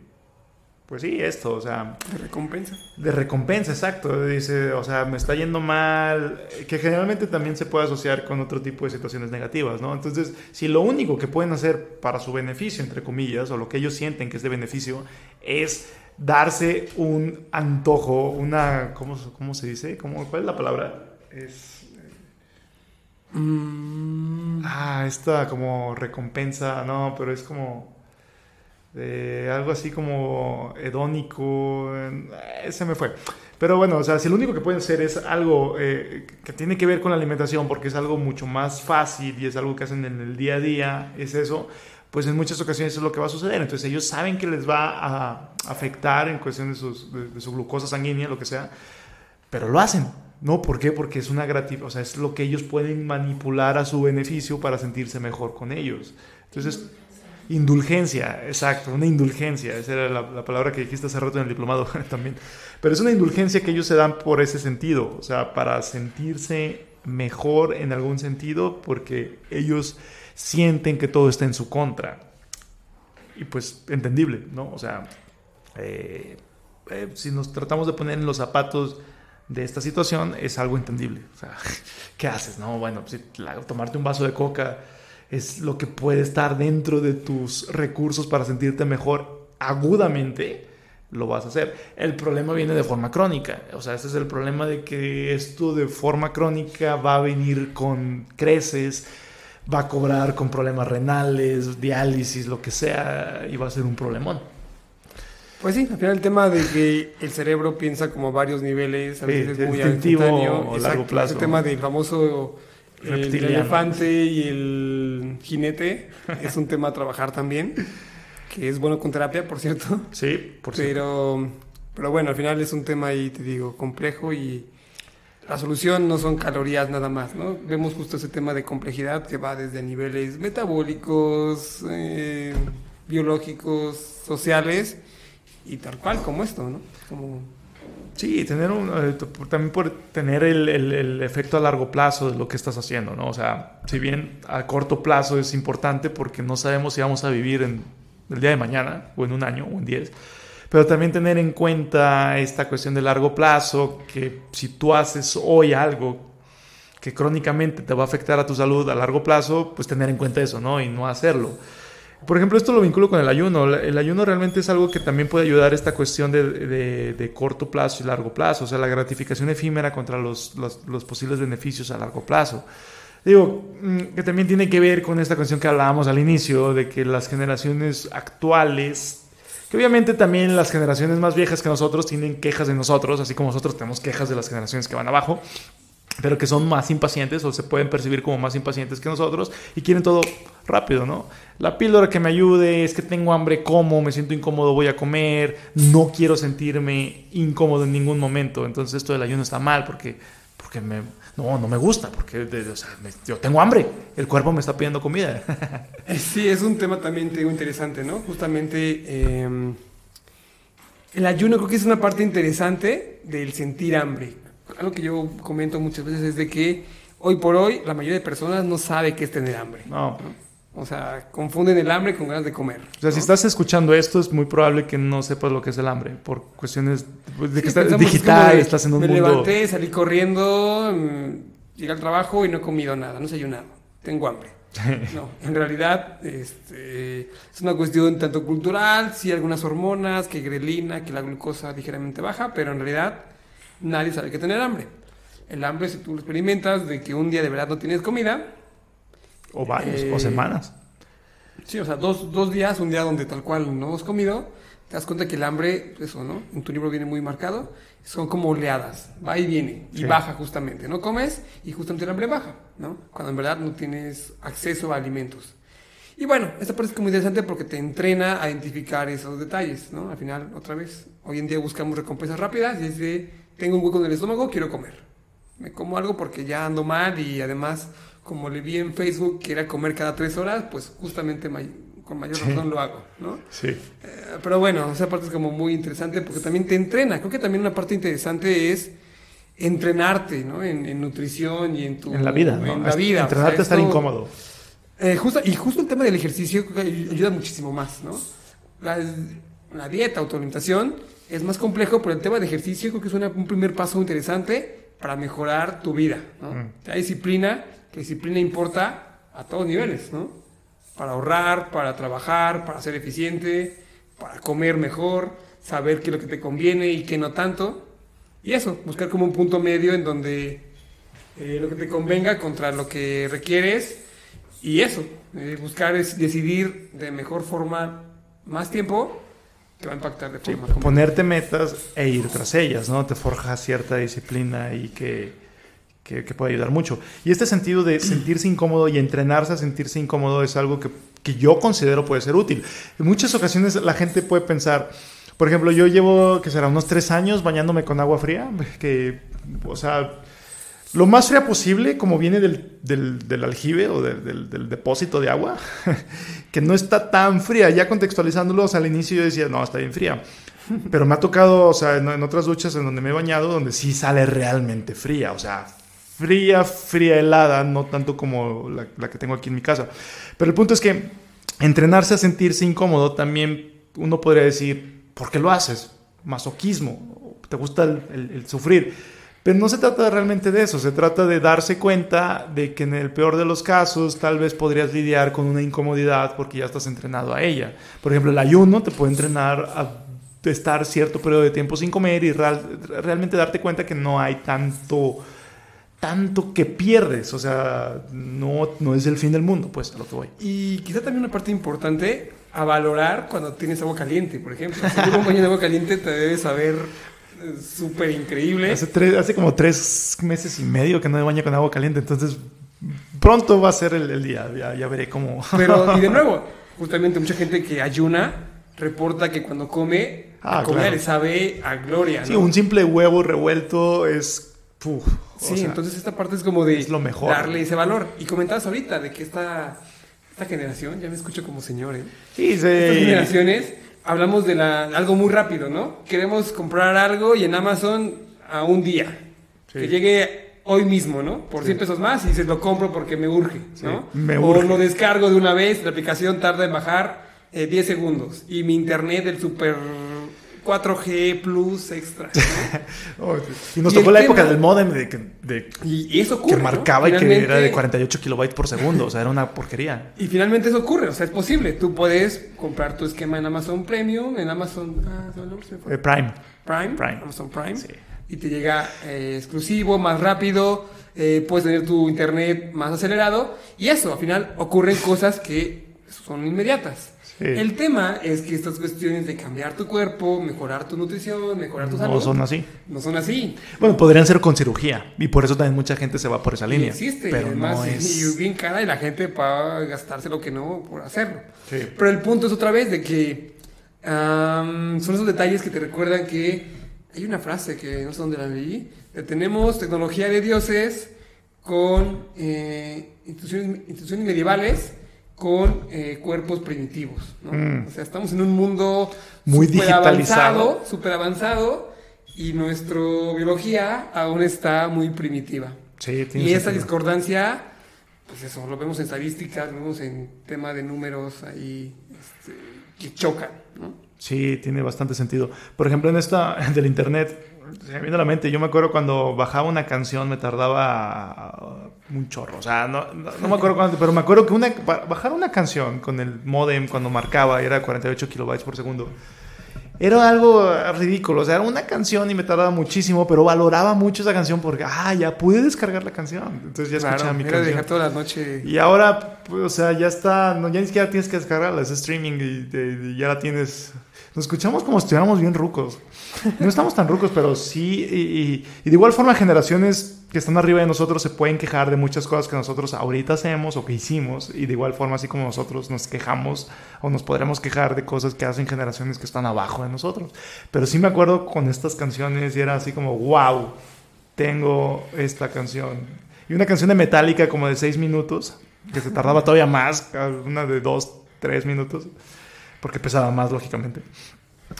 [SPEAKER 1] Pues sí, esto, o sea,
[SPEAKER 2] De recompensa.
[SPEAKER 1] de recompensa, exacto. Dice, o sea, me está yendo mal, que generalmente también se puede asociar con otro tipo de situaciones negativas, ¿no? Entonces, si lo único que pueden hacer para su beneficio, entre comillas, o lo que ellos sienten que es de beneficio, es darse un antojo, una, ¿cómo, cómo se dice? ¿Cómo, ¿Cuál es la palabra? Es...
[SPEAKER 2] Mm,
[SPEAKER 1] Ah, esta como recompensa, no, pero es como algo así como hedónico, eh, se me fue. Pero bueno, o sea, si lo único que pueden hacer es algo eh, que tiene que ver con la alimentación, porque es algo mucho más fácil y es algo que hacen en el día a día, es eso, pues en muchas ocasiones es lo que va a suceder. Entonces ellos saben que les va a afectar en cuestión de su glucosa sanguínea, lo que sea, pero lo hacen. ¿No? ¿Por qué? Porque es una gratificación, o sea, es lo que ellos pueden manipular a su beneficio para sentirse mejor con ellos. Entonces, indulgencia, exacto, una indulgencia, esa era la, la palabra que dijiste hace rato en el diplomado también. Pero es una indulgencia que ellos se dan por ese sentido, o sea, para sentirse mejor en algún sentido, porque ellos sienten que todo está en su contra. Y pues, entendible, ¿no? O sea, eh, eh, si nos tratamos de poner en los zapatos de esta situación, es algo entendible. O sea, ¿qué haces? No, bueno, pues, tomarte un vaso de coca es lo que puede estar dentro de tus recursos para sentirte mejor agudamente, lo vas a hacer. El problema viene de forma crónica. O sea, ese es el problema de que esto de forma crónica va a venir con creces, va a cobrar con problemas renales, diálisis, lo que sea, y va a ser un problemón.
[SPEAKER 2] Pues sí, al final el tema de que el cerebro piensa como a varios niveles, a
[SPEAKER 1] Sí,
[SPEAKER 2] veces
[SPEAKER 1] es
[SPEAKER 2] muy
[SPEAKER 1] instintivo
[SPEAKER 2] instantáneo.
[SPEAKER 1] o largo
[SPEAKER 2] Exacto,
[SPEAKER 1] plazo.
[SPEAKER 2] Ese tema del famoso el
[SPEAKER 1] Reptiliano.
[SPEAKER 2] elefante y el jinete es un tema a trabajar también, que es bueno con terapia, por cierto.
[SPEAKER 1] Sí, por cierto.
[SPEAKER 2] Pero, pero bueno, al final es un tema ahí, te digo, complejo y la solución no son calorías nada más, ¿no? Vemos justo ese tema de complejidad que va desde niveles metabólicos, eh, biológicos, sociales y tal cual como esto, ¿no? Como
[SPEAKER 1] Sí, tener un, eh, también por tener el, el- el efecto a largo plazo de lo que estás haciendo, ¿no? O sea, si bien a corto plazo es importante porque no sabemos si vamos a vivir en el día de mañana, o en un año, o en diez, pero también tener en cuenta esta cuestión de largo plazo, que si tú haces hoy algo que crónicamente te va a afectar a tu salud a largo plazo, pues tener en cuenta eso, ¿no? Y no hacerlo. Por ejemplo, esto lo vinculo con el ayuno. El ayuno realmente es algo que también puede ayudar esta cuestión de, de- de corto plazo y largo plazo, o sea, la gratificación efímera contra los, los- los posibles beneficios a largo plazo. Digo, mm, que también tiene que ver con esta cuestión que hablábamos al inicio, de que las generaciones actuales Que obviamente también las generaciones más viejas que nosotros tienen quejas de nosotros, así como nosotros tenemos quejas de las generaciones que van abajo, pero que son más impacientes o se pueden percibir como más impacientes que nosotros y quieren todo rápido, ¿no? La píldora que me ayude, es que tengo hambre, como, me siento incómodo, voy a comer, no quiero sentirme incómodo en ningún momento. Entonces esto del ayuno está mal porque, porque me, no, no me gusta, porque yo tengo hambre, el cuerpo me está pidiendo comida.
[SPEAKER 2] Sí, es un tema también interesante, ¿no? Justamente eh, el ayuno creo que es una parte interesante del sentir hambre. Algo que yo comento muchas veces es de que hoy por hoy la mayoría de personas no sabe qué es tener hambre.
[SPEAKER 1] no.
[SPEAKER 2] O sea, confunden el hambre con ganas de comer.
[SPEAKER 1] O sea, si estás escuchando esto, es muy probable que no sepas lo que es el hambre, por cuestiones de que estás digital, estás en un
[SPEAKER 2] me
[SPEAKER 1] mundo...
[SPEAKER 2] levanté, salí corriendo, mm, llegué al trabajo y no he comido nada, no he desayunado, tengo hambre. No, en realidad este, es una cuestión tanto cultural, sí algunas hormonas, que grelina, que la glucosa ligeramente baja, pero en realidad nadie sabe que tener hambre. El hambre, si tú lo experimentas, de que un día de verdad no tienes comida,
[SPEAKER 1] O varios,
[SPEAKER 2] Eh,
[SPEAKER 1] o semanas.
[SPEAKER 2] Sí, o sea, dos, dos días, un día donde tal cual no has comido, te das cuenta que el hambre, eso, ¿no? En tu libro viene muy marcado, son como oleadas, va y viene, y
[SPEAKER 1] Sí.
[SPEAKER 2] baja justamente. No comes y justamente el hambre baja, ¿no? Cuando en verdad no tienes acceso a alimentos. Y bueno, esta parte es como interesante porque te entrena a identificar esos detalles, ¿no? Al final, otra vez, hoy en día buscamos recompensas rápidas y es de, tengo un hueco en el estómago, quiero comer. Me como algo porque ya ando mal y además, como le vi en Facebook que era comer cada tres horas, pues justamente may- con mayor razón lo hago, ¿no?
[SPEAKER 1] Sí.
[SPEAKER 2] Eh, pero bueno, esa parte es como muy interesante porque también te entrena. Creo que también una parte interesante es entrenarte, ¿no? En, en nutrición y en tu...
[SPEAKER 1] En la vida, ¿no?
[SPEAKER 2] En la vida.
[SPEAKER 1] Entrenarte
[SPEAKER 2] O sea,
[SPEAKER 1] a estar
[SPEAKER 2] esto-
[SPEAKER 1] incómodo.
[SPEAKER 2] eh, justo, y justo el tema del ejercicio ayuda muchísimo más, ¿no? La, la dieta, autoalimentación es más complejo, pero el tema de ejercicio creo que es una- un primer paso interesante para mejorar tu vida, ¿no?
[SPEAKER 1] Mm.
[SPEAKER 2] La disciplina, que disciplina importa a todos niveles, ¿no? Para ahorrar, para trabajar, para ser eficiente, para comer mejor, saber qué es lo que te conviene y qué no tanto. Y eso, buscar como un punto medio en donde eh, lo que te convenga contra lo que requieres y eso, eh, buscar es decidir de mejor forma más tiempo que va a impactar de forma
[SPEAKER 1] ponerte metas e ir tras ellas, ¿no? Te forja cierta disciplina y que, que, que puede ayudar mucho. Y este sentido de sentirse incómodo y entrenarse a sentirse incómodo es algo que, que yo considero puede ser útil. En muchas ocasiones la gente puede pensar, por ejemplo, yo llevo, que será, unos tres años bañándome con agua fría, que, o sea, lo más fría posible, como viene del, del, del aljibe o del, del- depósito de agua, que no está tan fría. Ya contextualizándolo, o sea, al inicio yo decía, no, está bien fría. Pero me ha tocado, o sea, en, en otras duchas en donde me he bañado, donde sí sale realmente fría, o sea, fría, fría, helada, no tanto como la, la que tengo aquí en mi casa. Pero el punto es que entrenarse a sentirse incómodo también uno podría decir, ¿por qué lo haces? Masoquismo, te gusta el, el- el sufrir. Pero no se trata realmente de eso, se trata de darse cuenta de que en el peor de los casos tal vez podrías lidiar con una incomodidad porque ya estás entrenado a ella. Por ejemplo, el ayuno te puede entrenar a estar cierto periodo de tiempo sin comer y real- realmente darte cuenta que no hay tanto tanto que pierdes, o sea, no, no es el fin del mundo, pues a lo que voy.
[SPEAKER 2] Y quizá también una parte importante a valorar cuando tienes agua caliente, por ejemplo. Si un baño de agua caliente te debes saber súper increíble.
[SPEAKER 1] Hace, tres, hace como tres meses y medio que no me baño con agua caliente, entonces pronto va a ser el, el día, ya, ya veré cómo...
[SPEAKER 2] Pero, y de nuevo, justamente mucha gente que ayuna reporta que cuando come,
[SPEAKER 1] Ah,
[SPEAKER 2] la comida
[SPEAKER 1] claro.
[SPEAKER 2] sabe a gloria,
[SPEAKER 1] Sí,
[SPEAKER 2] ¿no?
[SPEAKER 1] un simple huevo revuelto es... uf, o
[SPEAKER 2] Sí,
[SPEAKER 1] sea,
[SPEAKER 2] entonces esta parte es como de
[SPEAKER 1] es lo mejor.
[SPEAKER 2] darle ese valor. Y comentabas ahorita de que esta, esta generación, ya me escucho como señor, ¿eh?
[SPEAKER 1] Sí,
[SPEAKER 2] Estas
[SPEAKER 1] sí.
[SPEAKER 2] generaciones, hablamos de la, algo muy rápido, ¿no? Queremos comprar algo y en Amazon a un día.
[SPEAKER 1] Sí.
[SPEAKER 2] Que llegue hoy mismo, ¿no? Por 100 pesos más y dices, lo compro porque me urge, ¿no?
[SPEAKER 1] Sí, me
[SPEAKER 2] o
[SPEAKER 1] urge.
[SPEAKER 2] lo descargo de una vez, la aplicación tarda en bajar eh, 10 segundos. Y mi internet, el super 4G Plus extra. ¿no?
[SPEAKER 1] Oh, y nos
[SPEAKER 2] Y
[SPEAKER 1] tocó la época del modem de,
[SPEAKER 2] y, eso ocurre.
[SPEAKER 1] que
[SPEAKER 2] ¿no?
[SPEAKER 1] marcaba y que era de 48 kilobytes por segundo, o sea, era una porquería.
[SPEAKER 2] Y finalmente eso ocurre, o sea, es posible. Tú puedes comprar tu esquema en Amazon Premium, en Amazon ah.
[SPEAKER 1] Eh, Prime.
[SPEAKER 2] Prime,
[SPEAKER 1] Prime.
[SPEAKER 2] Amazon Prime,
[SPEAKER 1] Sí.
[SPEAKER 2] y te llega eh, exclusivo, más rápido, eh, puedes tener tu internet más acelerado, y eso, al final ocurren cosas que son inmediatas. El tema es que estas cuestiones de cambiar tu cuerpo, mejorar tu nutrición, mejorar tu salud.
[SPEAKER 1] No son así.
[SPEAKER 2] No son así.
[SPEAKER 1] Bueno, podrían ser con cirugía. Y por eso también mucha gente se va por esa
[SPEAKER 2] Y
[SPEAKER 1] línea.
[SPEAKER 2] existe,
[SPEAKER 1] pero
[SPEAKER 2] además,
[SPEAKER 1] no es.
[SPEAKER 2] y bien cara y la gente para gastarse lo que no por hacerlo.
[SPEAKER 1] Sí.
[SPEAKER 2] Pero el punto es otra vez de que am, son esos detalles que te recuerdan que hay una frase que no sé dónde la leí, que tenemos tecnología de dioses con eh, instituciones, instituciones medievales con eh, cuerpos primitivos. ¿no?
[SPEAKER 1] Mm.
[SPEAKER 2] O sea, estamos en un mundo
[SPEAKER 1] Muy
[SPEAKER 2] superavanzado,
[SPEAKER 1] digitalizado.
[SPEAKER 2] súper avanzado y nuestra biología aún está muy primitiva.
[SPEAKER 1] Sí, tiene
[SPEAKER 2] Y esa discordancia, pues eso, lo vemos en estadísticas, lo vemos en tema de números ahí este, que chocan, ¿no?
[SPEAKER 1] Sí, tiene bastante sentido. Por ejemplo, en esta del internet, se me viene a la mente, yo me acuerdo cuando bajaba una canción me tardaba un chorro. O sea, no, no, no me acuerdo cuánto, pero me acuerdo que una, ba- bajar una canción con el modem cuando marcaba era 48 kilobytes por segundo. Era algo ridículo, o sea, era una canción y me tardaba muchísimo, pero valoraba mucho esa canción porque, ah, ya pude descargar la canción. Entonces ya escuchaba mi
[SPEAKER 2] era
[SPEAKER 1] canción.
[SPEAKER 2] dejar toda la noche.
[SPEAKER 1] Y ahora, pues, o sea, ya está, no, ya ni siquiera tienes que descargarla, es streaming y, te- y ya la tienes. Nos escuchamos como si estuviéramos bien rucos. No estamos tan rucos, pero sí. Y, de igual forma, generaciones que están arriba de nosotros se pueden quejar de muchas cosas que nosotros ahorita hacemos o que hicimos. Y de igual forma, así como nosotros nos quejamos o nos podremos quejar de cosas que hacen generaciones que están abajo de nosotros. Pero sí me acuerdo con estas canciones y era así como, wow, tengo esta canción. Y una canción de Metallica como de 6 minutos, que se tardaba todavía más, una de 2, 3 minutos, porque pesaba más, lógicamente.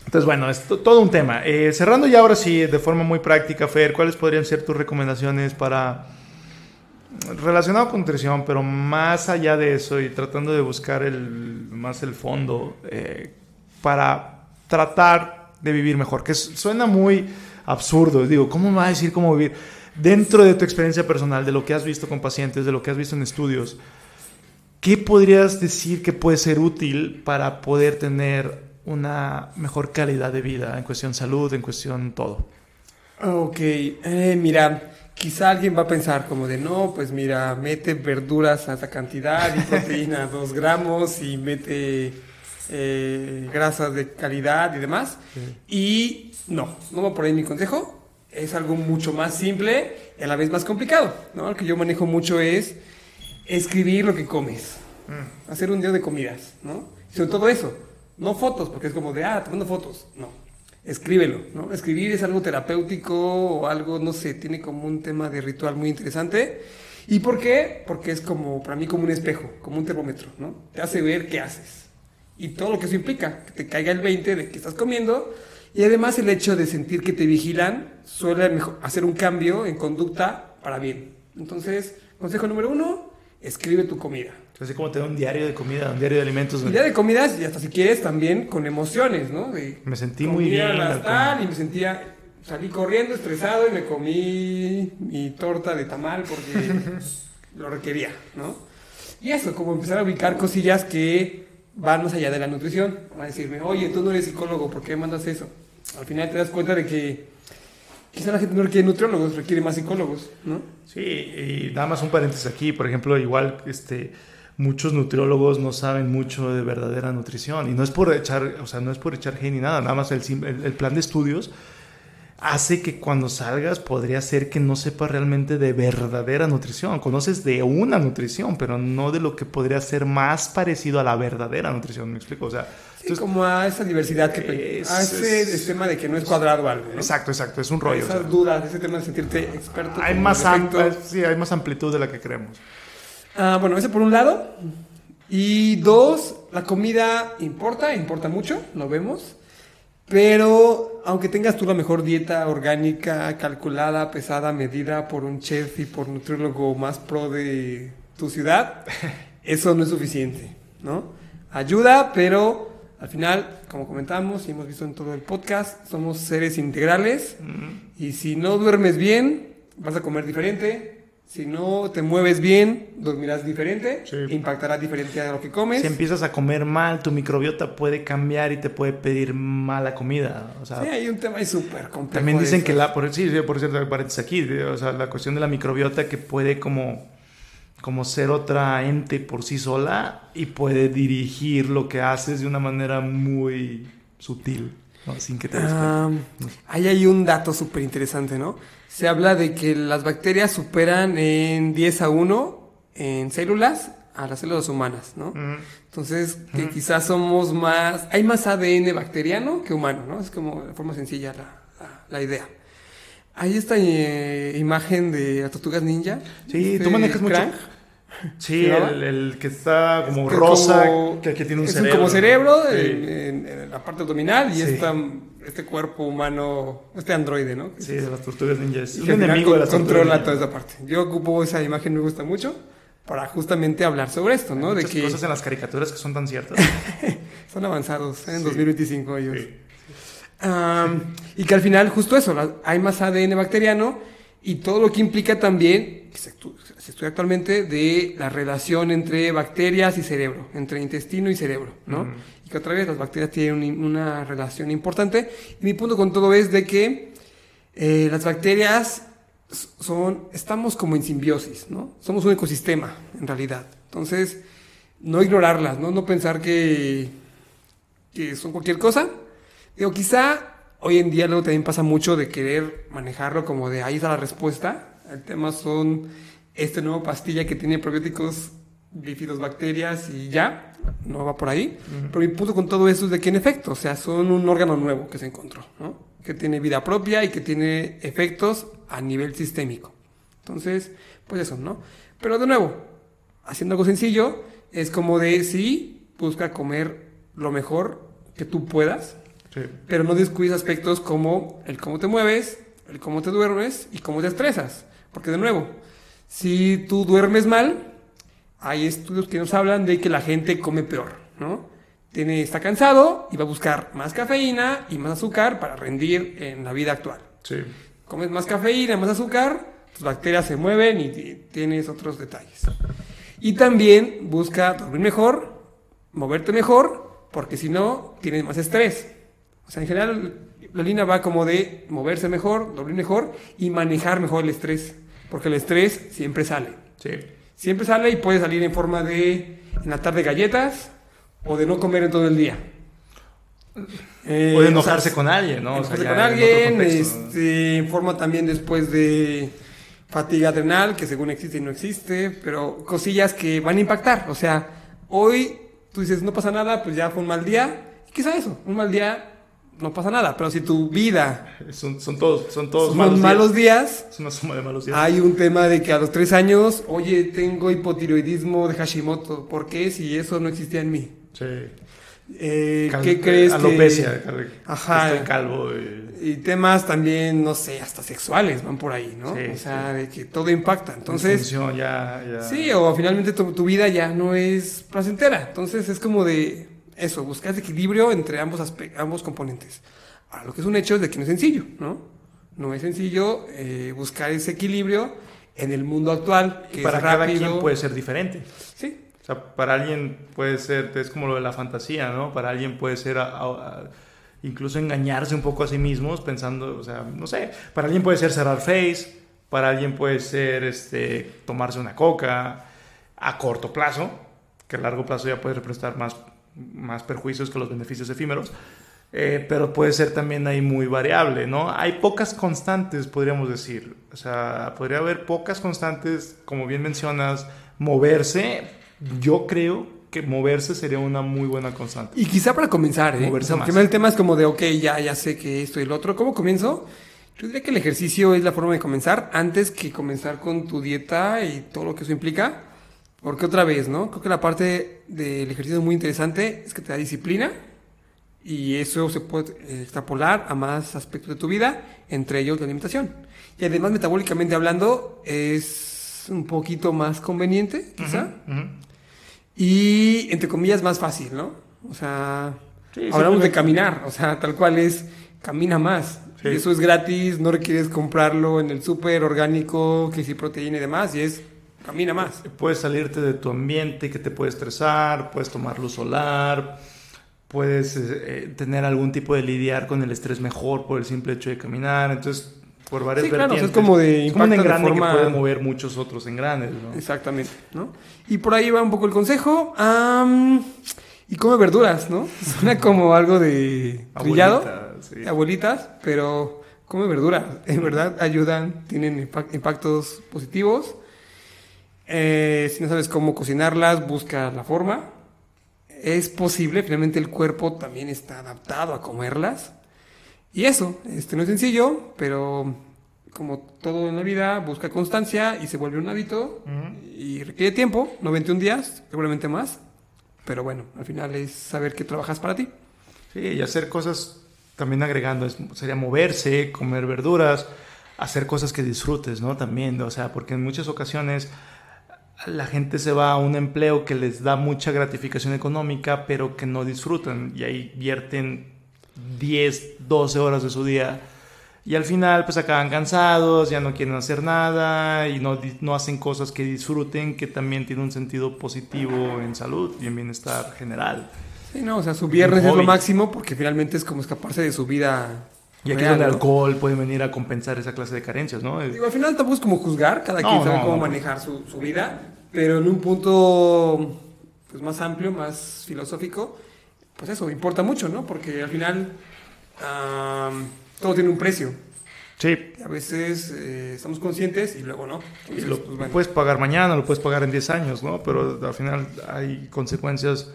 [SPEAKER 1] Entonces, bueno, es to- todo un tema. Eh, cerrando ya ahora sí, de forma muy práctica, Fer, ¿cuáles podrían ser tus recomendaciones para relacionado con nutrición, pero más allá de eso y tratando de buscar el, más el fondo eh, para tratar de vivir mejor? Que suena muy absurdo. Digo, ¿cómo me va a decir cómo vivir? Dentro de tu experiencia personal, de lo que has visto con pacientes, de lo que has visto en estudios, ¿qué podrías decir que puede ser útil para poder tener una mejor calidad de vida en cuestión salud, en cuestión todo?
[SPEAKER 2] Ok, eh, mira, quizá alguien va a pensar como de, no, pues mira, mete verduras a esa cantidad y proteína a 2 gramos y mete eh, grasas de calidad y demás. Y no, no va por ahí mi consejo. Es algo mucho más simple y a la vez más complicado. ¿no? Lo que yo manejo mucho es escribir lo que comes. Hacer un día de comidas, ¿no? Sobre todo eso. No fotos, porque es como de, ah, tomando fotos. No. Escríbelo, ¿no? Escribir es algo terapéutico o algo, no sé, tiene como un tema de ritual muy interesante. ¿Y por qué? Porque es como, para mí, como un espejo, como un termómetro, ¿no? Te hace ver qué haces. Y todo lo que eso implica, que te caiga el 20 de que estás comiendo. Y además el hecho de sentir que te vigilan suele hacer un cambio en conducta para bien. Entonces, consejo número uno, escribe tu comida.
[SPEAKER 1] Así como tener un diario de comida, un diario de alimentos.
[SPEAKER 2] Y día de comidas, y hasta si quieres también con emociones, ¿no? De,
[SPEAKER 1] Me sentí muy bien,
[SPEAKER 2] tal, y me sentía, salí corriendo estresado y me comí mi torta de tamal porque lo requería, ¿no? Y eso, como empezar a ubicar cosillas que van más allá de la nutrición. Van a decirme, oye, tú no eres psicólogo, ¿por qué mandas eso? Al final te das cuenta de que quizá la gente no requiere nutriólogos, requiere más psicólogos, ¿no?
[SPEAKER 1] Sí, y nada más un paréntesis aquí. Por ejemplo, igual este, muchos nutriólogos no saben mucho de verdadera nutrición. Y no es por echar, o sea, no es por echar gen ni nada. Nada más el, el, el plan de estudios hace que cuando salgas podría ser que no sepas realmente de verdadera nutrición. Conoces de una nutrición, pero no de lo que podría ser más parecido a la verdadera nutrición. ¿Me explico? O sea,
[SPEAKER 2] Sí,
[SPEAKER 1] entonces-
[SPEAKER 2] como a esa diversidad que...
[SPEAKER 1] Es-
[SPEAKER 2] a ese
[SPEAKER 1] es-
[SPEAKER 2] tema de que no es cuadrado algo, ¿no?
[SPEAKER 1] exacto, exacto. Es un rollo. o sea.
[SPEAKER 2] Esas dudas, ese tema de sentirte experto.
[SPEAKER 1] hay más, sí, hay más amplitud de la que creemos.
[SPEAKER 2] Ah, bueno, ese por un lado. Y dos, la comida importa, importa mucho, lo vemos. Pero aunque tengas tú la mejor dieta orgánica, calculada, pesada, medida por un chef y por nutriólogo más pro de tu ciudad, eso no es suficiente, ¿no? Ayuda, pero al final, como comentamos y hemos visto en todo el podcast, somos seres integrales. Y si no duermes bien, vas a comer diferente. Si no te mueves bien, dormirás diferente.
[SPEAKER 1] Sí.
[SPEAKER 2] Impactará diferente a lo que comes.
[SPEAKER 1] Si empiezas a comer mal, tu microbiota puede cambiar y te puede pedir mala comida. O sea,
[SPEAKER 2] Sí, hay un tema súper complejo.
[SPEAKER 1] también dicen que la, por, sí, por cierto, paréntesis aquí, o sea, la cuestión de la microbiota que puede como como ser otra ente por sí sola y puede dirigir lo que haces de una manera muy sutil, ¿no? sin que te des.
[SPEAKER 2] Ah, ahí hay un dato súper interesante, ¿no? Se habla de que las bacterias superan en 10 a 1 en células a las células humanas, ¿no? Entonces, que quizás somos más... Hay más ADN bacteriano que humano, ¿no? Es como de forma sencilla la, la- la idea. Hay esta eh, imagen de las tortugas ninja.
[SPEAKER 1] Sí,
[SPEAKER 2] Este
[SPEAKER 1] tú manejas mucho. Sí, el, el que está como
[SPEAKER 2] Que
[SPEAKER 1] rosa,
[SPEAKER 2] como-
[SPEAKER 1] que, que tiene un
[SPEAKER 2] es
[SPEAKER 1] cerebro.
[SPEAKER 2] como cerebro
[SPEAKER 1] Sí.
[SPEAKER 2] en, en- en la parte abdominal y
[SPEAKER 1] Sí.
[SPEAKER 2] esta- este cuerpo humano, este androide, ¿no?
[SPEAKER 1] Sí, de las tortugas ninjas. Es un enemigo de las
[SPEAKER 2] controla toda esa parte. Yo ocupo esa imagen, me gusta mucho, para justamente hablar sobre esto, ¿no? De
[SPEAKER 1] Muchas
[SPEAKER 2] que
[SPEAKER 1] cosas en las caricaturas que son tan ciertas.
[SPEAKER 2] son avanzados ¿eh? en
[SPEAKER 1] Sí.
[SPEAKER 2] 2025 ellos.
[SPEAKER 1] Sí.
[SPEAKER 2] Am, y que al final, justo eso, hay más ADN bacteriano y todo lo que implica también, que se, estu- se estudia actualmente, de la relación entre bacterias y cerebro, entre intestino y cerebro, ¿no? Y que otra vez las bacterias tienen un- una relación importante. Y mi punto con todo es de que eh, las bacterias son, estamos como en simbiosis, ¿no? Somos un ecosistema, en realidad. Entonces, no ignorarlas, ¿no? No pensar que, que son cualquier cosa. Digo, quizá hoy en día luego también pasa mucho de querer manejarlo como de ahí está la respuesta. El tema son este nuevo pastilla que tiene probióticos, bífidos, bacterias y ya, no va por ahí. Pero mi punto con todo eso es de que en efecto, o sea, son un órgano nuevo que se encontró, ¿no? Que tiene vida propia y que tiene efectos a nivel sistémico. Entonces, pues eso, ¿no? Pero de nuevo, haciendo algo sencillo, es como de sí, busca comer lo mejor que tú puedas,
[SPEAKER 1] Sí.
[SPEAKER 2] pero no descuides aspectos como el cómo te mueves, el cómo te duermes y cómo te estresas. Porque de nuevo, si tú duermes mal, hay estudios que nos hablan de que la gente come peor, ¿no? Tiene, está cansado y va a buscar más cafeína y más azúcar para rendir en la vida actual.
[SPEAKER 1] Sí.
[SPEAKER 2] Comes más cafeína, más azúcar, tus bacterias se mueven y ti- tienes otros detalles. Y también busca dormir mejor, moverte mejor, porque si no, tienes más estrés. O sea, en general, la línea va como de moverse mejor, dormir mejor y manejar mejor el estrés, porque el estrés siempre sale.
[SPEAKER 1] Sí.
[SPEAKER 2] Siempre sale y puede salir en forma de, en la tarde, galletas o de no comer en todo el día. Eh, o
[SPEAKER 1] enojarse
[SPEAKER 2] sea,
[SPEAKER 1] con alguien, ¿no? O sea,
[SPEAKER 2] enojarse con
[SPEAKER 1] en
[SPEAKER 2] alguien,
[SPEAKER 1] ¿no?
[SPEAKER 2] este, en forma también después de fatiga adrenal, que según existe y no existe, pero cosillas que van a impactar. O sea, hoy tú dices, no pasa nada, pues ya fue un mal día. ¿Y ¿Qué es eso? Un mal día no pasa nada, pero si tu vida
[SPEAKER 1] Son, son todos, son todos
[SPEAKER 2] son
[SPEAKER 1] malos,
[SPEAKER 2] malos,
[SPEAKER 1] días.
[SPEAKER 2] días,
[SPEAKER 1] Es una suma de malos días.
[SPEAKER 2] hay un tema de que a los tres años, oye, tengo hipotiroidismo de Hashimoto. ¿Por qué? Si eso no existía en mí.
[SPEAKER 1] Sí.
[SPEAKER 2] Eh,
[SPEAKER 1] Cal-
[SPEAKER 2] ¿Qué crees
[SPEAKER 1] Alopecia.
[SPEAKER 2] que...? Ajá.
[SPEAKER 1] Estoy calvo. y-
[SPEAKER 2] Y temas también, no sé, hasta sexuales van por ahí, ¿no?
[SPEAKER 1] Sí,
[SPEAKER 2] o sea, de que todo impacta. Entonces,
[SPEAKER 1] ya.
[SPEAKER 2] sí, o finalmente tu, tu vida ya no es placentera. Entonces es como de eso, buscar ese equilibrio entre ambos, ambos componentes. Ahora, lo que es un hecho es de que no es sencillo, ¿no? No es sencillo eh, buscar ese equilibrio en el mundo actual, que
[SPEAKER 1] Y para
[SPEAKER 2] es
[SPEAKER 1] cada
[SPEAKER 2] rápido.
[SPEAKER 1] quien puede ser diferente.
[SPEAKER 2] Sí,
[SPEAKER 1] O sea, para alguien puede ser, es como lo de la fantasía, ¿no? Para alguien puede ser a- a- a- incluso engañarse un poco a sí mismos pensando, o sea, no sé, para alguien puede ser cerrar face, para alguien puede ser este, tomarse una coca a corto plazo, que a largo plazo ya puede representar más, más perjuicios que los beneficios efímeros. Eh, pero puede ser también ahí muy variable, ¿no? Hay pocas constantes, podríamos decir. O sea, podría haber pocas constantes, como bien mencionas, moverse. Yo creo que moverse sería una muy buena constante.
[SPEAKER 2] Y quizá para comenzar, ¿eh?
[SPEAKER 1] Moverse
[SPEAKER 2] O sea,
[SPEAKER 1] más.
[SPEAKER 2] el tema es como de, ok, ya, ya sé que esto y lo otro. ¿Cómo comienzo? Yo diría que el ejercicio es la forma de comenzar antes que comenzar con tu dieta y todo lo que eso implica. Porque otra vez, ¿no? Creo que la parte del ejercicio muy interesante es que te da disciplina y eso se puede eh, extrapolar a más aspectos de tu vida, entre ellos la alimentación. Y además, metabólicamente hablando, es un poquito más conveniente, quizá. Y entre comillas más fácil, ¿no? O sea,
[SPEAKER 1] Sí,
[SPEAKER 2] hablamos de caminar, o sea, tal cual es, camina más.
[SPEAKER 1] Sí.
[SPEAKER 2] Y eso es gratis, no requieres comprarlo en el súper orgánico, que si proteína y demás, y es, camina más.
[SPEAKER 1] Puedes salirte de tu ambiente que te puede estresar, puedes tomar luz solar, puedes eh, eh, tener algún tipo de lidiar con el estrés mejor por el simple hecho de caminar. Entonces, por varias
[SPEAKER 2] Sí, claro, o sea,
[SPEAKER 1] vertientes.
[SPEAKER 2] es como de
[SPEAKER 1] Es como un
[SPEAKER 2] impacta de
[SPEAKER 1] engrane
[SPEAKER 2] forma-
[SPEAKER 1] que puede mover muchos otros engranes, ¿no?
[SPEAKER 2] Exactamente, ¿no? Y por ahí va un poco el consejo. am, y come verduras, ¿no? Suena como algo de trillado,
[SPEAKER 1] Abuelita, sí.
[SPEAKER 2] abuelitas, pero come verduras. En verdad ayudan, tienen impac- impactos positivos. Eh, si no sabes cómo cocinarlas, busca la forma. Es posible, finalmente el cuerpo también está adaptado a comerlas. Y eso, este no es sencillo, pero como todo en la vida, busca constancia y se vuelve un hábito y requiere tiempo, no 21 días, seguramente más. Pero bueno, al final es saber que trabajas para ti.
[SPEAKER 1] Sí, y hacer cosas también agregando, es- sería moverse, comer verduras, hacer cosas que disfrutes, ¿no? También, o sea, porque en muchas ocasiones la gente se va a un empleo que les da mucha gratificación económica, pero que no disfrutan y ahí vierten 10, 12 horas de su día y al final pues acaban cansados, ya no quieren hacer nada y no, no hacen cosas que disfruten, que también tiene un sentido positivo en salud y en bienestar general.
[SPEAKER 2] Sí, no, o sea, su viernes es lo máximo porque finalmente es como escaparse de su vida.
[SPEAKER 1] Y aquí
[SPEAKER 2] real,
[SPEAKER 1] donde el alcohol puede venir a compensar esa clase de carencias, ¿no?
[SPEAKER 2] Digo, al final tampoco es como juzgar, cada
[SPEAKER 1] No,
[SPEAKER 2] quien sabe
[SPEAKER 1] no,
[SPEAKER 2] cómo
[SPEAKER 1] no.
[SPEAKER 2] manejar su, su vida, pero en un punto pues, más amplio, más filosófico, pues eso, importa mucho, ¿no? Porque al final am, todo tiene un precio.
[SPEAKER 1] Sí.
[SPEAKER 2] Y a veces eh, estamos conscientes y luego no.
[SPEAKER 1] Y
[SPEAKER 2] Entonces,
[SPEAKER 1] lo
[SPEAKER 2] pues, bueno.
[SPEAKER 1] puedes pagar mañana, lo puedes pagar en 10 años, ¿no? Pero al final hay consecuencias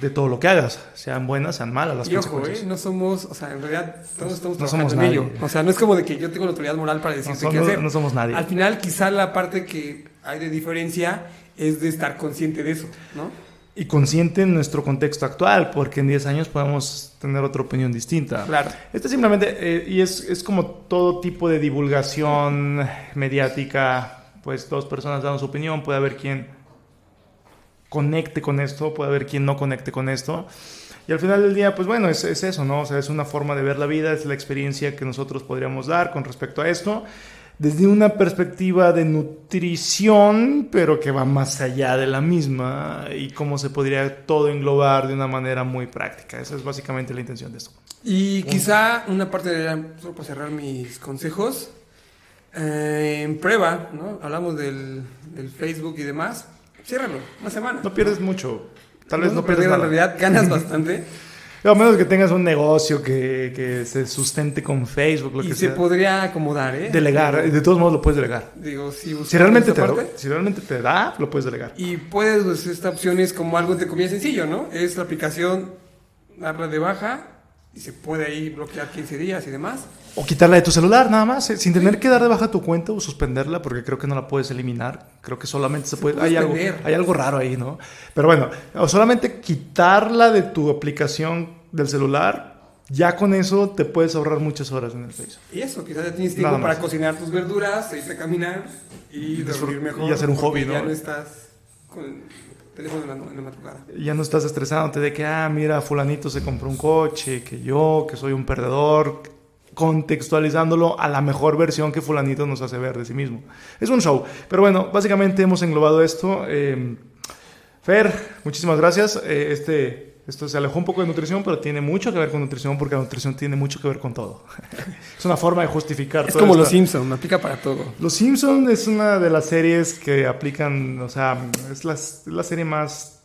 [SPEAKER 1] de todo lo que hagas, sean buenas, sean malas las
[SPEAKER 2] Y ojo. ¿eh? no somos, o sea, en realidad todos estamos
[SPEAKER 1] No somos
[SPEAKER 2] en
[SPEAKER 1] nadie.
[SPEAKER 2] ello. O sea, no es como de que yo tengo la autoridad moral para decirte qué hacer.
[SPEAKER 1] no somos nadie.
[SPEAKER 2] Al final, quizá la parte que hay de diferencia es de estar consciente de eso, ¿no?
[SPEAKER 1] Y consciente en nuestro contexto actual, porque en 10 años podemos tener otra opinión distinta.
[SPEAKER 2] Claro.
[SPEAKER 1] Este simplemente, eh, y es, es como todo tipo de divulgación mediática, pues dos personas dan su opinión, puede haber quien conecte con esto, puede haber quien no conecte con esto. Y al final del día, pues bueno, es, es eso, ¿no? O sea, es una forma de ver la vida, es la experiencia que nosotros podríamos dar con respecto a esto, desde una perspectiva de nutrición, pero que va más allá de la misma, y cómo se podría todo englobar de una manera muy práctica. Esa es básicamente la intención de esto.
[SPEAKER 2] Y quizá una parte de, solo para cerrar mis consejos, eh, en prueba, ¿no? Hablamos del Facebook y demás, ciérralo, una semana.
[SPEAKER 1] No pierdes mucho. Tal vez no, pierdes
[SPEAKER 2] pierdas,
[SPEAKER 1] nada.
[SPEAKER 2] en realidad ganas bastante.
[SPEAKER 1] A menos que tengas un negocio que, que se sustente con Facebook, lo
[SPEAKER 2] y
[SPEAKER 1] que
[SPEAKER 2] se
[SPEAKER 1] sea.
[SPEAKER 2] podría acomodar, ¿eh?
[SPEAKER 1] Delegar. De todos modos lo puedes delegar.
[SPEAKER 2] Digo, si,
[SPEAKER 1] Si realmente, te,
[SPEAKER 2] parte,
[SPEAKER 1] si realmente te da, lo puedes delegar.
[SPEAKER 2] Y puedes, pues, esta opción es como algo entre comillas sencillo, ¿no? Es la aplicación, darla de baja y se puede ahí bloquear 15 días y demás.
[SPEAKER 1] O quitarla de tu celular, nada más, eh, sin tener que dar de baja tu cuenta o suspenderla, porque creo que no la puedes eliminar. Creo que solamente se, puede.
[SPEAKER 2] puede
[SPEAKER 1] Hay algo, hay algo raro ahí, ¿no? Pero bueno, o solamente quitarla de tu aplicación del celular, ya con eso te puedes ahorrar muchas horas en el Facebook.
[SPEAKER 2] Y eso, quizás ya tienes tiempo para cocinar tus verduras, irte a caminar y dormir mejor.
[SPEAKER 1] y hacer un hobby,
[SPEAKER 2] Ya
[SPEAKER 1] ¿no?
[SPEAKER 2] no estás con el teléfono en la, en la madrugada.
[SPEAKER 1] Ya no estás estresándote de que, ah, mira, fulanito se compró un coche, que yo, que soy un perdedor, contextualizándolo a la mejor versión que fulanito nos hace ver de sí mismo. Es un show. Pero bueno, básicamente hemos englobado esto. Eh, Fer, muchísimas gracias. Eh, este, esto se alejó un poco de nutrición, pero tiene mucho que ver con nutrición porque la nutrición tiene mucho que ver con todo. es una forma de justificar.
[SPEAKER 2] Es como los Simpsons, aplica para todo.
[SPEAKER 1] los Simpson es una de las series que aplican, o sea, es la, es la serie más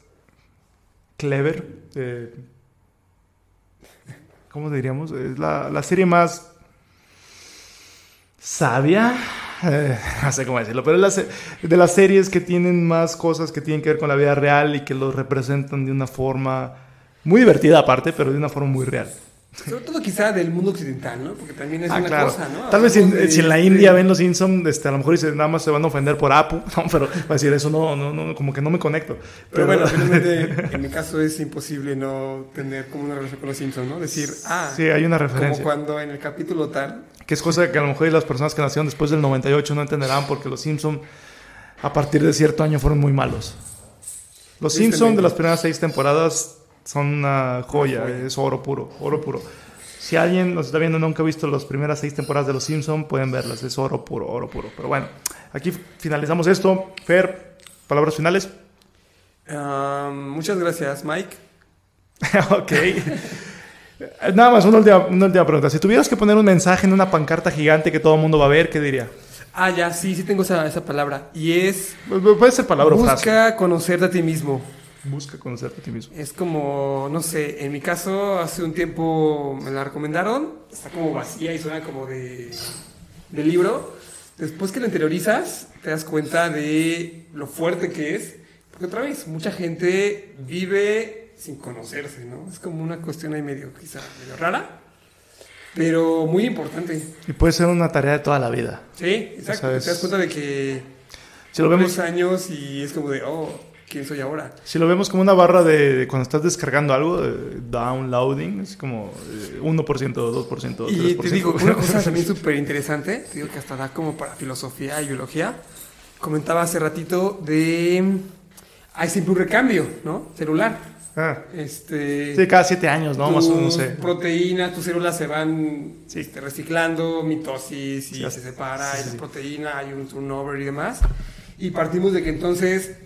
[SPEAKER 1] clever, eh, ¿cómo diríamos? Es la, la serie más sabia, eh, no sé cómo decirlo, pero es la de las series que tienen más cosas que tienen que ver con la vida real y que los representan de una forma muy divertida aparte, pero de una forma muy real.
[SPEAKER 2] Sobre todo quizá del mundo occidental, ¿no? Porque también es
[SPEAKER 1] Ah,
[SPEAKER 2] una
[SPEAKER 1] claro.
[SPEAKER 2] cosa, ¿no?
[SPEAKER 1] Tal vez si,
[SPEAKER 2] de-
[SPEAKER 1] si en la
[SPEAKER 2] de-
[SPEAKER 1] India ven los Simpsons, este, a lo mejor nada más se van a ofender por Apu, no, pero va a decir eso, no, no, no, como que no me conecto.
[SPEAKER 2] Pero bueno, finalmente, en mi caso es imposible no tener como una relación con los Simpsons, ¿no? Decir, ah,
[SPEAKER 1] sí, hay una
[SPEAKER 2] como
[SPEAKER 1] referencia.
[SPEAKER 2] cuando en el capítulo tal,
[SPEAKER 1] Que es cosa que a lo mejor las personas que nacieron después del 98 no entenderán porque los Simpsons a partir de cierto año fueron muy malos. Los Simpsons de las primeras seis temporadas son una joya,
[SPEAKER 2] Una joya.
[SPEAKER 1] es oro puro, oro puro. Si alguien nos está viendo nunca ha visto las primeras seis temporadas de Los Simpsons, pueden verlas, es oro puro, oro puro. Pero bueno, aquí finalizamos esto. Fer, palabras finales.
[SPEAKER 2] ah, muchas gracias, Mike.
[SPEAKER 1] ok. Nada más, una última, una última pregunta. Si tuvieras que poner un mensaje en una pancarta gigante que todo el mundo va a ver, ¿qué diría?
[SPEAKER 2] Ah, ya, sí, sí tengo esa, esa palabra. Y es,
[SPEAKER 1] Pu- Puede ser palabra o frase.
[SPEAKER 2] busca conocerte a ti mismo.
[SPEAKER 1] Busca conocerte a ti mismo.
[SPEAKER 2] Es como, no sé, en mi caso hace un tiempo me la recomendaron, está como vacía y suena como de, de libro. Después que lo interiorizas, te das cuenta de lo fuerte que es. Porque otra vez, mucha gente vive sin conocerse, ¿no? Es como una cuestión ahí medio, quizá, medio rara, pero muy importante.
[SPEAKER 1] Y puede ser una tarea de toda la vida.
[SPEAKER 2] Sí, exacto. Te das cuenta de que
[SPEAKER 1] Si lo vemos,
[SPEAKER 2] años y es como de, oh, ¿quién soy ahora?
[SPEAKER 1] si lo vemos como una barra de, de cuando estás descargando algo, de downloading, es como eh, 1%, 2%, 3%.
[SPEAKER 2] Y te digo, una cosa también súper interesante, te digo que hasta da como para filosofía y biología. Comentaba hace ratito de. Hay siempre un recambio, ¿no? Celular.
[SPEAKER 1] Ah,
[SPEAKER 2] Este.
[SPEAKER 1] sí, cada 7 años, ¿no? Más o menos,
[SPEAKER 2] tus
[SPEAKER 1] no sé.
[SPEAKER 2] proteínas, tus células se van
[SPEAKER 1] Sí.
[SPEAKER 2] este, reciclando, mitosis y
[SPEAKER 1] Sí,
[SPEAKER 2] se separa,
[SPEAKER 1] sí,
[SPEAKER 2] la
[SPEAKER 1] sí.
[SPEAKER 2] proteína, hay un turnover y demás. Y partimos de que entonces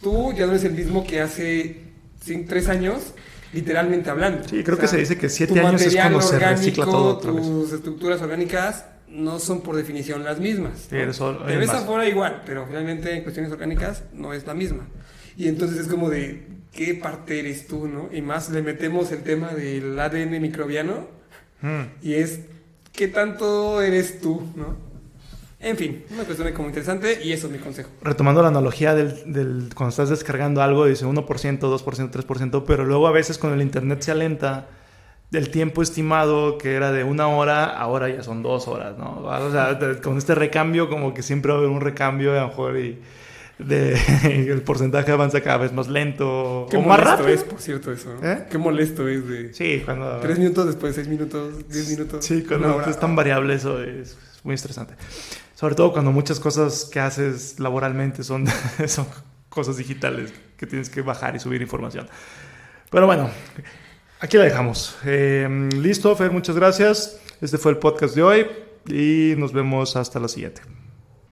[SPEAKER 2] tú ya no eres el mismo que hace 3 años, literalmente hablando.
[SPEAKER 1] Sí, creo
[SPEAKER 2] O
[SPEAKER 1] que se dice que 7 años es cuando se recicla todo otra vez.
[SPEAKER 2] Tus estructuras orgánicas no son por definición las mismas.
[SPEAKER 1] Sí, eres ol-
[SPEAKER 2] Te
[SPEAKER 1] eres
[SPEAKER 2] ves
[SPEAKER 1] más.
[SPEAKER 2] afuera igual, pero finalmente en cuestiones orgánicas no es la misma. Y entonces es como de, ¿qué parte eres tú, no? Y más le metemos el tema del ADN microbiano
[SPEAKER 1] Mm.
[SPEAKER 2] y es, ¿qué tanto eres tú, no? En fin, una cuestión como interesante y eso es mi consejo.
[SPEAKER 1] Retomando la analogía del, del- cuando estás descargando algo, dice 1%, 2%, 3%, pero luego a veces cuando el internet se alenta, del tiempo estimado que era de una hora, ahora ya son dos horas, ¿no? O sea, con este recambio, como que siempre va a haber un recambio, a lo mejor, y de, el porcentaje avanza cada vez más lento
[SPEAKER 2] Qué
[SPEAKER 1] o más
[SPEAKER 2] molesto
[SPEAKER 1] rápido.
[SPEAKER 2] es, por cierto, eso. ¿no?
[SPEAKER 1] ¿Eh?
[SPEAKER 2] Qué molesto es de...
[SPEAKER 1] Sí, cuando...
[SPEAKER 2] Tres minutos después, seis minutos, diez minutos.
[SPEAKER 1] Sí, cuando es tan variable eso es, es muy estresante. Sobre todo cuando muchas cosas que haces laboralmente son, son cosas digitales que tienes que bajar y subir información. Pero bueno, aquí la dejamos. Eh, listo, Fer, muchas gracias. Este fue el podcast de hoy y nos vemos hasta la siguiente.